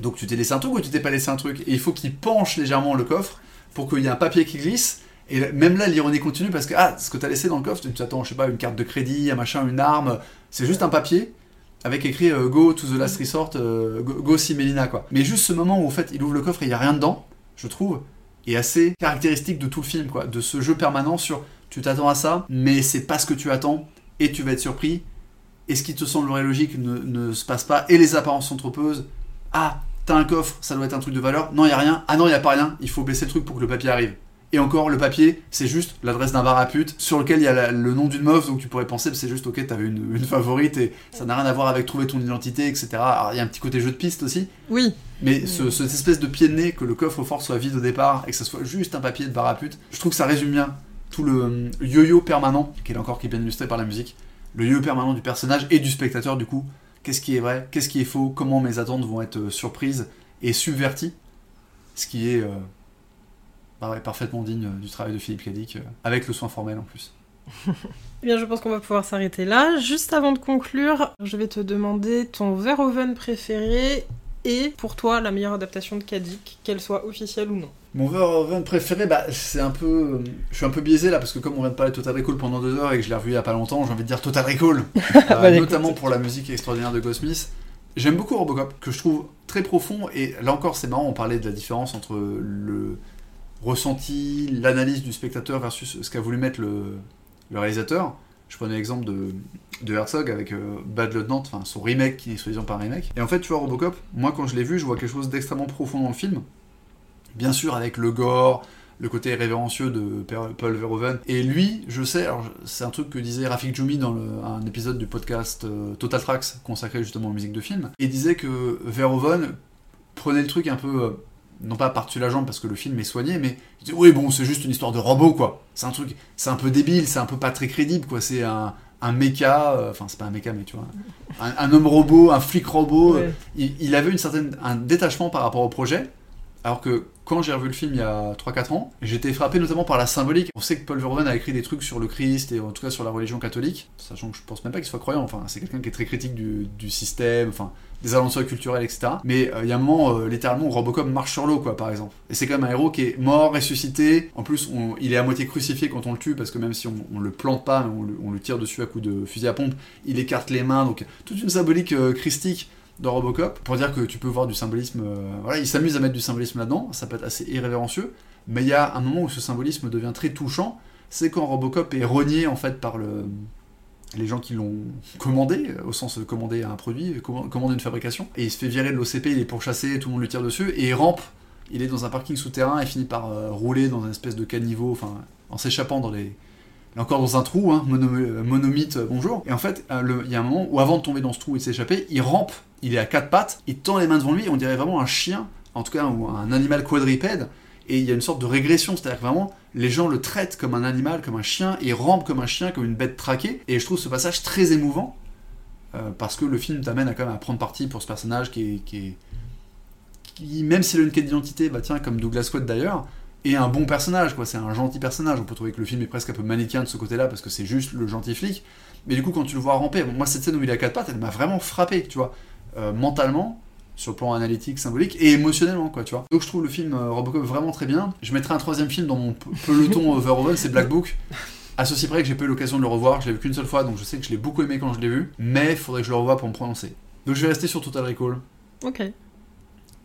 Donc tu t'es laissé un truc ou tu t'es pas laissé un truc? Et il faut qu'il penche légèrement le coffre pour qu'il y ait un papier qui glisse. Et même là, l'ironie continue parce que ah, ce que tu as laissé dans le coffre, tu t'attends, je sais pas, une carte de crédit, un machin, une arme, c'est juste un papier avec écrit euh, Go to the last resort, euh, go, go see Melina quoi. Mais juste ce moment où en fait il ouvre le coffre et il y a rien dedans, je trouve, est assez caractéristique de tout le film quoi, de ce jeu permanent sur tu t'attends à ça, mais c'est pas ce que tu attends et tu vas être surpris. Et ce qui te semblerait logique ne, se passe pas et les apparences sont trompeuses. Ah, t'as un coffre, ça doit être un truc de valeur. Non, y a rien. Ah non, y a pas rien. Il faut baisser le truc pour que le papier arrive. Et encore, le papier, c'est juste l'adresse d'un bar à pute sur lequel il y a la- le nom d'une meuf, donc tu pourrais penser que c'est juste ok, t'avais une, une favorite et ça n'a rien à voir avec trouver ton identité, etc. Alors il y a un petit côté jeu de piste aussi, Oui, mais ce- cette espèce de pied de nez, que le coffre-fort soit vide au départ et que ça soit juste un papier de bar à pute, je trouve que ça résume bien tout le euh, yo-yo permanent, qui est encore qui est bien illustré par la musique, le yo-yo permanent du personnage et du spectateur du coup. Qu'est-ce qui est vrai, qu'est-ce qui est faux, comment mes attentes vont être euh, surprises et subverties, ce qui est euh, bah ouais, parfaitement digne euh, du travail de Philippe Cadic, euh, avec le soin formel en plus. [laughs] Eh bien, je pense qu'on va pouvoir s'arrêter là. Juste avant de conclure, je vais te demander ton Verhoeven préféré et pour toi la meilleure adaptation de Kadik, qu'elle soit officielle ou non. Mon Verhoeven préféré, bah, c'est un peu. euh, Je suis un peu biaisé là parce que comme on vient de parler de Total Recall pendant deux heures et que je l'ai revu il y a pas longtemps, j'ai envie de dire Total Recall. [laughs] Euh, Bah, écoute. notamment pour la musique extraordinaire de Goldsmith. J'aime beaucoup Robocop, que je trouve très profond et là encore c'est marrant, on parlait de la différence entre le ressenti, l'analyse du spectateur versus ce qu'a voulu mettre le, réalisateur. Je prenais l'exemple de, Herzog avec euh, Bad Lieutenant, enfin son remake qui n'est soi-disant pas un remake. Et en fait, tu vois, Robocop, moi quand je l'ai vu, je vois quelque chose d'extrêmement profond dans le film. Bien sûr, avec le gore, le côté révérencieux de Paul Verhoeven. Et lui, je sais, alors c'est un truc que disait Rafik Djoumi dans un épisode du podcast euh, Total Tracks consacré justement aux musiques de films. Il disait que Verhoeven prenait le truc un peu, euh, non pas par-dessus la jambe parce que le film est soigné, mais oui bon c'est juste une histoire de robot quoi. C'est un truc, c'est un peu débile, c'est un peu pas très crédible quoi. C'est un un méca, euh, enfin c'est pas un méca mais tu vois, un, un homme robot, un flic robot. Ouais. Il, il avait une certaine, un détachement par rapport au projet, alors que quand j'ai revu le film il y a 3-4 ans, j'étais frappé notamment par la symbolique. On sait que Paul Verhoeven a écrit des trucs sur le Christ et en tout cas sur la religion catholique, sachant que je pense même pas qu'il soit croyant, enfin c'est quelqu'un qui est très critique du, système, enfin des aventures culturelles, etc. Mais euh, il y a un moment, euh, littéralement, Robocop marche sur l'eau, quoi, par exemple. Et c'est quand même un héros qui est mort, ressuscité. En plus, il est à moitié crucifié quand on le tue, parce que même si on, on le plante pas, on, le- on le tire dessus à coups de fusil à pompe, il écarte les mains, donc toute une symbolique euh, christique dans Robocop, pour dire que tu peux voir du symbolisme. euh, voilà, il s'amuse à mettre du symbolisme là-dedans, ça peut être assez irrévérencieux, mais il y a un moment où ce symbolisme devient très touchant, c'est quand Robocop est renié en fait par le, les gens qui l'ont [laughs] commandé, euh, au sens de commander un produit, comm- commander une fabrication, et il se fait virer de l'OCP, il est pourchassé, tout le monde lui tire dessus, et il rampe, il est dans un parking souterrain et finit par euh, rouler dans une espèce de caniveau, enfin, en s'échappant dans les... Encore dans un trou, hein, mono- monomythe, euh, bonjour. Et en fait, il y a un moment où avant de tomber dans ce trou et de s'échapper, il rampe, il est à quatre pattes, il tend les mains devant lui, on dirait vraiment un chien, en tout cas, ou un animal quadripède, et il y a une sorte de régression, c'est-à-dire que vraiment, les gens le traitent comme un animal, comme un chien, et rampent comme un chien, comme une bête traquée, et je trouve ce passage très émouvant, euh, parce que le film t'amène à quand même à prendre parti pour ce personnage qui est... Qui est même s'il a une quête d'identité, bah tiens, comme Douglas Coates d'ailleurs, est un bon personnage, quoi, c'est un gentil personnage, on peut trouver que le film est presque un peu manichéen de ce côté-là, parce que c'est juste le gentil flic, mais du coup, quand tu le vois ramper, moi, cette scène où il a quatre pattes, elle m'a vraiment frappé, tu vois, euh, mentalement, sur le plan analytique, symbolique, et émotionnellement, quoi, tu vois. Donc je trouve le film euh, Robocop vraiment très bien. Je mettrai un troisième film dans mon pe- peloton Verhoeven, c'est Black Book. À ceci près que j'ai pas eu l'occasion de le revoir, je l'ai vu qu'une seule fois, donc je sais que je l'ai beaucoup aimé quand je l'ai vu, mais il faudrait que je le revoie pour me prononcer. Donc je vais rester sur Total Recall. Ok.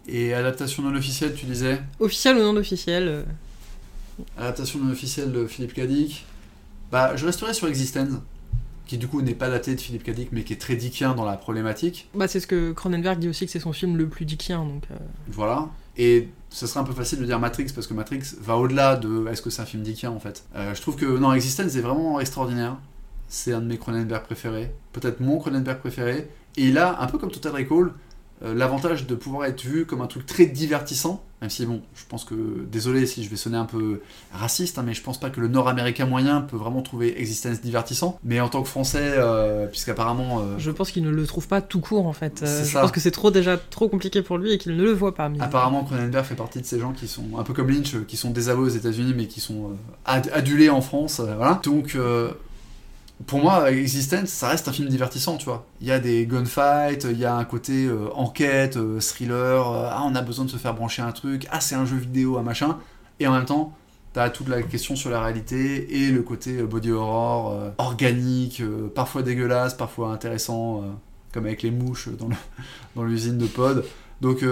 Et adaptation non officielle, tu disais? Officiel ou non officiel euh, Adaptation non officielle de Philippe Cadic. Bah, je resterai sur Existence, qui du coup n'est pas daté de Philippe Cadic, mais qui est très dickien dans la problématique. Bah, c'est ce que Cronenberg dit aussi que c'est son film le plus dickien, donc. euh, Voilà. Et ce serait un peu facile de dire Matrix parce que Matrix va au-delà de est-ce que c'est un film dickien en fait. Euh, je trouve que non, Existence est vraiment extraordinaire. C'est un de mes Cronenberg préférés, peut-être mon Cronenberg préféré. Et il a, un peu comme Total Recall, euh, l'avantage de pouvoir être vu comme un truc très divertissant, même si bon, je pense que, désolé si je vais sonner un peu raciste, hein, mais je pense pas que le nord-américain moyen peut vraiment trouver Existence divertissant. Mais en tant que français, euh, puisqu'apparemment... euh, Je pense qu'il ne le trouve pas tout court en fait. Euh, je ça. pense que c'est trop déjà trop compliqué pour lui et qu'il ne le voit pas. mais- Apparemment, Cronenberg fait partie de ces gens qui sont un peu comme Lynch, qui sont désavoués aux États-Unis, mais qui sont ad- adulés en France. voilà. Donc, euh, pour moi, Existence, ça reste un film divertissant, tu vois. Il y a des gunfights, il y a un côté euh, enquête, euh, thriller. euh, ah, on a besoin de se faire brancher un truc. Ah, c'est un jeu vidéo, un machin. Et en même temps. T'as toute la question sur la réalité et le côté body horror, organique, parfois dégueulasse, parfois intéressant, comme avec les mouches dans [laughs] l'usine de Pod. Donc,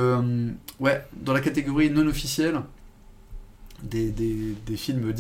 ouais, dans la catégorie non officielle des, des, des films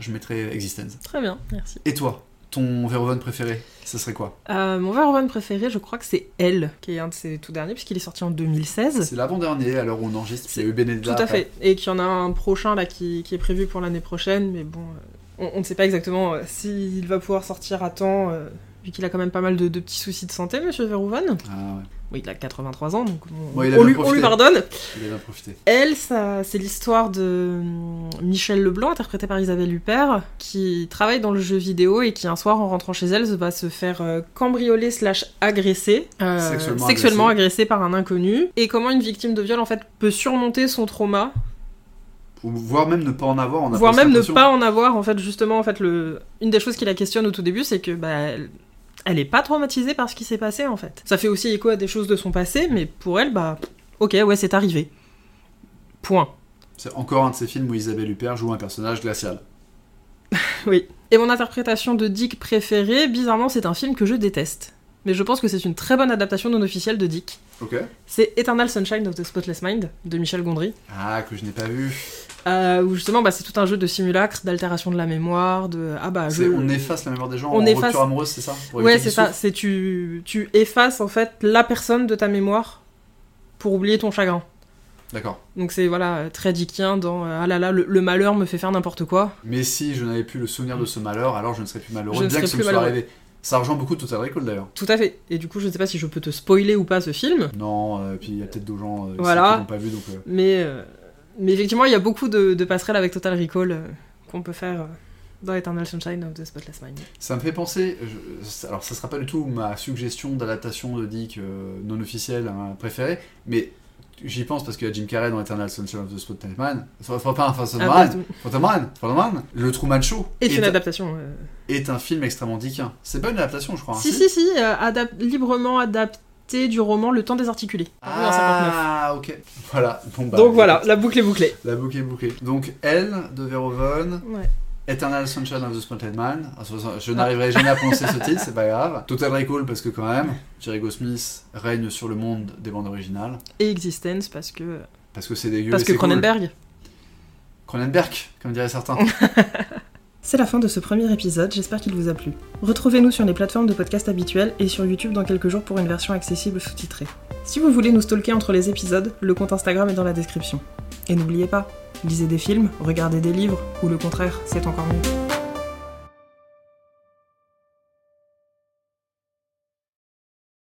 je mettrais Existence. Très bien, merci. Et toi, ton Verhoeven préféré, ce serait quoi? Euh, mon Verhoeven préféré, je crois que c'est Elle, qui est un de ses tout derniers, puisqu'il est sorti en 2016. C'est l'avant-dernier, où on enregistre, eu Benedetta. Tout à après. fait. Et qu'il y en a un prochain là qui, qui est prévu pour l'année prochaine, mais bon, euh, on, on ne sait pas exactement euh, s'il va pouvoir sortir à temps, euh, vu qu'il a quand même pas mal de, de petits soucis de santé, monsieur Verhoeven. Ah ouais, Oui, il a 83 ans, donc on, lui, on profité. lui pardonne. il a bien profité. Elle, c'est l'histoire de hum, Michel Leblanc, interprétée par Isabelle Huppert, qui travaille dans le jeu vidéo et qui un soir, en rentrant chez elle, va se faire euh, cambrioler slash agresser, euh, Sexuellement sexuellement agressé par un inconnu. Et comment une victime de viol, en fait, peut surmonter son trauma, voire même ne pas en avoir, on a voire même ne pas en avoir, en fait, justement, en fait, le... une des choses qui la questionne au tout début, c'est que, bah, elle... est pas traumatisée par ce qui s'est passé, en fait. Ça fait aussi écho à des choses de son passé, mais pour elle, bah, ok, ouais, c'est arrivé. Point. C'est encore un de ces films où Isabelle Huppert joue un personnage glacial. [laughs] Oui. Et mon interprétation de Dick préférée, bizarrement, c'est un film que je déteste. Mais je pense que c'est une très bonne adaptation non officielle de Dick. Ok. C'est Eternal Sunshine of the Spotless Mind de Michel Gondry. Ah, que je n'ai pas vu. Euh, où justement, bah, c'est tout un jeu de simulacre, d'altération de la mémoire, de. Ah bah, je. On efface la mémoire des gens On en efface- rupture amoureuse, c'est ça Pour Ouais, c'est ça. C'est tu, tu effaces en fait la personne de ta mémoire pour oublier ton chagrin. D'accord. Donc c'est voilà très dickien dans euh, ah là là le, le malheur me fait faire n'importe quoi. Mais si je n'avais plus le souvenir de ce malheur, alors je ne serais plus malheureux, Je bien que ce me soit arrivé. Ça rejoint beaucoup Total Recall d'ailleurs. Tout à fait. Et du coup je ne sais pas si je peux te spoiler ou pas ce film. Non, euh, puis il y a peut-être d'autres gens euh, Voilà. qui l'ont pas vu, donc... euh, Mais, mais effectivement, il y a beaucoup de, de passerelles avec Total Recall euh, qu'on peut faire euh, dans Eternal Sunshine of the Spotless Mind. Ça me fait penser... je- alors ça sera pas du tout ma suggestion d'adaptation de Dick euh, non officielle hein, préférée, mais j'y pense parce qu'il y a Jim Carrey dans Eternal Sunshine of the Spotless Man. Le Truman Show Et est, une adaptation. est un film extrêmement dickien. C'est pas une adaptation, je crois. hein, Si, si, si, euh, adap- librement adapté du roman Le Temps des articulés. paru en 59. Ah, ok. Voilà. Bon, bah, Donc voilà, la boucle est bouclée. La boucle est bouclée. Donc, Elle de Verhoeven, Ouais. Eternal Sunshine of the Spotless Man. Ah, Je n'arriverai jamais à prononcer ce titre, c'est pas grave. Total Recall parce que quand même, Jerry Goldsmith règne sur le monde des bandes originales. Et Existence parce que, Parce que c'est dégueu. parce que. Cronenberg. Cronenberg, comme diraient certains. [laughs] C'est la fin de ce premier épisode, j'espère qu'il vous a plu. Retrouvez-nous sur les plateformes de podcast habituelles et sur YouTube dans quelques jours pour une version accessible sous-titrée. Si vous voulez nous stalker entre les épisodes, le compte Instagram est dans la description. Et n'oubliez pas, lisez des films, regardez des livres, ou le contraire, c'est encore mieux.